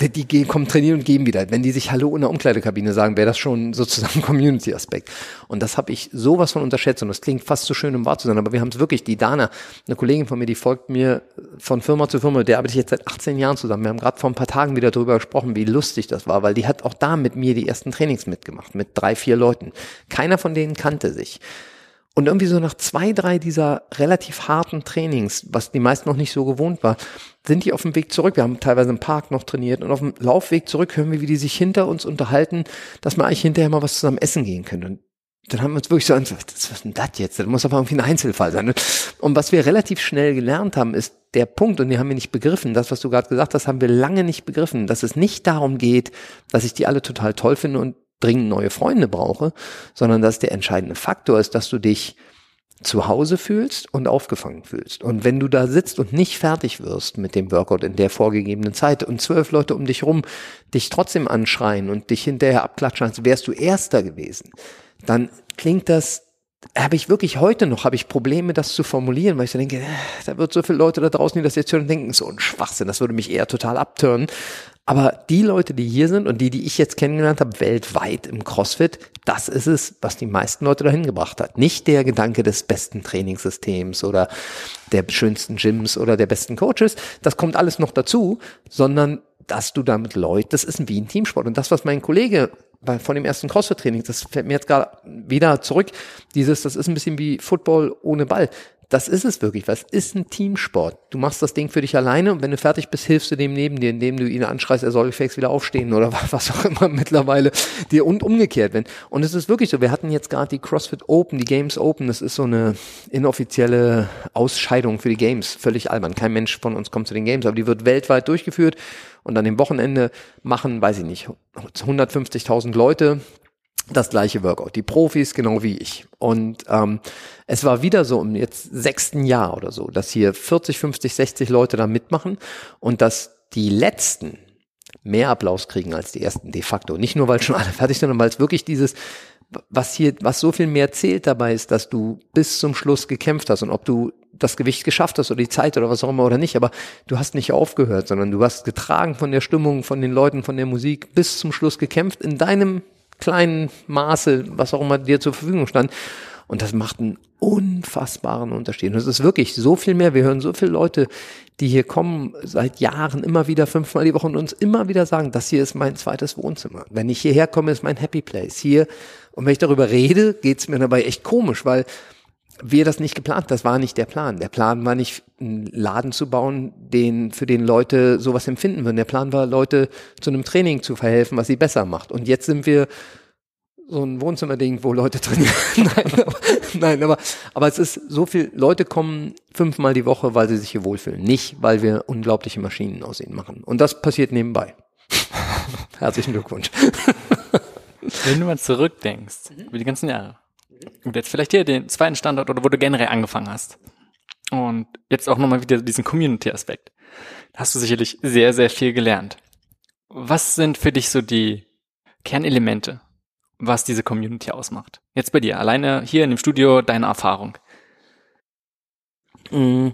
Die gehen, kommen trainieren und gehen wieder. Wenn die sich Hallo in der Umkleidekabine sagen, wäre das schon sozusagen <laughs> Community-Aspekt. Und das habe ich sowas von unterschätzt. Und das klingt fast zu so schön, um wahr zu sein. Aber wir haben es wirklich. Die Dana, eine Kollegin von mir, die folgt mir von Firma zu Firma. Der arbeite ich jetzt seit 18 Jahren zusammen. Wir haben gerade vor ein paar Tagen wieder darüber gesprochen, wie lustig das war, weil die hat auch da mit mir die ersten Trainings Trainings mitgemacht mit drei, vier Leuten. Keiner von denen kannte sich. Und irgendwie so nach zwei, drei dieser relativ harten Trainings, was die meisten noch nicht so gewohnt war, sind die auf dem Weg zurück. Wir haben teilweise im Park noch trainiert und auf dem Laufweg zurück hören wir, wie die sich hinter uns unterhalten, dass man eigentlich hinterher mal was zusammen essen gehen könnte. Und dann haben wir uns wirklich so, was ist denn das jetzt? Das muss aber irgendwie ein Einzelfall sein. Und was wir relativ schnell gelernt haben, ist der Punkt, und den haben wir nicht begriffen, das, was du gerade gesagt hast, haben wir lange nicht begriffen, dass es nicht darum geht, dass ich die alle total toll finde und dringend neue Freunde brauche, sondern dass der entscheidende Faktor ist, dass du dich zu Hause fühlst und aufgefangen fühlst. Und wenn du da sitzt und nicht fertig wirst mit dem Workout in der vorgegebenen Zeit und zwölf Leute um dich rum dich trotzdem anschreien und dich hinterher abklatschen, als wärst du Erster gewesen, dann klingt das habe ich wirklich heute noch, habe ich Probleme, das zu formulieren, weil ich so denke, äh, da wird so viele Leute da draußen, die das jetzt hören, denken, so ein Schwachsinn, das würde mich eher total abtören. Aber die Leute, die hier sind und die, die ich jetzt kennengelernt habe, weltweit im CrossFit, das ist es, was die meisten Leute dahin gebracht hat. Nicht der Gedanke des besten Trainingssystems oder der schönsten Gyms oder der besten Coaches. Das kommt alles noch dazu, sondern dass du damit Leute, das ist wie ein Teamsport. Und das, was mein Kollege von dem ersten CrossFit-Training, das fällt mir jetzt gerade wieder zurück, dieses, das ist ein bisschen wie Football ohne Ball das ist es wirklich. Was ist ein Teamsport? Du machst das Ding für dich alleine und wenn du fertig bist, hilfst du dem neben dir, indem du ihn anschreist, er soll gefälligst wieder aufstehen oder <laughs> was auch immer mittlerweile dir und umgekehrt wenn. Und es ist wirklich so. Wir hatten jetzt gerade die CrossFit Open, die Games Open. Das ist so eine inoffizielle Ausscheidung für die Games. Völlig albern. Kein Mensch von uns kommt zu den Games, aber die wird weltweit durchgeführt und an dem Wochenende machen, weiß ich nicht, 150.000 Leute das gleiche Workout. Die Profis genau wie ich. Und ähm, es war wieder so im jetzt sechsten Jahr oder so, dass hier 40, 50, 60 Leute da mitmachen und dass die letzten mehr Applaus kriegen als die ersten de facto. Nicht nur, weil schon alle fertig sind, sondern weil es wirklich dieses, was hier, was so viel mehr zählt dabei ist, dass du bis zum Schluss gekämpft hast und ob du das Gewicht geschafft hast oder die Zeit oder was auch immer oder nicht, aber du hast nicht aufgehört, sondern du hast getragen von der Stimmung, von den Leuten, von der Musik bis zum Schluss gekämpft in deinem kleinen Maße, was auch immer dir zur Verfügung stand. Und das macht einen unfassbaren Unterschied. Und es ist wirklich so viel mehr. Wir hören so viele Leute, die hier kommen seit Jahren immer wieder fünfmal die Woche und uns immer wieder sagen, das hier ist mein zweites Wohnzimmer. Wenn ich hierher komme, ist mein Happy Place. Hier, und wenn ich darüber rede, geht's mir dabei echt komisch, weil wir das nicht geplant, das war nicht der Plan. Der Plan war nicht, einen Laden zu bauen, den, für den Leute sowas empfinden würden. Der Plan war, Leute zu einem Training zu verhelfen, was sie besser macht. Und jetzt sind wir so ein Wohnzimmerding, wo Leute <laughs> trainieren. nein, aber, nein, aber, aber es ist so viel, Leute kommen fünfmal die Woche, weil sie sich hier wohlfühlen. Nicht, weil wir unglaubliche Maschinen aus ihnen machen. Und das passiert nebenbei. <laughs> Herzlichen Glückwunsch. Wenn du mal zurückdenkst, über die ganzen Jahre, und jetzt vielleicht hier den zweiten Standort oder wo du generell angefangen hast. Und jetzt auch nochmal wieder diesen Community-Aspekt. Hast du sicherlich sehr, sehr viel gelernt. Was sind für dich so die Kernelemente, was diese Community ausmacht? Jetzt bei dir, alleine hier in dem Studio, deine Erfahrung. Mm,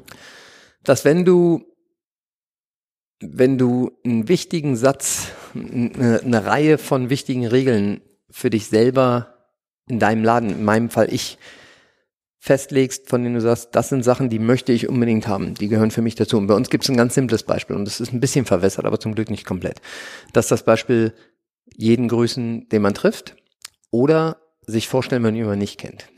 dass wenn du, wenn du einen wichtigen Satz, eine, eine Reihe von wichtigen Regeln für dich selber in deinem Laden, in meinem Fall ich, festlegst, von denen du sagst, das sind Sachen, die möchte ich unbedingt haben, die gehören für mich dazu. Und bei uns gibt es ein ganz simples Beispiel und das ist ein bisschen verwässert, aber zum Glück nicht komplett. Das ist das Beispiel jeden grüßen, den man trifft oder sich vorstellen, wenn man nicht kennt.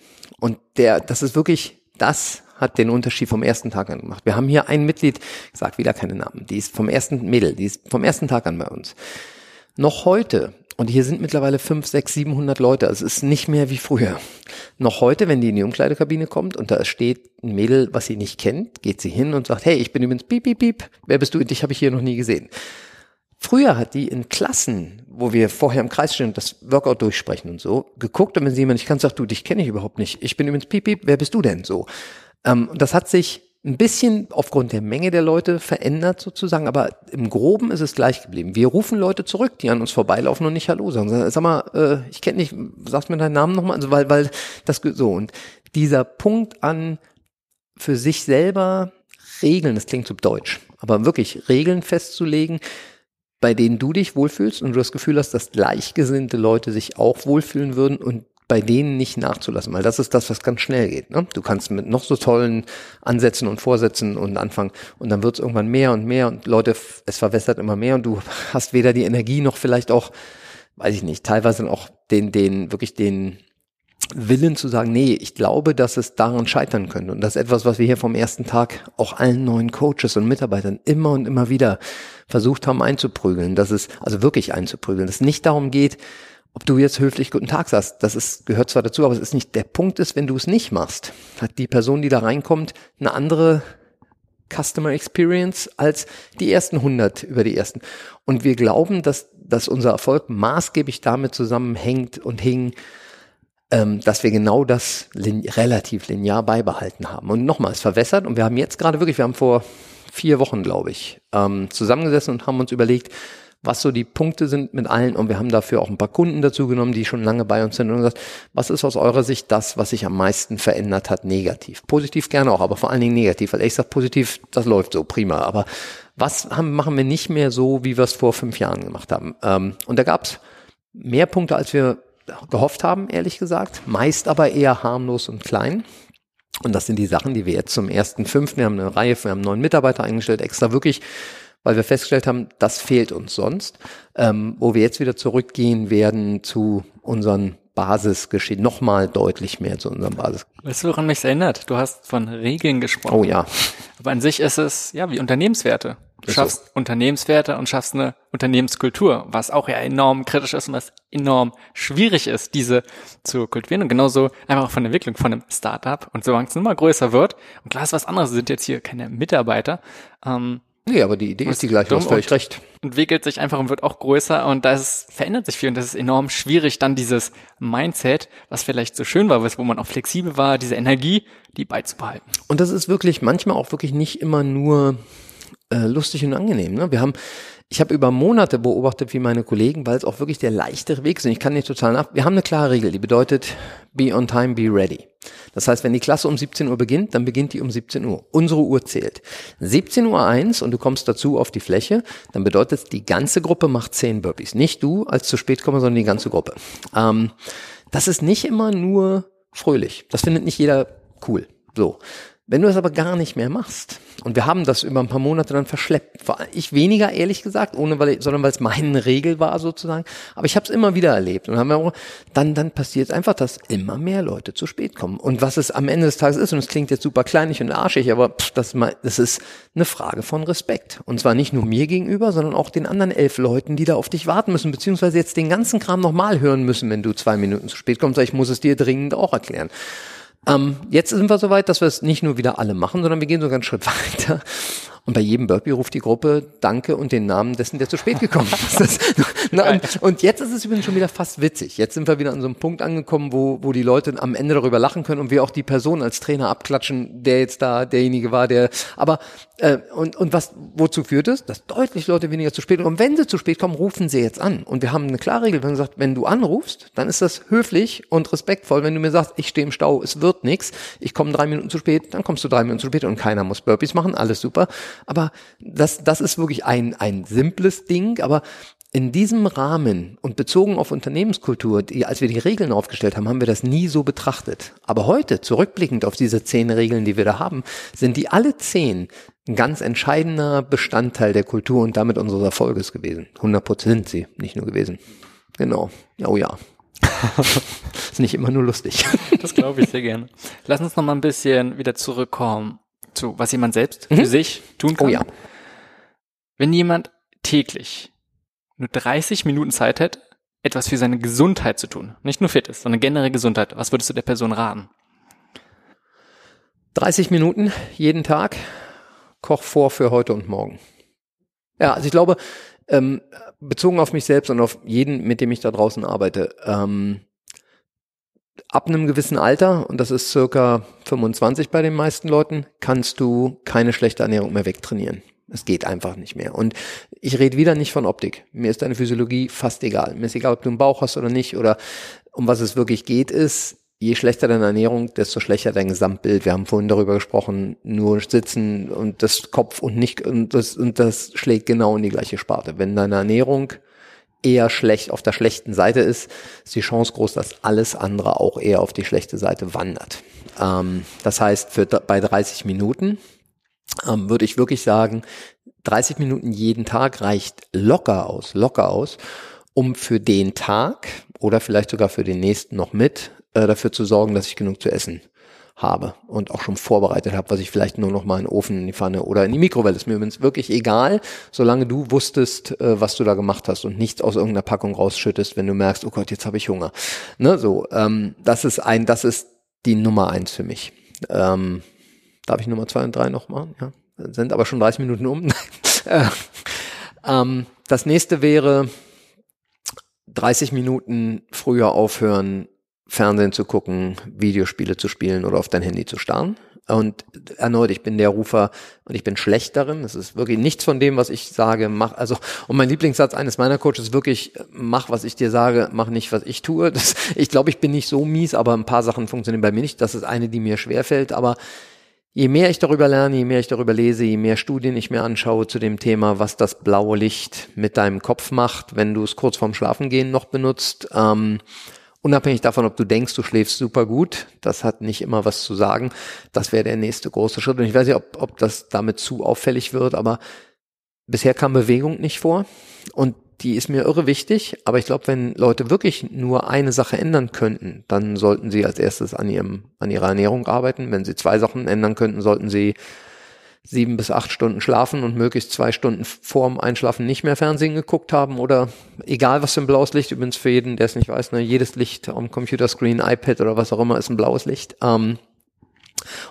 Und der, das ist wirklich, das hat den Unterschied vom ersten Tag an gemacht. Wir haben hier ein Mitglied, ich sag wieder keine Namen, die ist vom ersten Mädel, die ist vom ersten Tag an bei uns. Noch heute und hier sind mittlerweile fünf, sechs, siebenhundert Leute. Also es ist nicht mehr wie früher. Noch heute, wenn die in die Umkleidekabine kommt und da steht ein Mädel, was sie nicht kennt, geht sie hin und sagt, hey, ich bin übrigens piep, piep, piep. Wer bist du? Dich habe ich hier noch nie gesehen. Früher hat die in Klassen, wo wir vorher im Kreis stehen und das Workout durchsprechen und so, geguckt und wenn sie jemand nicht kann, sagt, du, dich kenne ich überhaupt nicht. Ich bin übrigens piep, piep. Wer bist du denn? So. Ähm, das hat sich ein bisschen aufgrund der Menge der Leute verändert sozusagen, aber im Groben ist es gleich geblieben. Wir rufen Leute zurück, die an uns vorbeilaufen und nicht Hallo sagen. Sag mal, äh, ich kenne nicht, sagst mir deinen Namen nochmal, also weil, weil das so und dieser Punkt an für sich selber Regeln, das klingt so deutsch, aber wirklich Regeln festzulegen, bei denen du dich wohlfühlst und du das Gefühl hast, dass gleichgesinnte Leute sich auch wohlfühlen würden und bei denen nicht nachzulassen, weil das ist das, was ganz schnell geht. Ne? Du kannst mit noch so tollen Ansätzen und Vorsätzen und anfangen und dann wird es irgendwann mehr und mehr und Leute, es verwässert immer mehr und du hast weder die Energie noch vielleicht auch, weiß ich nicht, teilweise auch den, den, wirklich den Willen zu sagen, nee, ich glaube, dass es daran scheitern könnte. Und das ist etwas, was wir hier vom ersten Tag auch allen neuen Coaches und Mitarbeitern immer und immer wieder versucht haben einzuprügeln, dass es, also wirklich einzuprügeln, dass es nicht darum geht, ob du jetzt höflich guten Tag sagst, das ist, gehört zwar dazu, aber es ist nicht, der Punkt ist, wenn du es nicht machst, hat die Person, die da reinkommt, eine andere Customer Experience als die ersten 100 über die ersten. Und wir glauben, dass, dass unser Erfolg maßgeblich damit zusammenhängt und hing, ähm, dass wir genau das lin relativ linear beibehalten haben. Und nochmal, verwässert und wir haben jetzt gerade wirklich, wir haben vor vier Wochen, glaube ich, ähm, zusammengesessen und haben uns überlegt, was so die Punkte sind mit allen und wir haben dafür auch ein paar Kunden dazu genommen, die schon lange bei uns sind und gesagt, was ist aus eurer Sicht das, was sich am meisten verändert hat, negativ? Positiv gerne auch, aber vor allen Dingen negativ, weil ich sage positiv, das läuft so prima, aber was haben, machen wir nicht mehr so, wie wir es vor fünf Jahren gemacht haben? Ähm, und da gab es mehr Punkte, als wir gehofft haben, ehrlich gesagt, meist aber eher harmlos und klein. Und das sind die Sachen, die wir jetzt zum ersten fünften, wir haben eine Reihe, wir haben neuen Mitarbeiter eingestellt, extra wirklich weil wir festgestellt haben, das fehlt uns sonst, ähm, wo wir jetzt wieder zurückgehen werden zu unseren Basisgeschehen, nochmal deutlich mehr zu unserem Basis. Weißt du, woran mich erinnert? Du hast von Regeln gesprochen. Oh ja. Aber an sich ist es, ja, wie Unternehmenswerte. Du schaffst so. Unternehmenswerte und schaffst eine Unternehmenskultur, was auch ja enorm kritisch ist und was enorm schwierig ist, diese zu kultivieren. Und genauso einfach von der Entwicklung von einem Startup. Und solange es immer größer wird, und klar ist was anderes, sind jetzt hier keine Mitarbeiter, ähm, Nee, aber die Idee ist die gleiche, du hast völlig recht. Entwickelt sich einfach und wird auch größer und da ist, verändert sich viel und das ist enorm schwierig, dann dieses Mindset, was vielleicht so schön war, wo man auch flexibel war, diese Energie, die beizubehalten. Und das ist wirklich manchmal auch wirklich nicht immer nur äh, lustig und angenehm. Ne? Wir haben ich habe über Monate beobachtet, wie meine Kollegen, weil es auch wirklich der leichtere Weg ist. Und ich kann nicht total nach. Wir haben eine klare Regel, die bedeutet be on time, be ready. Das heißt, wenn die Klasse um 17 Uhr beginnt, dann beginnt die um 17 Uhr. Unsere Uhr zählt. 17 Uhr eins und du kommst dazu auf die Fläche, dann bedeutet es, die ganze Gruppe macht 10 Burpees. Nicht du als zu spät komme, sondern die ganze Gruppe. Ähm, das ist nicht immer nur fröhlich. Das findet nicht jeder cool. So. Wenn du es aber gar nicht mehr machst, und wir haben das über ein paar Monate dann verschleppt, ich weniger ehrlich gesagt, ohne weil, sondern weil es meine <laughs> Regel war sozusagen, aber ich habe es immer wieder erlebt und haben wir auch, dann dann passiert einfach, dass immer mehr Leute zu spät kommen. Und was es am Ende des Tages ist, und es klingt jetzt super kleinig und arschig, aber pff, das, das ist eine Frage von Respekt. Und zwar nicht nur mir gegenüber, sondern auch den anderen elf Leuten, die da auf dich warten müssen, beziehungsweise jetzt den ganzen Kram nochmal hören müssen, wenn du zwei Minuten zu spät kommst. Ich muss es dir dringend auch erklären. Ähm, jetzt sind wir soweit, dass wir es nicht nur wieder alle machen, sondern wir gehen sogar einen Schritt <laughs> weiter und bei jedem Burpee ruft die Gruppe Danke und den Namen dessen, der zu spät gekommen <laughs> ist. Na, und, und, jetzt ist es übrigens schon wieder fast witzig. Jetzt sind wir wieder an so einem Punkt angekommen, wo, wo die Leute am Ende darüber lachen können und wir auch die Person als Trainer abklatschen, der jetzt da derjenige war, der. Aber äh, und, und was wozu führt es? Dass deutlich Leute weniger zu spät kommen. Und wenn sie zu spät kommen, rufen sie jetzt an. Und wir haben eine klare Regel, wenn du sagst, wenn du anrufst, dann ist das höflich und respektvoll. Wenn du mir sagst, ich stehe im Stau, es wird nichts, ich komme drei Minuten zu spät, dann kommst du drei Minuten zu spät und keiner muss Burpees machen, alles super. Aber das, das ist wirklich ein, ein simples Ding, aber in diesem Rahmen und bezogen auf Unternehmenskultur, die, als wir die Regeln aufgestellt haben, haben wir das nie so betrachtet. Aber heute, zurückblickend auf diese zehn Regeln, die wir da haben, sind die alle zehn ein ganz entscheidender Bestandteil der Kultur und damit unseres Erfolges gewesen. 100 Prozent sind sie, nicht nur gewesen. Genau. Oh ja. <laughs> ist nicht immer nur lustig. Das glaube ich sehr gerne. Lass uns noch mal ein bisschen wieder zurückkommen zu, was jemand selbst mhm. für sich tun kann. Oh ja. Wenn jemand täglich nur 30 Minuten Zeit hätte, etwas für seine Gesundheit zu tun, nicht nur fit ist, sondern generell Gesundheit, was würdest du der Person raten? 30 Minuten jeden Tag, koch vor für heute und morgen. Ja, also ich glaube, ähm, bezogen auf mich selbst und auf jeden, mit dem ich da draußen arbeite, ähm, ab einem gewissen Alter, und das ist circa 25 bei den meisten Leuten, kannst du keine schlechte Ernährung mehr wegtrainieren. Es geht einfach nicht mehr. Und ich rede wieder nicht von Optik. Mir ist deine Physiologie fast egal. Mir ist egal, ob du einen Bauch hast oder nicht oder um was es wirklich geht, ist, je schlechter deine Ernährung, desto schlechter dein Gesamtbild. Wir haben vorhin darüber gesprochen, nur sitzen und das Kopf und nicht, und das, und das schlägt genau in die gleiche Sparte. Wenn deine Ernährung eher schlecht auf der schlechten Seite ist, ist die Chance groß, dass alles andere auch eher auf die schlechte Seite wandert. Ähm, das heißt, für, bei 30 Minuten ähm, würde ich wirklich sagen, 30 Minuten jeden Tag reicht locker aus, locker aus, um für den Tag oder vielleicht sogar für den nächsten noch mit äh, dafür zu sorgen, dass ich genug zu essen habe und auch schon vorbereitet habe, was ich vielleicht nur noch mal in den Ofen, in die Pfanne oder in die Mikrowelle ist mir übrigens wirklich egal, solange du wusstest, äh, was du da gemacht hast und nichts aus irgendeiner Packung rausschüttest, wenn du merkst, oh Gott, jetzt habe ich Hunger. Ne, so, ähm, das ist ein, das ist die Nummer eins für mich. Ähm, Darf ich Nummer zwei und drei noch machen? Ja, sind aber schon 30 Minuten um. <laughs> Äh, ähm, das nächste wäre 30 Minuten früher aufhören, Fernsehen zu gucken, Videospiele zu spielen oder auf dein Handy zu starren. Und erneut, ich bin der Rufer und ich bin schlecht darin. Das ist wirklich nichts von dem, was ich sage, mach, also, und mein Lieblingssatz eines meiner Coaches ist wirklich, mach, was ich dir sage, mach nicht, was ich tue. Das, ich glaube, ich bin nicht so mies, aber ein paar Sachen funktionieren bei mir nicht. Das ist eine, die mir schwerfällt, aber je mehr ich darüber lerne, je mehr ich darüber lese, je mehr Studien ich mir anschaue zu dem Thema, was das blaue Licht mit deinem Kopf macht, wenn du es kurz vorm Schlafengehen noch benutzt, ähm, unabhängig davon, ob du denkst, du schläfst super gut, das hat nicht immer was zu sagen. Das wäre der nächste große Schritt. Und ich weiß nicht, ob, ob das damit zu auffällig wird, aber bisher kam Bewegung nicht vor. Und die ist mir irre wichtig, aber ich glaube, wenn Leute wirklich nur eine Sache ändern könnten, dann sollten sie als erstes an ihrem, an ihrer Ernährung arbeiten. Wenn sie zwei Sachen ändern könnten, sollten sie sieben bis acht Stunden schlafen und möglichst zwei Stunden vorm Einschlafen nicht mehr Fernsehen geguckt haben oder egal was für ein blaues Licht, übrigens für jeden, der es nicht weiß, ne, jedes Licht am Computerscreen, iPad oder was auch immer ist ein blaues Licht. Ähm,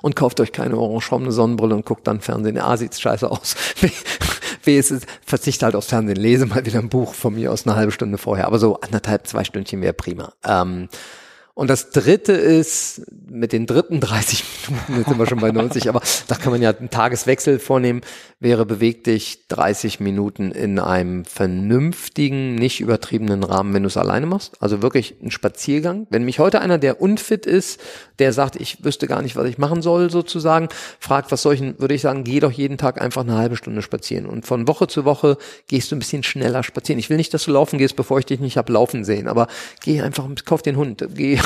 und kauft euch keine orangefarbene Sonnenbrille und guckt dann Fernsehen. Ah, sieht's scheiße aus. <laughs> B ist es, verzichte halt aufs Fernsehen, lese mal wieder ein Buch von mir aus eine halbe Stunde vorher, aber so anderthalb, zwei Stündchen wäre prima. Ähm, und das dritte ist, mit den dritten 30 Minuten, jetzt sind wir schon bei 90, aber da kann man ja einen Tageswechsel vornehmen, wäre beweg dich 30 Minuten in einem vernünftigen, nicht übertriebenen Rahmen, wenn du es alleine machst. Also wirklich ein Spaziergang. Wenn mich heute einer, der unfit ist, der sagt, ich wüsste gar nicht, was ich machen soll, sozusagen, fragt, was soll ich, würde ich sagen, geh doch jeden Tag einfach eine halbe Stunde spazieren. Und von Woche zu Woche gehst du ein bisschen schneller spazieren. Ich will nicht, dass du laufen gehst, bevor ich dich nicht hab laufen sehen, aber geh einfach, kauf den Hund, geh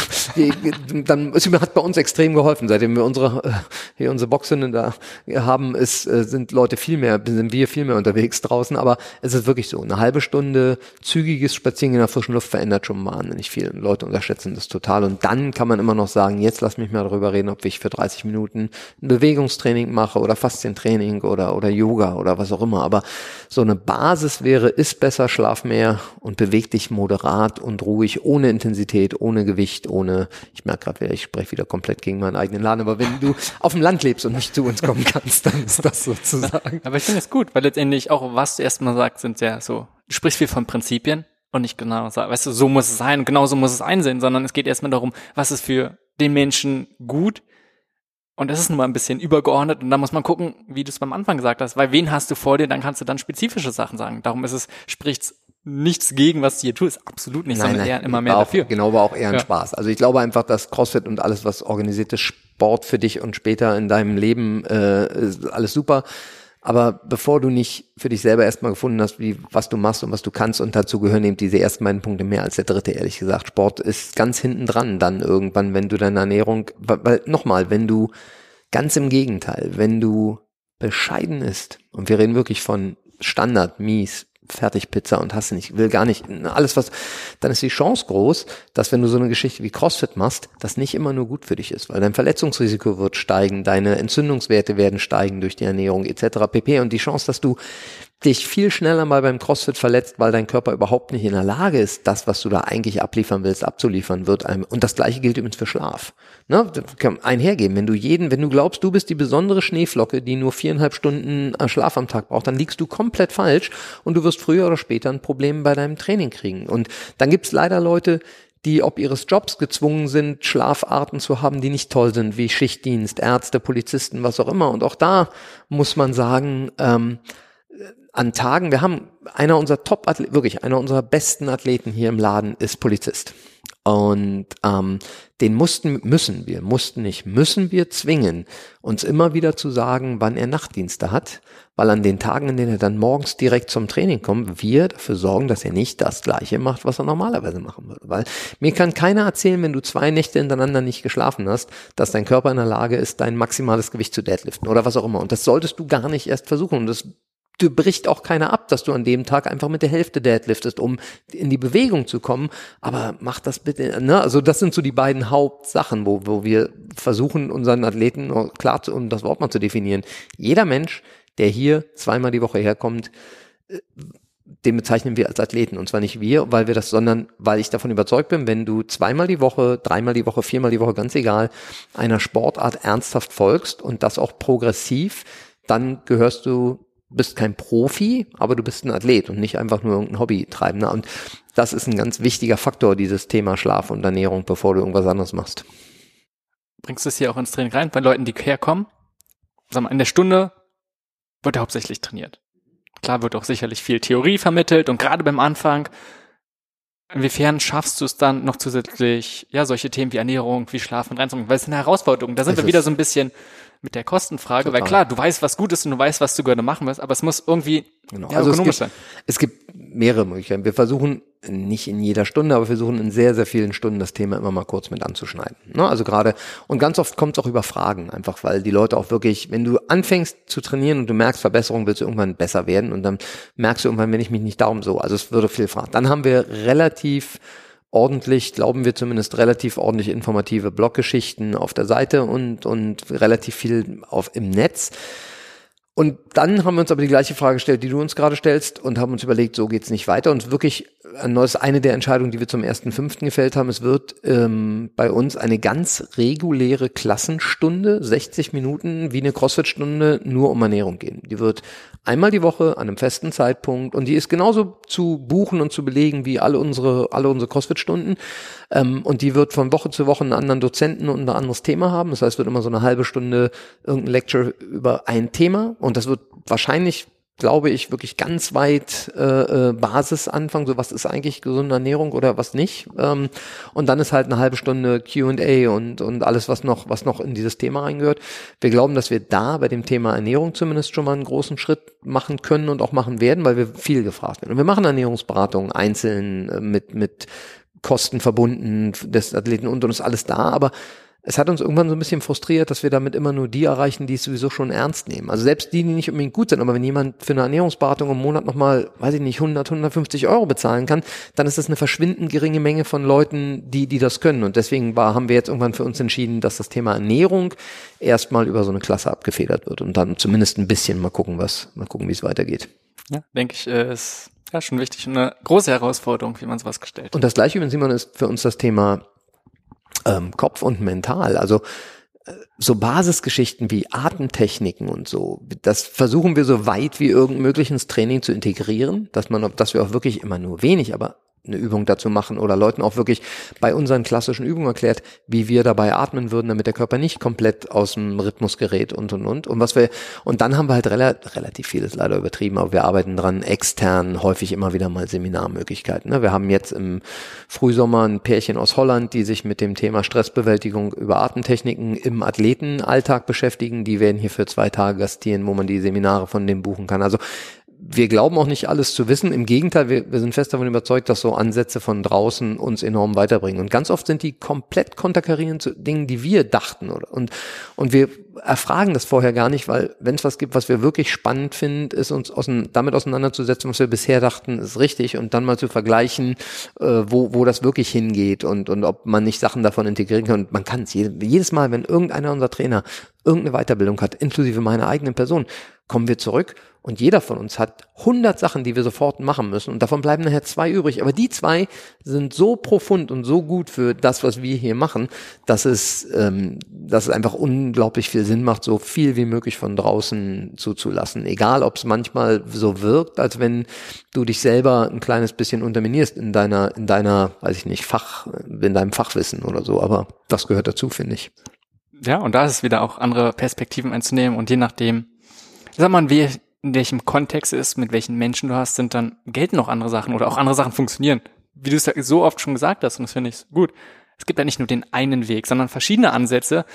dann es hat bei uns extrem geholfen, seitdem wir unsere äh, hier unsere Boxen da haben, ist, äh, sind Leute viel mehr, sind wir viel mehr unterwegs draußen, aber es ist wirklich so, eine halbe Stunde zügiges Spazieren in der frischen Luft verändert schon wahnsinnig viel. Leute unterschätzen das total. Und dann kann man immer noch sagen, jetzt lass mich mal darüber reden, ob ich für 30 Minuten ein Bewegungstraining mache oder Faszientraining oder oder Yoga oder was auch immer, aber so eine Basis wäre, ist besser, schlaf mehr und beweg dich moderat und ruhig, ohne Intensität, ohne Gewicht, ohne ich merke gerade, ich spreche wieder komplett gegen meinen eigenen Laden, aber wenn du <laughs> auf dem Land lebst und nicht zu uns kommen kannst, dann ist das sozusagen. Aber ich finde es gut, weil letztendlich auch, was du erstmal sagst, sind ja so, du sprichst viel von Prinzipien und nicht genau weißt du, so muss es sein, genau so muss es einsehen, sondern es geht erstmal darum, was ist für den Menschen gut, und das ist nun mal ein bisschen übergeordnet und da muss man gucken, wie du es beim Anfang gesagt hast, weil wen hast du vor dir, dann kannst du dann spezifische Sachen sagen. Darum ist es, spricht's nichts gegen, was du hier tust, absolut nicht, nein, sondern nein, eher immer mehr auch, dafür. Genau, war auch eher ein ja. Spaß. Also ich glaube einfach, dass CrossFit und alles, was organisiertes Sport für dich und später in deinem Leben äh, ist alles super. Aber bevor du nicht für dich selber erstmal gefunden hast, wie, was du machst und was du kannst, und dazu gehören eben diese ersten beiden Punkte mehr als der dritte, ehrlich gesagt. Sport ist ganz hinten dran dann irgendwann, wenn du deine Ernährung, weil, weil nochmal, wenn du, ganz im Gegenteil, wenn du bescheiden ist, und wir reden wirklich von Standard, mies, Fertigpizza und hast nicht, will gar nicht, alles was, dann ist die Chance groß, dass wenn du so eine Geschichte wie CrossFit machst, das nicht immer nur gut für dich ist, weil dein Verletzungsrisiko wird steigen, deine Entzündungswerte werden steigen durch die Ernährung etc. pp. Und die Chance, dass du dich viel schneller mal beim CrossFit verletzt, weil dein Körper überhaupt nicht in der Lage ist, das, was du da eigentlich abliefern willst, abzuliefern wird. Und das gleiche gilt übrigens für Schlaf. Ne? Einhergeben. Wenn du jeden, wenn du glaubst, du bist die besondere Schneeflocke, die nur viereinhalb Stunden äh, Schlaf am Tag braucht, dann liegst du komplett falsch und du wirst früher oder später ein Problem bei deinem Training kriegen. Und dann gibt's leider Leute, die ob ihres Jobs gezwungen sind, Schlafarten zu haben, die nicht toll sind, wie Schichtdienst, Ärzte, Polizisten, was auch immer. Und auch da muss man sagen, ähm, an Tagen, wir haben einer unserer Top-Athleten, wirklich einer unserer besten Athleten hier im Laden ist Polizist. Und ähm, den mussten, müssen wir, mussten nicht, müssen wir zwingen, uns immer wieder zu sagen, wann er Nachtdienste hat, weil an den Tagen, in denen er dann morgens direkt zum Training kommt, wir dafür sorgen, dass er nicht das Gleiche macht, was er normalerweise machen würde. Weil mir kann keiner erzählen, wenn du zwei Nächte hintereinander nicht geschlafen hast, dass dein Körper in der Lage ist, dein maximales Gewicht zu deadliften oder was auch immer. Und das solltest du gar nicht erst versuchen. Und das du bricht auch keiner ab, dass du an dem Tag einfach mit der Hälfte deadliftest, um in die Bewegung zu kommen. Aber mach das bitte, ne? Also das sind so die beiden Hauptsachen, wo, wo wir versuchen, unseren Athleten klar zu, um das Wort mal zu definieren. Jeder Mensch, der hier zweimal die Woche herkommt, äh, den bezeichnen wir als Athleten. Und zwar nicht wir, weil wir das, sondern weil ich davon überzeugt bin, wenn du zweimal die Woche, dreimal die Woche, viermal die Woche, ganz egal, einer Sportart ernsthaft folgst und das auch progressiv, dann gehörst du bist kein Profi, aber du bist ein Athlet und nicht einfach nur irgendein Hobbytreibender. Und das ist ein ganz wichtiger Faktor, dieses Thema Schlaf und Ernährung, bevor du irgendwas anderes machst. Bringst du es hier auch ins Training rein, bei Leuten, die herkommen? Sag mal, in der Stunde wird er hauptsächlich trainiert. Klar wird auch sicherlich viel Theorie vermittelt und gerade beim Anfang, inwiefern schaffst du es dann noch zusätzlich, ja, solche Themen wie Ernährung, wie Schlafen reinzubringen? Weil es ist eine Herausforderung. Da sind es wir wieder so ein bisschen mit der Kostenfrage, Total. weil klar, du weißt, was gut ist und du weißt, was du gerne machen willst, aber es muss irgendwie genau. also ökonomisch es gibt, sein. Es gibt mehrere Möglichkeiten. Wir versuchen nicht in jeder Stunde, aber wir versuchen in sehr, sehr vielen Stunden das Thema immer mal kurz mit anzuschneiden. Ne? Also gerade, und ganz oft kommt es auch über Fragen, einfach weil die Leute auch wirklich, wenn du anfängst zu trainieren und du merkst Verbesserung, willst du irgendwann besser werden und dann merkst du irgendwann, wenn ich mich nicht darum so, also es würde viel fragen. Dann haben wir relativ ordentlich, glauben wir zumindest, relativ ordentlich informative Bloggeschichten auf der Seite und, und relativ viel auf, im Netz. Und dann haben wir uns aber die gleiche Frage gestellt, die du uns gerade stellst und haben uns überlegt, so geht's nicht weiter. Und wirklich, das ist eine der Entscheidungen, die wir zum ersten fünften gefällt haben. Es wird ähm, bei uns eine ganz reguläre Klassenstunde, 60 Minuten, wie eine Crossfit-Stunde, nur um Ernährung gehen. Die wird einmal die Woche an einem festen Zeitpunkt und die ist genauso zu buchen und zu belegen wie alle unsere, alle unsere CrossFit-Stunden. Ähm, und die wird von Woche zu Woche einen anderen Dozenten und ein anderes Thema haben. Das heißt, wird immer so eine halbe Stunde irgendein Lecture über ein Thema das wird wahrscheinlich glaube ich, wirklich ganz weit äh, äh, Basis anfangen, so was ist eigentlich gesunde Ernährung oder was nicht. Ähm, und dann ist halt eine halbe Stunde QA und, und alles, was noch, was noch in dieses Thema reingehört. Wir glauben, dass wir da bei dem Thema Ernährung zumindest schon mal einen großen Schritt machen können und auch machen werden, weil wir viel gefragt werden. Und wir machen Ernährungsberatungen einzeln äh, mit, mit Kosten verbunden des Athleten und und ist alles da, aber es hat uns irgendwann so ein bisschen frustriert, dass wir damit immer nur die erreichen, die es sowieso schon ernst nehmen. Also selbst die, die nicht unbedingt gut sind, aber wenn jemand für eine Ernährungsberatung im Monat nochmal, weiß ich nicht, 100, 150 Euro bezahlen kann, dann ist das eine verschwindend geringe Menge von Leuten, die, die das können. Und deswegen war, haben wir jetzt irgendwann für uns entschieden, dass das Thema Ernährung erstmal über so eine Klasse abgefedert wird und dann zumindest ein bisschen mal gucken, was, mal gucken, wie es weitergeht. Ja, denke ich, äh, ist ja schon wichtig und eine große Herausforderung, wie man sowas gestellt. Und das gleiche, übrigens, Simon, ist für uns das Thema ähm, Kopf und mental. Also äh, so Basisgeschichten wie Atemtechniken und so, das versuchen wir so weit wie irgend möglich ins Training zu integrieren, dass man, dass wir auch wirklich immer nur wenig, aber eine Übung dazu machen oder Leuten auch wirklich bei unseren klassischen Übungen erklärt, wie wir dabei atmen würden, damit der Körper nicht komplett aus dem Rhythmus gerät und und und. Und was wir, und dann haben wir halt rela relativ vieles leider übertrieben, aber wir arbeiten dran extern häufig immer wieder mal Seminarmöglichkeiten. Ne? Wir haben jetzt im Frühsommer ein Pärchen aus Holland, die sich mit dem Thema Stressbewältigung über Atemtechniken im Athletenalltag beschäftigen. Die werden hier für zwei Tage gastieren, wo man die Seminare von dem buchen kann. Also wir glauben auch nicht alles zu wissen. Im Gegenteil, wir, wir sind fest davon überzeugt, dass so Ansätze von draußen uns enorm weiterbringen. Und ganz oft sind die komplett konterkarieren zu Dingen, die wir dachten. Oder? Und, und wir erfragen das vorher gar nicht, weil wenn es was gibt, was wir wirklich spannend finden, ist uns ausein, damit auseinanderzusetzen, was wir bisher dachten, ist richtig und dann mal zu vergleichen, äh, wo, wo das wirklich hingeht und, und ob man nicht Sachen davon integrieren kann. Und man kann es jedes Mal, wenn irgendeiner unserer Trainer irgendeine Weiterbildung hat, inklusive meiner eigenen Person, kommen wir zurück und jeder von uns hat 100 Sachen, die wir sofort machen müssen und davon bleiben nachher zwei übrig. Aber die zwei sind so profund und so gut für das, was wir hier machen, dass es, ähm, dass es einfach unglaublich viel Sinn macht, so viel wie möglich von draußen zuzulassen. Egal, ob es manchmal so wirkt, als wenn du dich selber ein kleines bisschen unterminierst in deiner, in deiner, weiß ich nicht, Fach, in deinem Fachwissen oder so. Aber das gehört dazu, finde ich. Ja, und da ist es wieder auch andere Perspektiven einzunehmen und je nachdem, sag mal, wie, in welchem Kontext ist, mit welchen Menschen du hast, sind dann, gelten noch andere Sachen oder auch andere Sachen funktionieren. Wie du es so oft schon gesagt hast, und das finde ich gut. Es gibt ja nicht nur den einen Weg, sondern verschiedene Ansätze.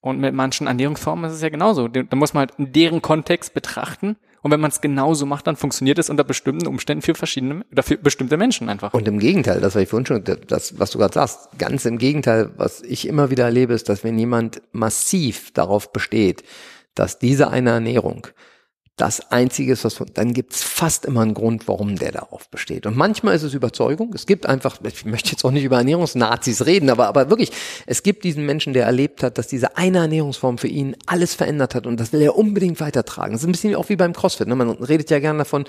Und mit manchen Ernährungsformen ist es ja genauso. Da muss man halt in deren Kontext betrachten. Und wenn man es genauso macht, dann funktioniert es unter bestimmten Umständen für verschiedene oder für bestimmte Menschen einfach. Und im Gegenteil, das was ich vorhin schon, das, was du gerade sagst, ganz im Gegenteil, was ich immer wieder erlebe, ist, dass wenn jemand massiv darauf besteht, dass diese eine Ernährung das Einzige ist, was, dann gibt's fast immer einen Grund, warum der darauf besteht. Und manchmal ist es Überzeugung. Es gibt einfach, ich möchte jetzt auch nicht über Ernährungsnazis reden, aber, aber wirklich, es gibt diesen Menschen, der erlebt hat, dass diese eine Ernährungsform für ihn alles verändert hat und das will er unbedingt weitertragen. Das ist ein bisschen auch wie beim CrossFit. Ne? Man redet ja gerne davon,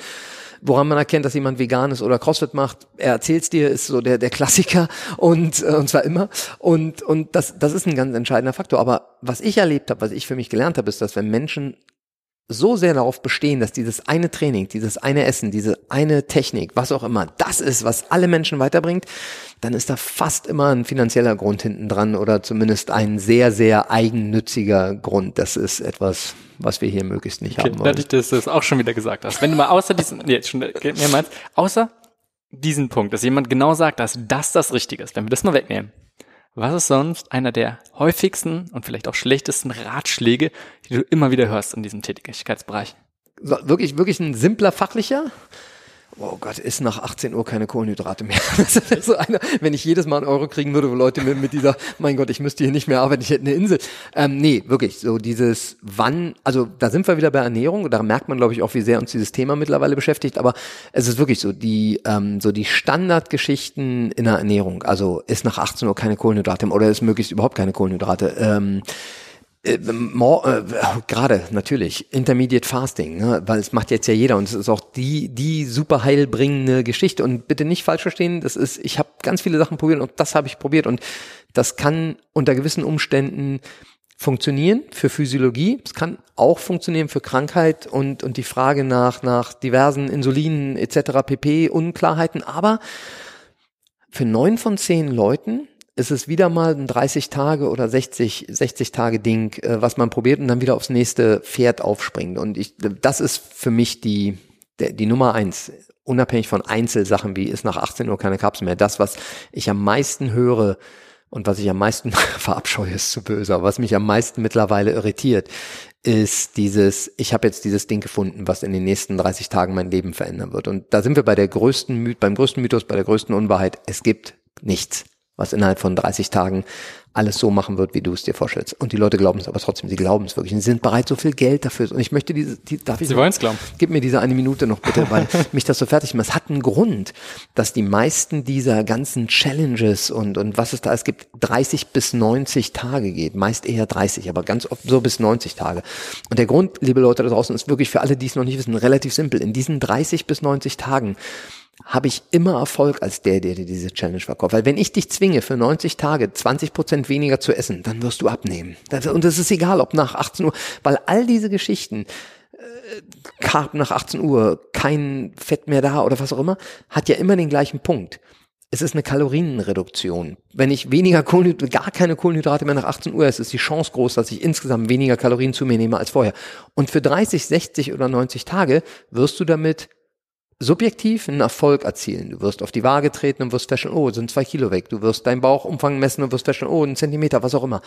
woran man erkennt, dass jemand vegan ist oder CrossFit macht. Er erzählt's dir, ist so der, der Klassiker und, äh, und zwar immer. Und, und das, das ist ein ganz entscheidender Faktor. Aber was ich erlebt habe, was ich für mich gelernt habe, ist, dass wenn Menschen so sehr darauf bestehen, dass dieses eine Training, dieses eine Essen, diese eine Technik, was auch immer, das ist, was alle Menschen weiterbringt, dann ist da fast immer ein finanzieller Grund hinten dran oder zumindest ein sehr, sehr eigennütziger Grund. Das ist etwas, was wir hier möglichst nicht okay, haben wollen. Dadurch, dass du es auch schon wieder gesagt hast. Wenn du mal außer diesen, nee, jetzt schon mehrmals, außer diesen Punkt, dass jemand genau sagt, dass das das Richtige ist, wenn wir das mal wegnehmen, was ist sonst einer der häufigsten und vielleicht auch schlechtesten Ratschläge, die du immer wieder hörst in diesem Tätigkeitsbereich? Wirklich, wirklich ein simpler fachlicher? Oh Gott, ist nach 18 Uhr keine Kohlenhydrate mehr. <laughs> Das ist so einer, wenn ich jedes Mal einen Euro kriegen würde, wo Leute mir mit dieser, mein Gott, ich müsste hier nicht mehr arbeiten, ich hätte eine Insel. Ähm, nee, wirklich, so dieses wann, also da sind wir wieder bei Ernährung, da merkt man, glaube ich, auch, wie sehr uns dieses Thema mittlerweile beschäftigt, aber es ist wirklich so, die, ähm, so die Standardgeschichten in der Ernährung, also ist nach 18 Uhr keine Kohlenhydrate oder ist möglichst überhaupt keine Kohlenhydrate. Ähm, äh, äh, gerade natürlich Intermediate Fasting, ne? weil es macht jetzt ja jeder und es ist auch die die super heilbringende Geschichte und bitte nicht falsch verstehen, das ist ich habe ganz viele Sachen probiert und das habe ich probiert und das kann unter gewissen Umständen funktionieren für Physiologie, es kann auch funktionieren für Krankheit und und die Frage nach nach diversen Insulinen etc. pp Unklarheiten, aber für neun von zehn Leuten ist es wieder mal ein 30 Tage oder 60, 60 Tage Ding, äh, was man probiert und dann wieder aufs nächste Pferd aufspringt. Und ich, das ist für mich die, der, die Nummer eins. Unabhängig von Einzelsachen wie ist nach 18 Uhr keine Kapsel mehr. Das, was ich am meisten höre und was ich am meisten <laughs> verabscheue, ist zu böse, aber was mich am meisten mittlerweile irritiert, ist dieses, ich habe jetzt dieses Ding gefunden, was in den nächsten 30 Tagen mein Leben verändern wird. Und da sind wir bei der größten, beim größten Mythos, bei der größten Unwahrheit. Es gibt nichts was innerhalb von 30 Tagen alles so machen wird, wie du es dir vorstellst. Und die Leute glauben es aber trotzdem, sie glauben es wirklich. Und sie sind bereit, so viel Geld dafür. Und ich möchte diese, die, darf ich Sie wollen es glauben. Gib mir diese eine Minute noch bitte, weil <laughs> mich das so fertig macht. Es hat einen Grund, dass die meisten dieser ganzen Challenges und, und was es da es gibt, 30 bis 90 Tage geht. Meist eher 30, aber ganz oft so bis 90 Tage. Und der Grund, liebe Leute da draußen, ist wirklich für alle, die es noch nicht wissen, relativ simpel. In diesen 30 bis 90 Tagen habe ich immer Erfolg als der, der dir diese Challenge verkauft. Weil wenn ich dich zwinge, für 90 Tage 20 Prozent weniger zu essen, dann wirst du abnehmen. Und es ist egal, ob nach 18 Uhr, weil all diese Geschichten, äh, Carb nach 18 Uhr, kein Fett mehr da oder was auch immer, hat ja immer den gleichen Punkt. es ist eine Kalorienreduktion. Wenn ich weniger Kohlenhydrate, gar keine Kohlenhydrate mehr nach 18 Uhr esse, ist die Chance groß, dass ich insgesamt weniger Kalorien zu mir nehme als vorher. Und für 30, 60 oder 90 Tage wirst du damit subjektiv einen Erfolg erzielen. Du wirst auf die Waage treten und wirst feststellen, oh, sind zwei Kilo weg. Du wirst deinen Bauchumfang messen und wirst feststellen, oh, einen Zentimeter, was auch immer.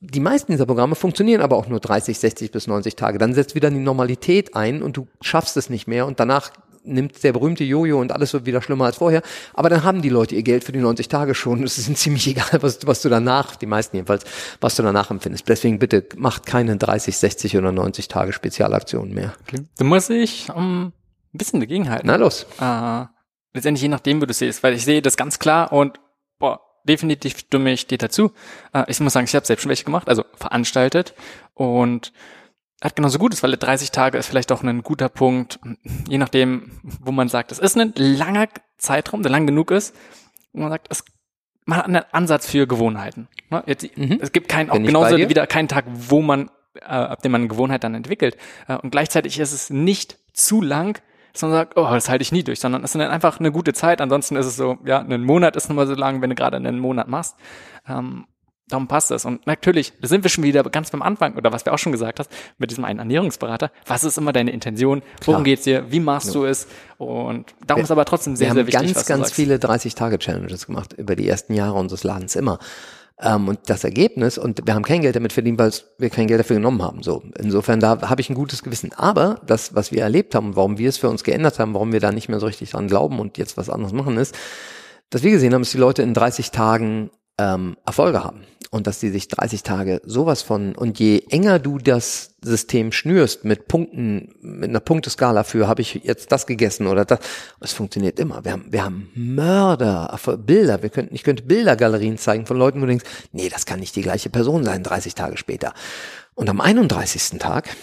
Die meisten dieser Programme funktionieren aber auch nur 30, 60 bis 90 Tage. Dann setzt wieder die Normalität ein und du schaffst es nicht mehr und danach nimmt der berühmte Jojo und alles wird wieder schlimmer als vorher. Aber dann haben die Leute ihr Geld für die 90 Tage schon. Es ist <laughs> ziemlich egal, was, was du danach, die meisten jedenfalls, was du danach empfindest. Deswegen bitte macht keine 30, 60 oder 90 Tage Spezialaktionen mehr. Okay. Da muss ich um, ein bisschen dagegenhalten. Na los. Äh, letztendlich je nachdem, wo du siehst, weil ich sehe das ganz klar und boah, definitiv stimme ich dir dazu. Äh, ich muss sagen, ich habe selbst schon welche gemacht, also veranstaltet und hat genauso gut ist, weil 30 Tage ist vielleicht auch ein guter Punkt, je nachdem, wo man sagt, es ist ein langer Zeitraum, der lang genug ist, wo man sagt, es man hat einen Ansatz für Gewohnheiten. Ne? Jetzt, mhm. Es gibt keinen, auch genauso wieder keinen Tag, wo man, äh, ab dem man eine Gewohnheit dann entwickelt. Äh, und gleichzeitig ist es nicht zu lang, dass man sagt, oh, das halte ich nie durch, sondern es ist einfach eine gute Zeit. Ansonsten ist es so, ja, ein Monat ist nun mal so lang, wenn du gerade einen Monat machst. Ähm, Darum passt es. Und natürlich, da sind wir schon wieder ganz beim Anfang, oder was wir auch schon gesagt hast, mit diesem einen Ernährungsberater. Was ist immer deine Intention? Worum Klar. geht's dir? Wie machst ja. du es? Und darum wir, ist aber trotzdem sehr, sehr wichtig. Wir haben ganz, ganz viele 30-Tage-Challenges gemacht über die ersten Jahre unseres Ladens immer. Ähm, und das Ergebnis, und wir haben kein Geld damit verdient, weil wir kein Geld dafür genommen haben. So, insofern da habe ich ein gutes Gewissen. Aber das, was wir erlebt haben warum wir es für uns geändert haben, warum wir da nicht mehr so richtig dran glauben und jetzt was anderes machen, ist, dass wir gesehen haben, dass die Leute in 30 Tagen ähm, Erfolge haben und dass die sich 30 Tage sowas von und je enger du das System schnürst mit Punkten, mit einer Punkteskala für habe ich jetzt das gegessen oder das, es funktioniert immer. Wir haben, wir haben Mörder, Bilder, wir könnten, ich könnte Bildergalerien zeigen von Leuten, wo du denkst, nee, das kann nicht die gleiche Person sein, 30 Tage später. Und am 31. Tag,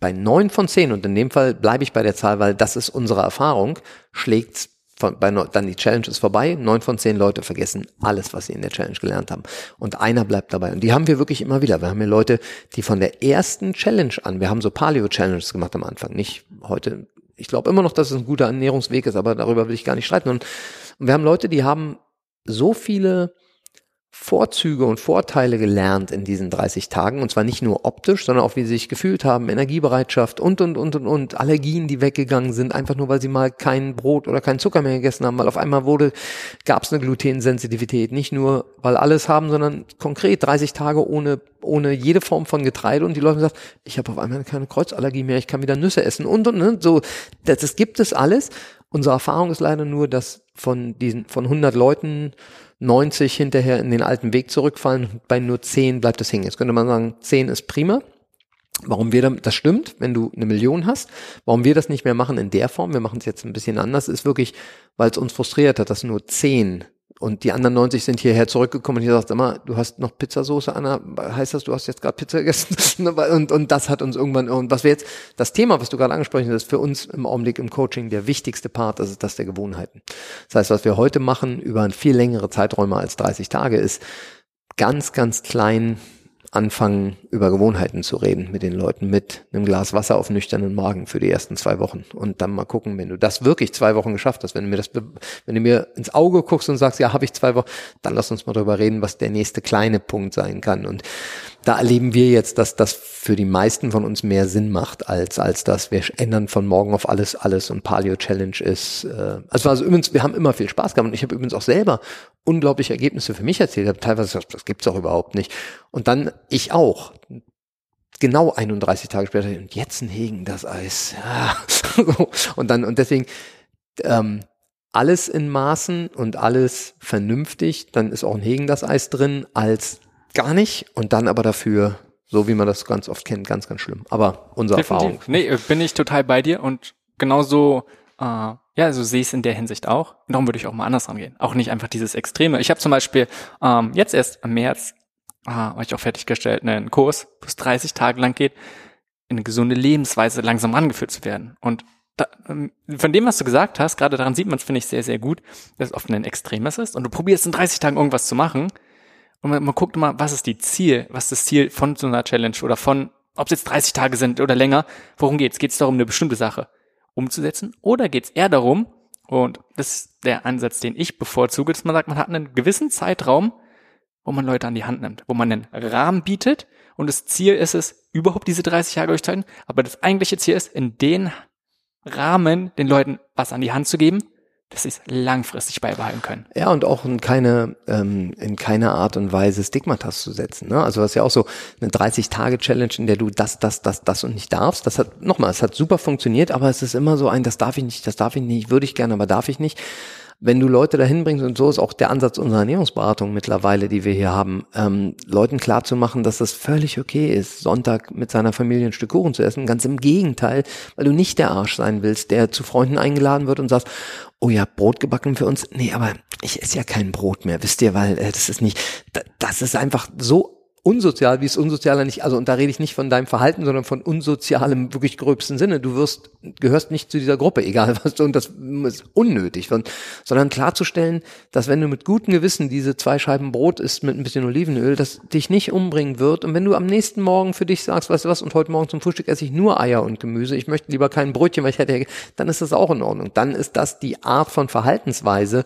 bei neun von zehn, und in dem Fall bleibe ich bei der Zahl, weil das ist unsere Erfahrung, schlägt's von, bei, dann die Challenge ist vorbei, neun von zehn Leute vergessen alles, was sie in der Challenge gelernt haben. Und einer bleibt dabei. Und die haben wir wirklich immer wieder. Wir haben hier Leute, die von der ersten Challenge an, wir haben so Paleo-Challenges gemacht am Anfang, nicht heute. Ich glaube immer noch, dass es ein guter Ernährungsweg ist, aber darüber will ich gar nicht streiten. Und, und wir haben Leute, die haben so viele Vorzüge und Vorteile gelernt in diesen 30 Tagen. Und zwar nicht nur optisch, sondern auch wie sie sich gefühlt haben, Energiebereitschaft und, und, und, und, und, Allergien, die weggegangen sind, einfach nur, weil sie mal kein Brot oder kein Zucker mehr gegessen haben, weil auf einmal wurde, gab es eine Glutensensitivität. Nicht nur, weil alles haben, sondern konkret 30 Tage ohne, ohne jede Form von Getreide. Und die Leute sagen, ich habe auf einmal keine Kreuzallergie mehr, ich kann wieder Nüsse essen und, und, und, so. Das, das gibt es alles. Unsere Erfahrung ist leider nur, dass von diesen, von 100 Leuten 90 hinterher in den alten Weg zurückfallen, bei nur 10 bleibt es hängen. Jetzt könnte man sagen, 10 ist prima. Warum wir das stimmt, wenn du eine Million hast, warum wir das nicht mehr machen in der Form, wir machen es jetzt ein bisschen anders, ist wirklich, weil es uns frustriert hat, dass nur 10 und die anderen 90 sind hierher zurückgekommen und ich sagte immer, du hast noch Pizzasauce, Anna, heißt das, du hast jetzt gerade Pizza gegessen? <laughs> und, und das hat uns irgendwann, und was wir jetzt, das Thema, was du gerade angesprochen hast, ist für uns im Augenblick im Coaching der wichtigste Part, das ist das der Gewohnheiten. Das heißt, was wir heute machen über viel längere Zeiträume als 30 Tage ist, ganz, ganz klein anfangen, über Gewohnheiten zu reden mit den Leuten, mit einem Glas Wasser auf nüchternen Magen für die ersten zwei Wochen. Und dann mal gucken, wenn du das wirklich zwei Wochen geschafft hast, wenn du mir das, wenn du mir ins Auge guckst und sagst, ja, habe ich zwei Wochen, dann lass uns mal darüber reden, was der nächste kleine Punkt sein kann. Und da erleben wir jetzt, dass das für die meisten von uns mehr Sinn macht, als, als dass wir ändern von morgen auf alles, alles und Paleo Challenge ist. Äh, also, also übrigens, wir haben immer viel Spaß gehabt und ich habe übrigens auch selber unglaubliche Ergebnisse für mich erzählt. Ich habe teilweise gesagt, das gibt's auch überhaupt nicht. Und dann ich auch. Genau 31 Tage später, und jetzt ein Hegen, das Eis. Ja. <laughs> und dann, und deswegen, ähm, alles in Maßen und alles vernünftig, dann ist auch ein Hegen das Eis drin, als gar nicht und dann aber dafür, so wie man das ganz oft kennt, ganz, ganz schlimm. Aber unsere Definitiv. Erfahrung. Nee, äh, bin ich total bei dir und genauso, äh, ja, so sehe ich es in der Hinsicht auch. Und darum würde ich auch mal anders rangehen. Auch nicht einfach dieses Extreme. Ich habe zum Beispiel ähm, jetzt erst im März, äh, habe ich auch fertiggestellt, einen Kurs, wo es 30 Tage lang geht, in eine gesunde Lebensweise langsam rangeführt zu werden. Und da, ähm, von dem, was du gesagt hast, gerade daran sieht man es, finde ich, sehr, sehr gut, dass es oft ein Extremes ist und du probierst in 30 Tagen irgendwas zu machen und man, man guckt immer, was ist die Ziel, was ist das Ziel von so einer Challenge oder von, ob es jetzt 30 Tage sind oder länger, worum geht's? Geht es darum, eine bestimmte Sache umzusetzen oder geht es eher darum, Und das ist der Ansatz, den ich bevorzuge, dass man sagt, man hat einen gewissen Zeitraum, wo man Leute an die Hand nimmt, wo man einen Rahmen bietet und das Ziel ist es, überhaupt diese 30 Jahre durchzuhalten, aber das eigentliche Ziel ist, in den Rahmen den Leuten was an die Hand zu geben, dass sie es langfristig beibehalten können. Ja, und auch in keine, ähm, in keiner Art und Weise Stigmatas zu setzen. Ne? Also das ist ja auch so eine 30-Tage-Challenge, in der du das, das, das, das und nicht darfst. Das hat, nochmal, es hat super funktioniert, aber es ist immer so ein, das darf ich nicht, das darf ich nicht, würde ich gerne, aber darf ich nicht wenn du Leute dahin bringst, und so ist auch der Ansatz unserer Ernährungsberatung mittlerweile, die wir hier haben, ähm, Leuten klarzumachen, dass das völlig okay ist, Sonntag mit seiner Familie ein Stück Kuchen zu essen. Ganz im Gegenteil, weil du nicht der Arsch sein willst, der zu Freunden eingeladen wird und sagst, oh ja, Brot gebacken für uns. Nee, aber ich esse ja kein Brot mehr, wisst ihr, weil äh, das ist nicht, das ist einfach so unsozial, wie es unsozialer nicht, also und da rede ich nicht von deinem Verhalten, sondern von unsozialem wirklich gröbsten Sinne. Du wirst, gehörst nicht zu dieser Gruppe, egal <laughs> was du, und das ist unnötig, sondern klarzustellen, dass wenn du mit gutem Gewissen diese zwei Scheiben Brot isst mit ein bisschen Olivenöl, das dich nicht umbringen wird. Und wenn du am nächsten Morgen für dich sagst, weißt du was, und heute Morgen zum Frühstück esse ich nur Eier und Gemüse, ich möchte lieber kein Brötchen, weil ich hätte, dann ist das auch in Ordnung. Dann ist das die Art von Verhaltensweise,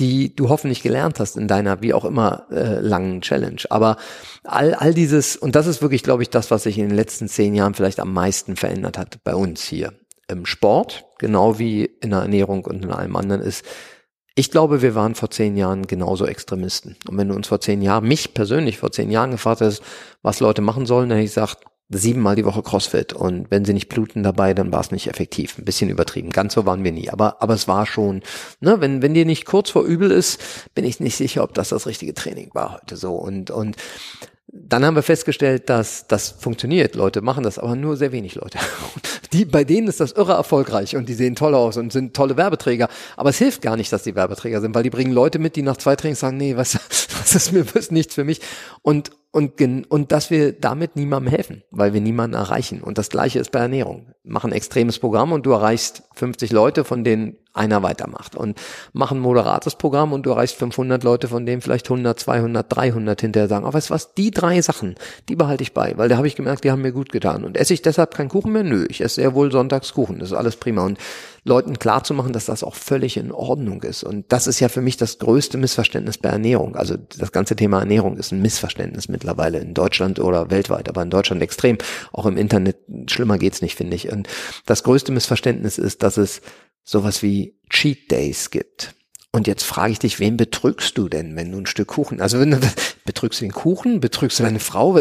die du hoffentlich gelernt hast in deiner wie auch immer äh, langen Challenge. Aber all, all dieses, und das ist wirklich, glaube ich, das, was sich in den letzten zehn Jahren vielleicht am meisten verändert hat bei uns hier. Im Sport, genau wie in der Ernährung und in allem anderen, ist, ich glaube, wir waren vor zehn Jahren genauso Extremisten. Und wenn du uns vor zehn Jahren, mich persönlich vor zehn Jahren gefragt hast, was Leute machen sollen, dann hätte ich gesagt, siebenmal die Woche CrossFit und wenn sie nicht bluten dabei, dann war es nicht effektiv. Ein bisschen übertrieben. Ganz so waren wir nie. Aber, aber es war schon, ne, wenn, wenn dir nicht kurz vor übel ist, bin ich nicht sicher, ob das das richtige Training war heute so. Und, und dann haben wir festgestellt, dass das funktioniert. Leute machen das, aber nur sehr wenig Leute. <laughs> Die, bei denen ist das irre erfolgreich und die sehen toll aus und sind tolle Werbeträger. Aber es hilft gar nicht, dass die Werbeträger sind, weil die bringen Leute mit, die nach zwei Trainings sagen, nee, was, <laughs> was ist mir, was ist nichts für mich. Und, und, und dass wir damit niemandem helfen, weil wir niemanden erreichen. Und das Gleiche ist bei Ernährung. Mach ein extremes Programm und du erreichst 50 Leute, von denen einer weitermacht. Und mach ein moderates Programm und du erreichst 500 Leute, von denen vielleicht 100, 200, 300 hinterher sagen, aber weißt du was, die drei Sachen, die behalte ich bei, weil da habe ich gemerkt, die haben mir gut getan. Und esse ich deshalb keinen Kuchen mehr? Nö, ich esse sehr wohl Sonntagskuchen. Das ist alles prima. Und Leuten klarzumachen, dass das auch völlig in Ordnung ist. Und das ist ja für mich das größte Missverständnis bei Ernährung. Also das ganze Thema Ernährung ist ein Missverständnis mittlerweile in Deutschland oder weltweit, aber in Deutschland extrem. Auch im Internet schlimmer geht's nicht, finde ich. Und das größte Missverständnis ist, dass es sowas wie Cheat Days gibt. Und jetzt frage ich dich, wen betrügst du denn, wenn du ein Stück Kuchen, also wenn du, <laughs> betrügst du den Kuchen, betrügst du deine Frau,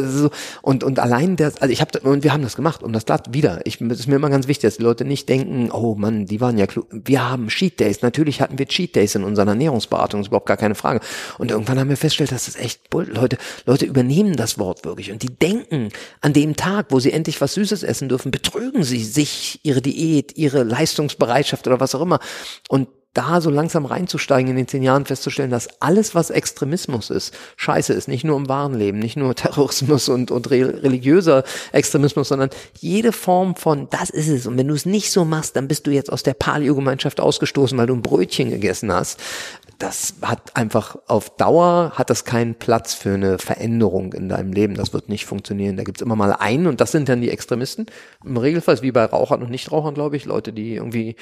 und, und allein der, also ich habe, und wir haben das gemacht, um das klar, wieder, ich, das ist mir immer ganz wichtig, dass die Leute nicht denken, oh Mann, die waren ja klug, wir haben Cheat Days, natürlich hatten wir Cheat Days in unserer Ernährungsberatung, ist überhaupt gar keine Frage. Und irgendwann haben wir festgestellt, dass das echt, Leute, Leute übernehmen das Wort wirklich. Und die denken, an dem Tag, wo sie endlich was Süßes essen dürfen, betrügen sie sich, ihre Diät, ihre Leistungsbereitschaft oder was auch immer. Und da so langsam reinzusteigen in den zehn Jahren, festzustellen, dass alles, was Extremismus ist, scheiße ist. Nicht nur im wahren Leben, nicht nur <laughs> Terrorismus und, und religiöser Extremismus, sondern jede Form von, das ist es. Und wenn du es nicht so machst, dann bist du jetzt aus der Paleo-Gemeinschaft ausgestoßen, weil du ein Brötchen gegessen hast. Das hat einfach auf Dauer hat das keinen Platz für eine Veränderung in deinem Leben. Das wird nicht funktionieren. Da gibt's immer mal einen und das sind dann die Extremisten. Im Regelfall wie bei Rauchern und Nichtrauchern, glaube ich, Leute, die irgendwie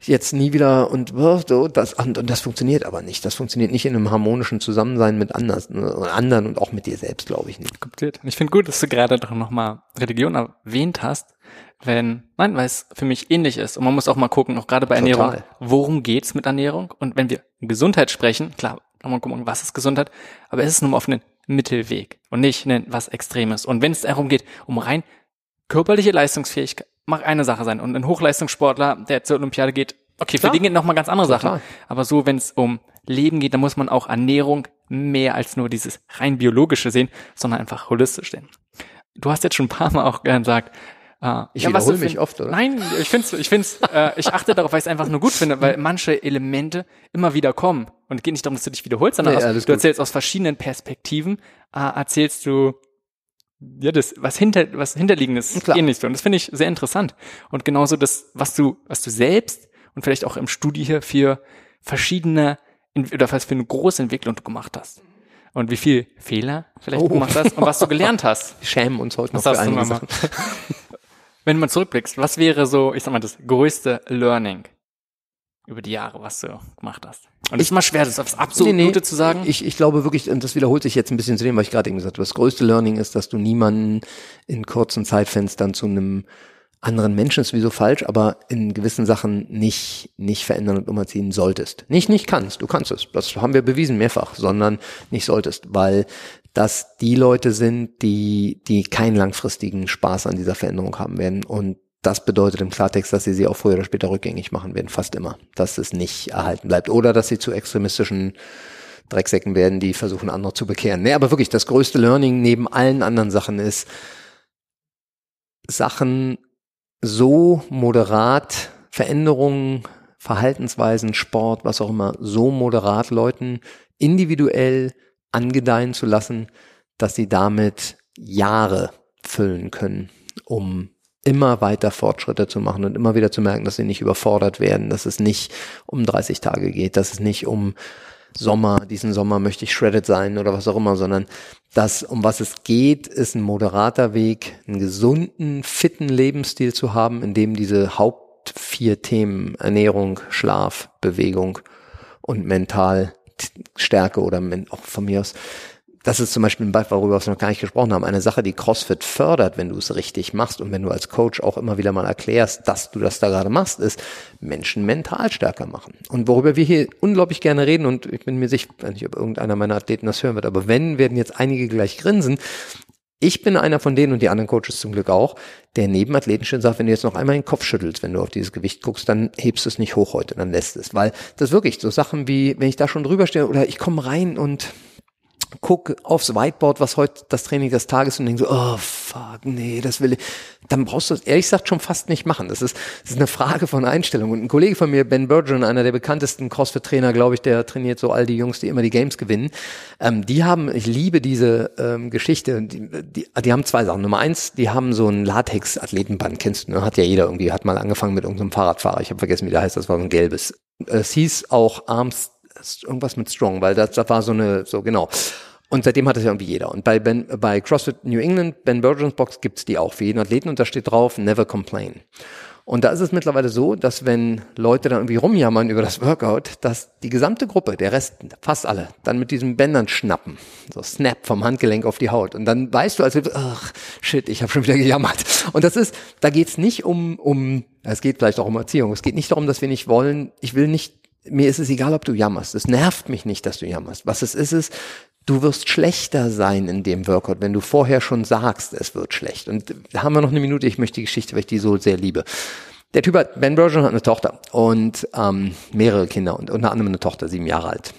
jetzt nie wieder und so, das, und, und das funktioniert aber nicht. Das funktioniert nicht in einem harmonischen Zusammensein mit anders, ne, anderen und auch mit dir selbst, glaube ich nicht. Kompliziert. Ich finde gut, dass du gerade doch nochmal Religion erwähnt hast, wenn, nein, weil es für mich ähnlich ist. Und man muss auch mal gucken, auch gerade bei Ernährung, Total. worum geht's mit Ernährung? Und wenn wir Gesundheit sprechen, klar, kann man gucken, was ist Gesundheit, aber es ist nur auf einen Mittelweg und nicht was Extremes. Und wenn es darum geht, um rein körperliche Leistungsfähigkeit, mag eine Sache sein. Und ein Hochleistungssportler, der zur Olympiade geht, okay, für Klar. den geht noch mal ganz andere Sachen. Aber so, wenn es um Leben geht, dann muss man auch Ernährung mehr als nur dieses rein biologische sehen, sondern einfach holistisch sehen. Du hast jetzt schon ein paar Mal auch gesagt, äh, ich ja, wiederhole mich oft, oder? Nein, ich find's, ich find's, äh, ich achte darauf, weil ich es einfach nur gut finde, weil manche Elemente immer wieder kommen. Und es geht nicht darum, dass du dich wiederholst, sondern nee, aus, du erzählst aus verschiedenen Perspektiven, äh, erzählst du ja, das, was hinter, was hinterliegendes Klar. ähnlich. Und das finde ich sehr interessant. Und genauso das, was du, was du selbst und vielleicht auch im Studie hier für verschiedene, oder was für eine große Entwicklung du gemacht hast. Und wie viel Fehler vielleicht oh. du gemacht hast und was du gelernt hast. <laughs> Wir schämen uns heute noch für einige Sachen. <laughs> Wenn man zurückblickst, was wäre so, ich sag mal, das größte Learning über die Jahre, was du gemacht hast? Und es ist mal schwer, das aufs absolute nee, nee, zu sagen. Ich, ich glaube wirklich, und das wiederholt sich jetzt ein bisschen zu dem, was ich gerade eben gesagt habe. Das größte Learning ist, dass du niemanden in kurzen Zeitfenstern zu einem anderen Menschen ist sowieso falsch, aber in gewissen Sachen nicht, nicht verändern und umerziehen solltest. Nicht, nicht kannst, du kannst es. Das haben wir bewiesen mehrfach, sondern nicht solltest, weil das die Leute sind, die, die keinen langfristigen Spaß an dieser Veränderung haben werden. Und das bedeutet im Klartext, dass sie sie auch früher oder später rückgängig machen werden, fast immer. Dass es nicht erhalten bleibt. Oder dass sie zu extremistischen Drecksäcken werden, die versuchen, andere zu bekehren. Nee, aber wirklich, das größte Learning neben allen anderen Sachen ist, Sachen so moderat Veränderungen, Verhaltensweisen, Sport, was auch immer, so moderat Leuten individuell angedeihen zu lassen, dass sie damit Jahre füllen können, um immer weiter Fortschritte zu machen und immer wieder zu merken, dass sie nicht überfordert werden, dass es nicht um 30 Tage geht, dass es nicht um Sommer, diesen Sommer möchte ich shredded sein oder was auch immer, sondern das, um was es geht, ist ein moderater Weg, einen gesunden, fitten Lebensstil zu haben, in dem diese Haupt vier Themen Ernährung, Schlaf, Bewegung und mental Stärke oder auch von mir aus das ist zum Beispiel ein Beispiel, worüber wir noch gar nicht gesprochen haben. Eine Sache, die CrossFit fördert, wenn du es richtig machst und wenn du als Coach auch immer wieder mal erklärst, dass du das da gerade machst, ist Menschen mental stärker machen. Und worüber wir hier unglaublich gerne reden und ich bin mir sicher, nicht, ob irgendeiner meiner Athleten das hören wird, aber wenn, werden jetzt einige gleich grinsen. Ich bin einer von denen und die anderen Coaches zum Glück auch, der neben Athleten schon sagt, wenn du jetzt noch einmal den Kopf schüttelst, wenn du auf dieses Gewicht guckst, dann hebst du es nicht hoch heute, dann lässt es. Weil das wirklich so Sachen wie, wenn ich da schon drüber stehe oder ich komme rein und guck aufs Whiteboard, was heute das Training des Tages und denk so, oh fuck, nee, das will ich. Dann brauchst du es ehrlich gesagt schon fast nicht machen. Das ist, das ist eine Frage von Einstellung. Und ein Kollege von mir, Ben Burgeon, einer der bekanntesten CrossFit-Trainer, glaube ich, der trainiert so all die Jungs, die immer die Games gewinnen. Ähm, die haben, ich liebe diese ähm, Geschichte. Die, die, die haben zwei Sachen. Nummer eins, die haben so ein Latex-Athletenband, kennst du, ne? hat ja jeder irgendwie, hat mal angefangen mit irgendeinem Fahrradfahrer. Ich habe vergessen, wie der heißt, das war so ein gelbes. Es hieß auch Arms irgendwas mit Strong, weil das, das war so eine, so genau. Und seitdem hat es ja irgendwie jeder. Und bei, ben, bei CrossFit New England, Ben Burgeons Box gibt's die auch für jeden Athleten und da steht drauf, never complain. Und da ist es mittlerweile so, dass wenn Leute dann irgendwie rumjammern über das Workout, dass die gesamte Gruppe, der Rest, fast alle, dann mit diesen Bändern schnappen. So Snap vom Handgelenk auf die Haut. Und dann weißt du, als ach, shit, ich habe schon wieder gejammert. Und das ist, da geht's nicht um, um, es geht vielleicht auch um Erziehung. Es geht nicht darum, dass wir nicht wollen, ich will nicht mir ist es egal, ob du jammerst. Es nervt mich nicht, dass du jammerst. Was es ist, ist, du wirst schlechter sein in dem Workout, wenn du vorher schon sagst, es wird schlecht. Und da haben wir noch eine Minute, ich möchte die Geschichte, weil ich die so sehr liebe. Der Typ hat, Ben Bergeron hat eine Tochter und ähm, mehrere Kinder und unter anderem eine Tochter, sieben Jahre alt.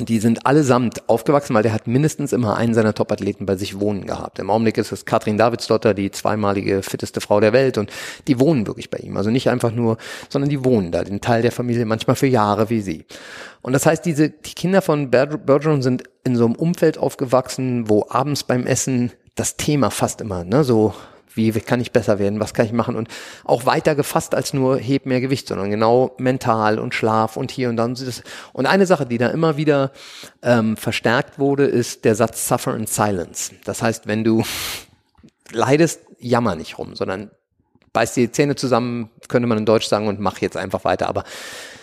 Und die sind allesamt aufgewachsen, weil der hat mindestens immer einen seiner Top-Athleten bei sich wohnen gehabt. Im Augenblick ist es Katrin Davidsdotter, die zweimalige fitteste Frau der Welt und die wohnen wirklich bei ihm. Also nicht einfach nur, sondern die wohnen da, den Teil der Familie manchmal für Jahre wie sie. Und das heißt, diese, die Kinder von Bergeron sind in so einem Umfeld aufgewachsen, wo abends beim Essen das Thema fast immer, ne, so wie kann ich besser werden, was kann ich machen und auch weiter gefasst als nur heb mehr Gewicht, sondern genau mental und Schlaf und hier und dann. Und eine Sache, die da immer wieder ähm, verstärkt wurde, ist der Satz Suffer in Silence. Das heißt, wenn du <laughs> leidest, jammer nicht rum, sondern beiß die Zähne zusammen, könnte man in Deutsch sagen und mach jetzt einfach weiter, aber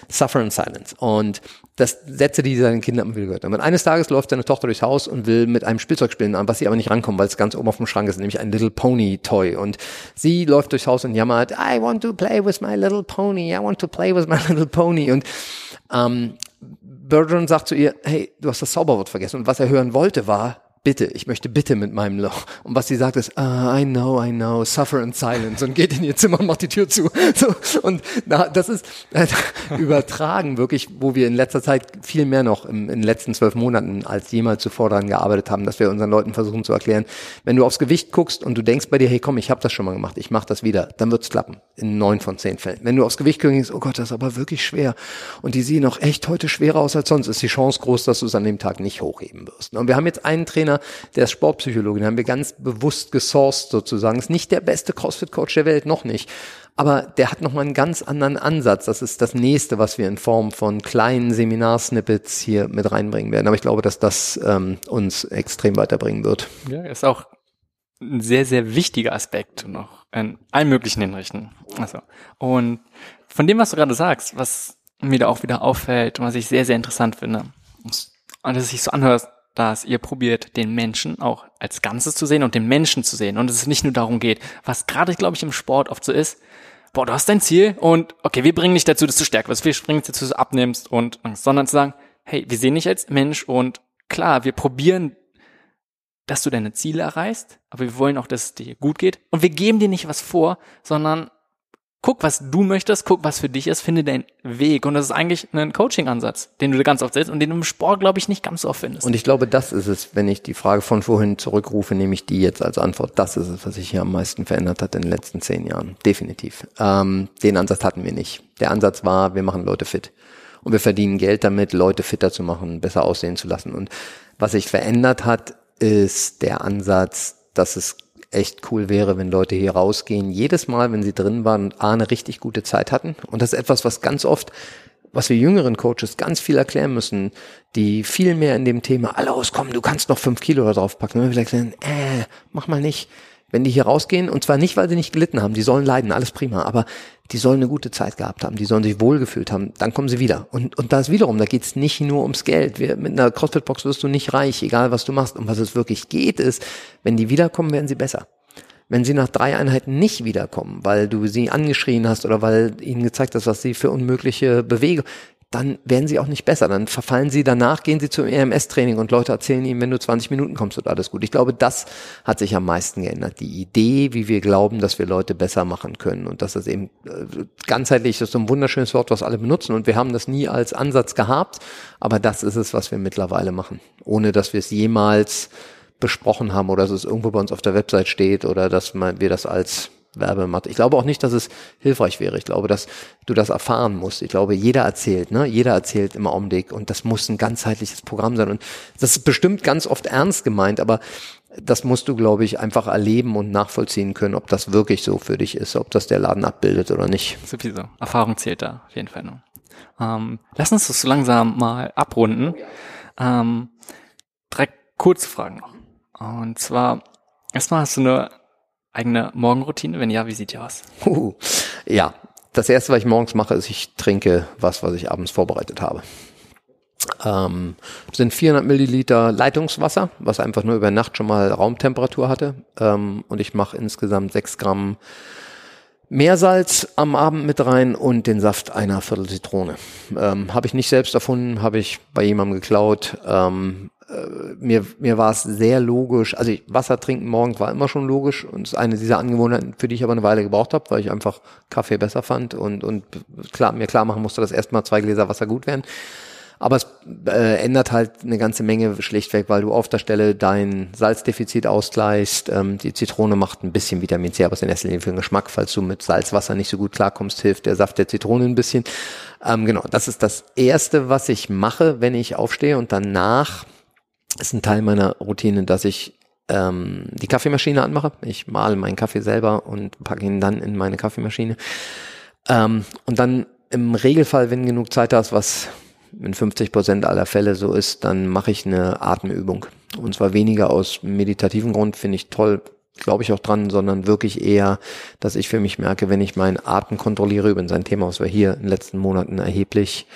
Suffer in Silence. Und das Sätze, die seinen Kindern immer wieder gehört haben. Und eines Tages läuft seine Tochter durchs Haus und will mit einem Spielzeug spielen, an was sie aber nicht rankommt, weil es ganz oben auf dem Schrank ist, nämlich ein Little Pony Toy. Und sie läuft durchs Haus und jammert, I want to play with my little pony, I want to play with my <laughs> little pony. Und ähm, Bergeron sagt zu ihr, hey, du hast das Zauberwort vergessen. Und was er hören wollte war, bitte, ich möchte bitte mit meinem Loch. Und was sie sagt ist, ah, I know, I know, suffer in silence und geht in ihr Zimmer und macht die Tür zu. So, und na, das ist äh, <laughs> übertragen wirklich, wo wir in letzter Zeit viel mehr noch im, in den letzten zwölf Monaten als jemals zuvor daran gearbeitet haben, dass wir unseren Leuten versuchen zu erklären, wenn du aufs Gewicht guckst und du denkst bei dir, hey komm, ich habe das schon mal gemacht, ich mache das wieder, dann wird's klappen. In neun von zehn Fällen. Wenn du aufs Gewicht guckst, oh Gott, das ist aber wirklich schwer und die sehen auch echt heute schwerer aus als sonst, ist die Chance groß, dass du es an dem Tag nicht hochheben wirst. Und wir haben jetzt einen Trainer, der ist Sportpsychologe, den haben wir ganz bewusst gesourced sozusagen. Ist nicht der beste CrossFit-Coach der Welt, noch nicht. Aber der hat nochmal einen ganz anderen Ansatz. Das ist das nächste, was wir in Form von kleinen Seminarsnippets hier mit reinbringen werden. Aber ich glaube, dass das ähm, uns extrem weiterbringen wird. Ja, ist auch ein sehr, sehr wichtiger Aspekt noch in allen möglichen Hinrichten. Also, und von dem, was du gerade sagst, was mir da auch wieder auffällt und was ich sehr, sehr interessant finde, und dass sich so anhört, dass ihr probiert, den Menschen auch als Ganzes zu sehen und den Menschen zu sehen. Und es nicht nur darum geht, was gerade, glaube ich, im Sport oft so ist, boah, du hast dein Ziel und okay, wir bringen dich dazu, dass du stärker wirst, wir bringen dich dazu, dass du abnimmst und, sondern zu sagen, hey, wir sehen dich als Mensch und klar, wir probieren, dass du deine Ziele erreichst, aber wir wollen auch, dass es dir gut geht. Und wir geben dir nicht was vor, sondern guck, was du möchtest, guck, was für dich ist, finde deinen Weg. Und das ist eigentlich ein Coaching-Ansatz, den du ganz oft setzt und den du im Sport, glaube ich, nicht ganz so oft findest. Und ich glaube, das ist es, wenn ich die Frage von vorhin zurückrufe, nehme ich die jetzt als Antwort. Das ist es, was sich hier am meisten verändert hat in den letzten zehn Jahren. Definitiv. Ähm, den Ansatz hatten wir nicht. Der Ansatz war, wir machen Leute fit. Und wir verdienen Geld damit, Leute fitter zu machen, besser aussehen zu lassen. Und was sich verändert hat, ist der Ansatz, dass es echt cool wäre, wenn Leute hier rausgehen, jedes Mal, wenn sie drin waren A, eine richtig gute Zeit hatten. Und das ist etwas, was ganz oft, was wir jüngeren Coaches ganz viel erklären müssen, die viel mehr in dem Thema, alle auskommen, du kannst noch fünf Kilo da drauf packen. Und wir sagen, äh, mach mal nicht wenn die hier rausgehen, und zwar nicht, weil sie nicht gelitten haben, die sollen leiden, alles prima, aber die sollen eine gute Zeit gehabt haben, die sollen sich wohlgefühlt haben, dann kommen sie wieder. Und, und da ist wiederum, da geht's nicht nur ums Geld. Wir, mit einer CrossFit-Box wirst du nicht reich, egal was du machst. Um was es wirklich geht, ist, wenn die wiederkommen, werden sie besser. Wenn sie nach drei Einheiten nicht wiederkommen, weil du sie angeschrien hast oder weil ihnen gezeigt hast, was sie für unmögliche Bewegungen, dann werden sie auch nicht besser. Dann verfallen sie danach, gehen sie zum EMS-Training und Leute erzählen ihnen, wenn du 20 Minuten kommst, wird alles gut. Ich glaube, das hat sich am meisten geändert. Die Idee, wie wir glauben, dass wir Leute besser machen können und dass das eben äh, ganzheitlich das ist so ein wunderschönes Wort, was alle benutzen und wir haben das nie als Ansatz gehabt, aber das ist es, was wir mittlerweile machen, ohne dass wir es jemals besprochen haben oder dass es irgendwo bei uns auf der Website steht oder dass wir das als Werbematte. Ich glaube auch nicht, dass es hilfreich wäre. Ich glaube, dass du das erfahren musst. Ich glaube, jeder erzählt, ne? Jeder erzählt im Augenblick und das muss ein ganzheitliches Programm sein. Und das ist bestimmt ganz oft ernst gemeint, aber das musst du, glaube ich, einfach erleben und nachvollziehen können, ob das wirklich so für dich ist, ob das der Laden abbildet oder nicht. Sowieso. Erfahrung zählt da auf jeden Fall noch. Ähm, lass uns das so langsam mal abrunden. Ähm, drei kurze Fragen noch. Und zwar, erstmal hast du eine eigene Morgenroutine? Wenn ja, wie sieht die aus? Uh, ja, das erste, was ich morgens mache, ist, ich trinke was, was ich abends vorbereitet habe. Ähm, sind 400 Milliliter Leitungswasser, was einfach nur über Nacht schon mal Raumtemperatur hatte. Ähm, und ich mache insgesamt 6 Gramm Meersalz am Abend mit rein und den Saft einer Viertel Zitrone. Ähm, habe ich nicht selbst erfunden, habe ich bei jemandem geklaut. Ähm, äh, mir, mir war es sehr logisch, also ich, Wasser trinken morgens war immer schon logisch und ist eine dieser Angewohnheiten, für die ich aber eine Weile gebraucht habe, weil ich einfach Kaffee besser fand und, und klar, mir klar machen musste, dass erstmal zwei Gläser Wasser gut wären. Aber es äh, ändert halt eine ganze Menge schlichtweg, weil du auf der Stelle dein Salzdefizit ausgleichst. Ähm, die Zitrone macht ein bisschen Vitamin C, aber es ist in erster Linie für den Geschmack. Falls du mit Salzwasser nicht so gut klarkommst, hilft der Saft der Zitrone ein bisschen. Ähm, genau, das ist das Erste, was ich mache, wenn ich aufstehe und danach ist ein Teil meiner Routine, dass ich ähm, die Kaffeemaschine anmache. Ich male meinen Kaffee selber und packe ihn dann in meine Kaffeemaschine. Ähm, und dann im Regelfall, wenn genug Zeit hast, was in 50 Prozent aller Fälle so ist, dann mache ich eine Atemübung. Und zwar weniger aus meditativen Grund, finde ich toll, glaube ich auch dran, sondern wirklich eher, dass ich für mich merke, wenn ich meinen Atem kontrolliere, übrigens ein Thema, was wir hier in den letzten Monaten erheblich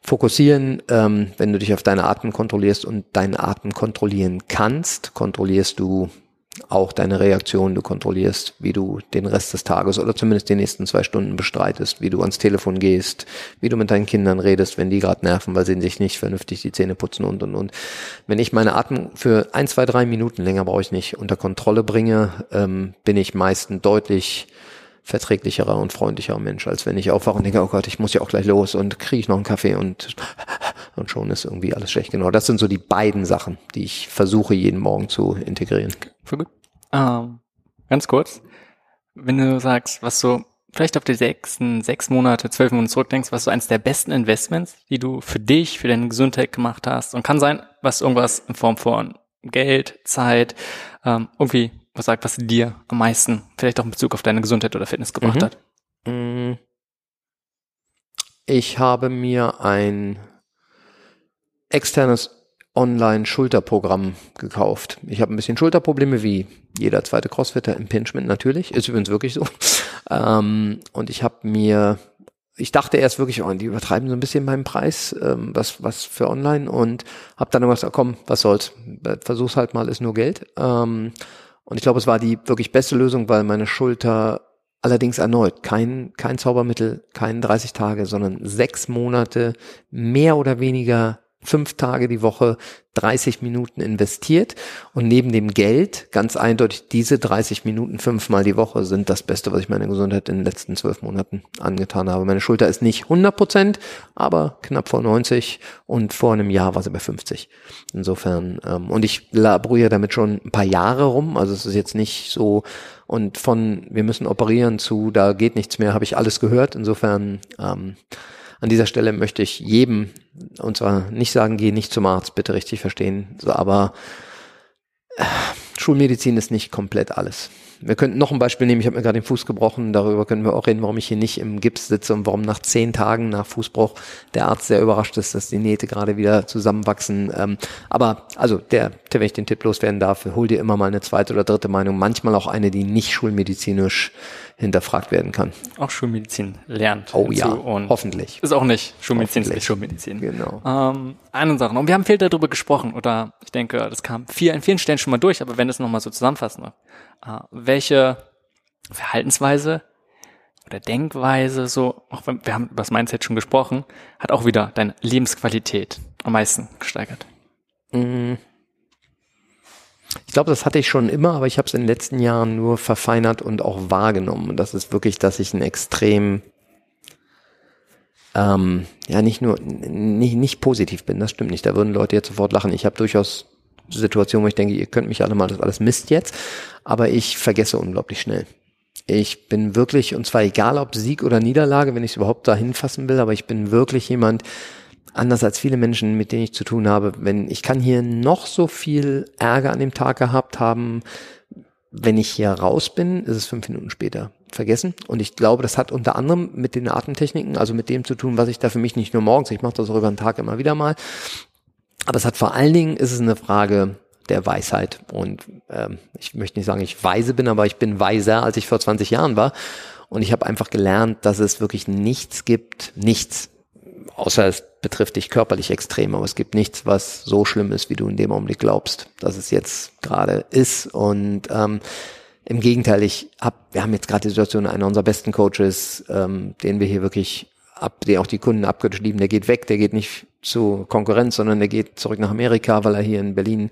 fokussieren. Ähm, wenn du dich auf deine Atem kontrollierst und deinen Atem kontrollieren kannst, kontrollierst du auch deine Reaktion, du kontrollierst, wie du den Rest des Tages oder zumindest die nächsten zwei Stunden bestreitest, wie du ans Telefon gehst, wie du mit deinen Kindern redest, wenn die gerade nerven, weil sie sich nicht vernünftig die Zähne putzen und und und. Wenn ich meine Atem für ein, zwei, drei Minuten länger brauche ich nicht unter Kontrolle bringe, ähm, bin ich meistens deutlich verträglicherer und freundlicherer Mensch, als wenn ich aufwache und denke, oh Gott, ich muss ja auch gleich los und kriege ich noch einen Kaffee und, und schon ist irgendwie alles schlecht. Genau, das sind so die beiden Sachen, die ich versuche jeden Morgen zu integrieren. Voll gut. Ähm, ganz kurz, wenn du sagst, was so vielleicht auf die sechsten, sechs Monate, zwölf Monate zurückdenkst, was so eines der besten Investments, die du für dich, für deine Gesundheit gemacht hast und kann sein, was irgendwas in Form von Geld, Zeit, ähm, irgendwie was sagt, was dir am meisten, vielleicht auch in Bezug auf deine Gesundheit oder Fitness gebracht mhm. hat? Mm. Ich habe mir ein externes Online-Schulterprogramm gekauft. Ich habe ein bisschen Schulterprobleme, wie jeder zweite Crossfitter, Impingement natürlich, ist übrigens wirklich so. <laughs> Ähm, und ich habe mir ich dachte erst wirklich, oh, die übertreiben so ein bisschen meinen Preis, ähm, was, was für online und habe dann immer gesagt, komm, was soll's, versuch's halt mal, ist nur Geld. Ähm, und ich glaube, es war die wirklich beste Lösung, weil meine Schulter allerdings erneut kein, kein Zaubermittel, kein 30 Tage, sondern sechs Monate mehr oder weniger fünf Tage die Woche 30 Minuten investiert und neben dem Geld ganz eindeutig diese 30 Minuten fünfmal die Woche sind das Beste, was ich meiner Gesundheit in den letzten zwölf Monaten angetan habe. Meine Schulter ist nicht 100 Prozent, aber knapp vor 90 und vor einem Jahr war sie bei 50. Insofern, ähm, und ich laboriere damit schon ein paar Jahre rum, also es ist jetzt nicht so und von wir müssen operieren zu da geht nichts mehr, habe ich alles gehört. Insofern ähm, an dieser Stelle möchte ich jedem, und zwar nicht sagen, geh nicht zum Arzt, bitte richtig verstehen, so, aber äh, Schulmedizin ist nicht komplett alles. Wir könnten noch ein Beispiel nehmen, ich habe mir gerade den Fuß gebrochen, darüber können wir auch reden, warum ich hier nicht im Gips sitze und warum nach zehn Tagen nach Fußbruch der Arzt sehr überrascht ist, dass die Nähte gerade wieder zusammenwachsen. Ähm, aber also der, wenn ich den Tipp loswerden darf, hol dir immer mal eine zweite oder dritte Meinung, manchmal auch eine, die nicht schulmedizinisch hinterfragt werden kann. Auch Schulmedizin lernt. Oh ja, und hoffentlich. Ist auch nicht Schulmedizin, ist nicht Schulmedizin. Genau. Ähm, eine Sache. Und wir haben viel darüber gesprochen, oder ich denke, das kam viel, an vielen Stellen schon mal durch, aber wenn es nochmal so zusammenfassen, äh, welche Verhaltensweise oder Denkweise, so, auch wenn wir haben über das Mindset schon gesprochen, hat auch wieder deine Lebensqualität am meisten gesteigert. Mhm. Ich glaube, das hatte ich schon immer, aber ich habe es in den letzten Jahren nur verfeinert und auch wahrgenommen. Und das ist wirklich, dass ich ein extrem ähm, ja nicht nur nicht, nicht positiv bin, das stimmt nicht. Da würden Leute jetzt sofort lachen. Ich habe durchaus Situationen, wo ich denke, ihr könnt mich alle mal, das alles Mist jetzt, aber ich vergesse unglaublich schnell. Ich bin wirklich, und zwar egal ob Sieg oder Niederlage, wenn ich es überhaupt dahin fassen will, aber ich bin wirklich jemand, anders als viele Menschen, mit denen ich zu tun habe, wenn ich kann hier noch so viel Ärger an dem Tag gehabt haben, wenn ich hier raus bin, ist es fünf Minuten später vergessen. Und ich glaube, das hat unter anderem mit den Atemtechniken, also mit dem zu tun, was ich da für mich nicht nur morgens, ich mache das auch über den Tag immer wieder mal. Aber es hat vor allen Dingen, ist es eine Frage der Weisheit. Und ähm, ich möchte nicht sagen, ich weise bin, aber ich bin weiser, als ich vor 20 Jahren war. Und ich habe einfach gelernt, dass es wirklich nichts gibt, nichts, außer es betrifft dich körperlich extrem, aber es gibt nichts, was so schlimm ist, wie du in dem Augenblick glaubst, dass es jetzt gerade ist. Und ähm, im Gegenteil, ich hab, wir haben jetzt gerade die Situation, einer unserer besten Coaches, ähm, den wir hier wirklich ab, der auch die Kunden abgeschrieben, der geht weg, der geht nicht zu Konkurrenz, sondern der geht zurück nach Amerika, weil er hier in Berlin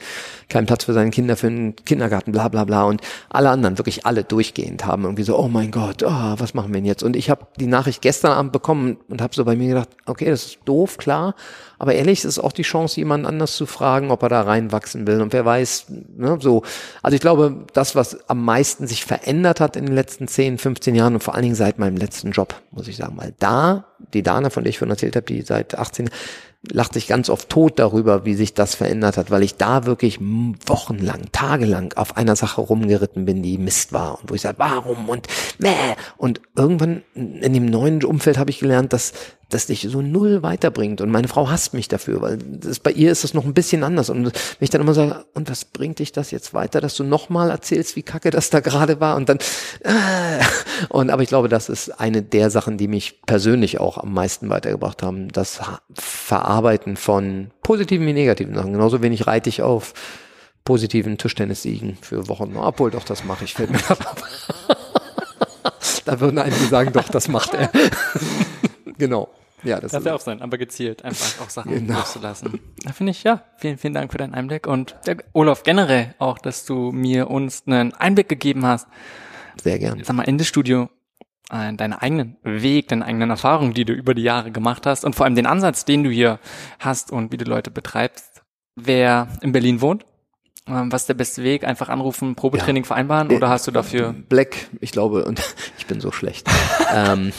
keinen Platz für seine Kinder für einen Kindergarten, bla bla bla. Und alle anderen, wirklich alle durchgehend, haben irgendwie so, oh mein Gott, oh, was machen wir denn jetzt? Und ich habe die Nachricht gestern Abend bekommen und habe so bei mir gedacht, okay, das ist doof, klar, aber ehrlich, es ist auch die Chance, jemand anders zu fragen, ob er da reinwachsen will. Und wer weiß, ne, so. Also ich glaube, das, was am meisten sich verändert hat in den letzten 10, 15 Jahren und vor allen Dingen seit meinem letzten Job, muss ich sagen, weil da, die Dana, von der ich von erzählt habe, die seit 18 lacht sich ganz oft tot darüber, wie sich das verändert hat, weil ich da wirklich wochenlang, tagelang auf einer Sache rumgeritten bin, die Mist war und wo ich sage, warum und meh. Und irgendwann in dem neuen Umfeld habe ich gelernt, dass das dich so null weiterbringt. Und meine Frau hasst mich dafür, weil das, bei ihr ist das noch ein bisschen anders. Und wenn ich dann immer sage, und was bringt dich das jetzt weiter, dass du nochmal erzählst, wie kacke das da gerade war? Und dann, äh, und aber ich glaube, das ist eine der Sachen, die mich persönlich auch am meisten weitergebracht haben. Das Verarbeiten von positiven wie negativen Sachen. Genauso wenig reite ich auf positiven Tischtennis-Siegen für Wochen. Obwohl, doch, das mache ich, fällt mir ab. <laughs> da würden einige sagen, doch, das macht er. <laughs> genau. Ja, das darf ja auch sein, aber gezielt einfach auch Sachen genau. loszulassen. Da finde ich, ja, vielen, vielen Dank für deinen Einblick und ja, Olaf, generell auch, dass du mir uns einen Einblick gegeben hast. Sehr gerne. Sag mal, in das Studio, äh, deinen eigenen Weg, deine eigenen Erfahrungen, die du über die Jahre gemacht hast und vor allem den Ansatz, den du hier hast und wie du Leute betreibst. Wer in Berlin wohnt, ähm, was ist der beste Weg? Einfach anrufen, Probetraining ja. vereinbaren oder hast du dafür? Black, ich glaube, und <laughs> ich bin so schlecht. <laughs> ähm,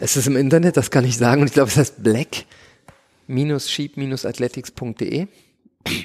es ist im Internet, das kann ich sagen. Und ich glaube, es heißt black-sheep-athletics.de.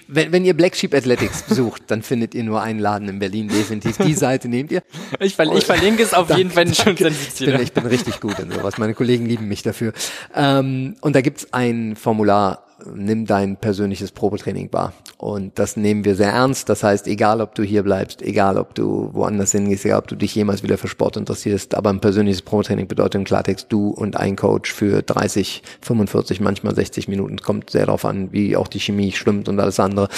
Wenn, wenn ihr Black Sheep Athletics <laughs> sucht, dann findet ihr nur einen Laden in Berlin, definitiv. Die Seite nehmt ihr. Ich, verl ich verlinke es auf danke, jeden Fall schon. Ich bin, ich bin richtig gut in sowas. Meine Kollegen lieben mich dafür. Ähm, und da gibt's ein Formular, nimm dein persönliches Probetraining wahr. Und das nehmen wir sehr ernst. Das heißt, egal ob du hier bleibst, egal ob du woanders hingehst, egal ob du dich jemals wieder für Sport interessierst, aber ein persönliches Probetraining bedeutet im Klartext du und ein Coach für 30, 45, manchmal 60 Minuten. Kommt sehr darauf an, wie auch die Chemie stimmt und alles andere.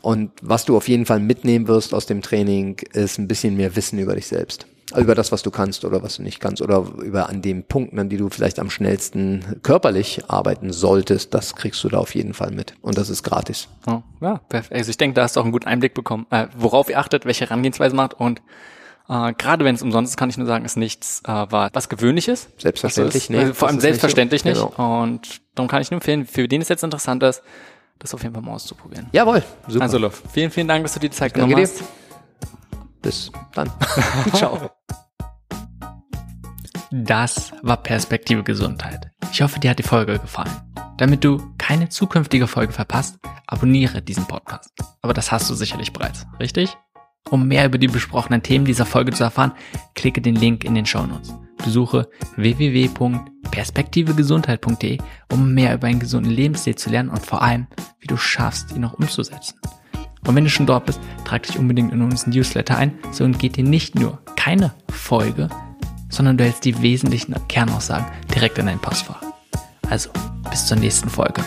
Und was du auf jeden Fall mitnehmen wirst aus dem Training, ist ein bisschen mehr Wissen über dich selbst über das, was du kannst oder was du nicht kannst oder über an den Punkten, an die du vielleicht am schnellsten körperlich arbeiten solltest, das kriegst du da auf jeden Fall mit und das ist gratis. Oh, ja, perfekt. Also ich denke, da hast du auch einen guten Einblick bekommen, äh, worauf ihr achtet, welche Herangehensweise macht und äh, gerade wenn es umsonst ist, kann ich nur sagen, ist nichts äh, war was Gewöhnliches. Selbstverständlich nicht. Also vor allem selbstverständlich nicht, so. nicht. Genau. Und darum kann ich nur empfehlen, für den es jetzt interessant ist, das auf jeden Fall mal auszuprobieren. Jawohl, super. Also Luff, vielen, vielen Dank, dass du dir die Zeit genommen hast. Bis dann. <laughs> Ciao. Das war Perspektive Gesundheit. Ich hoffe, dir hat die Folge gefallen. Damit du keine zukünftige Folge verpasst, abonniere diesen Podcast. Aber das hast du sicherlich bereits, richtig? Um mehr über die besprochenen Themen dieser Folge zu erfahren, klicke den Link in den Show Notes. Besuche www.perspektivegesundheit.de, um mehr über einen gesunden Lebensstil zu lernen und vor allem, wie du schaffst, ihn auch umzusetzen. Und wenn du schon dort bist, trag dich unbedingt in unseren Newsletter ein, so entgeht dir nicht nur keine Folge, sondern du hältst die wesentlichen Kernaussagen direkt in dein Postfach. Also, bis zur nächsten Folge.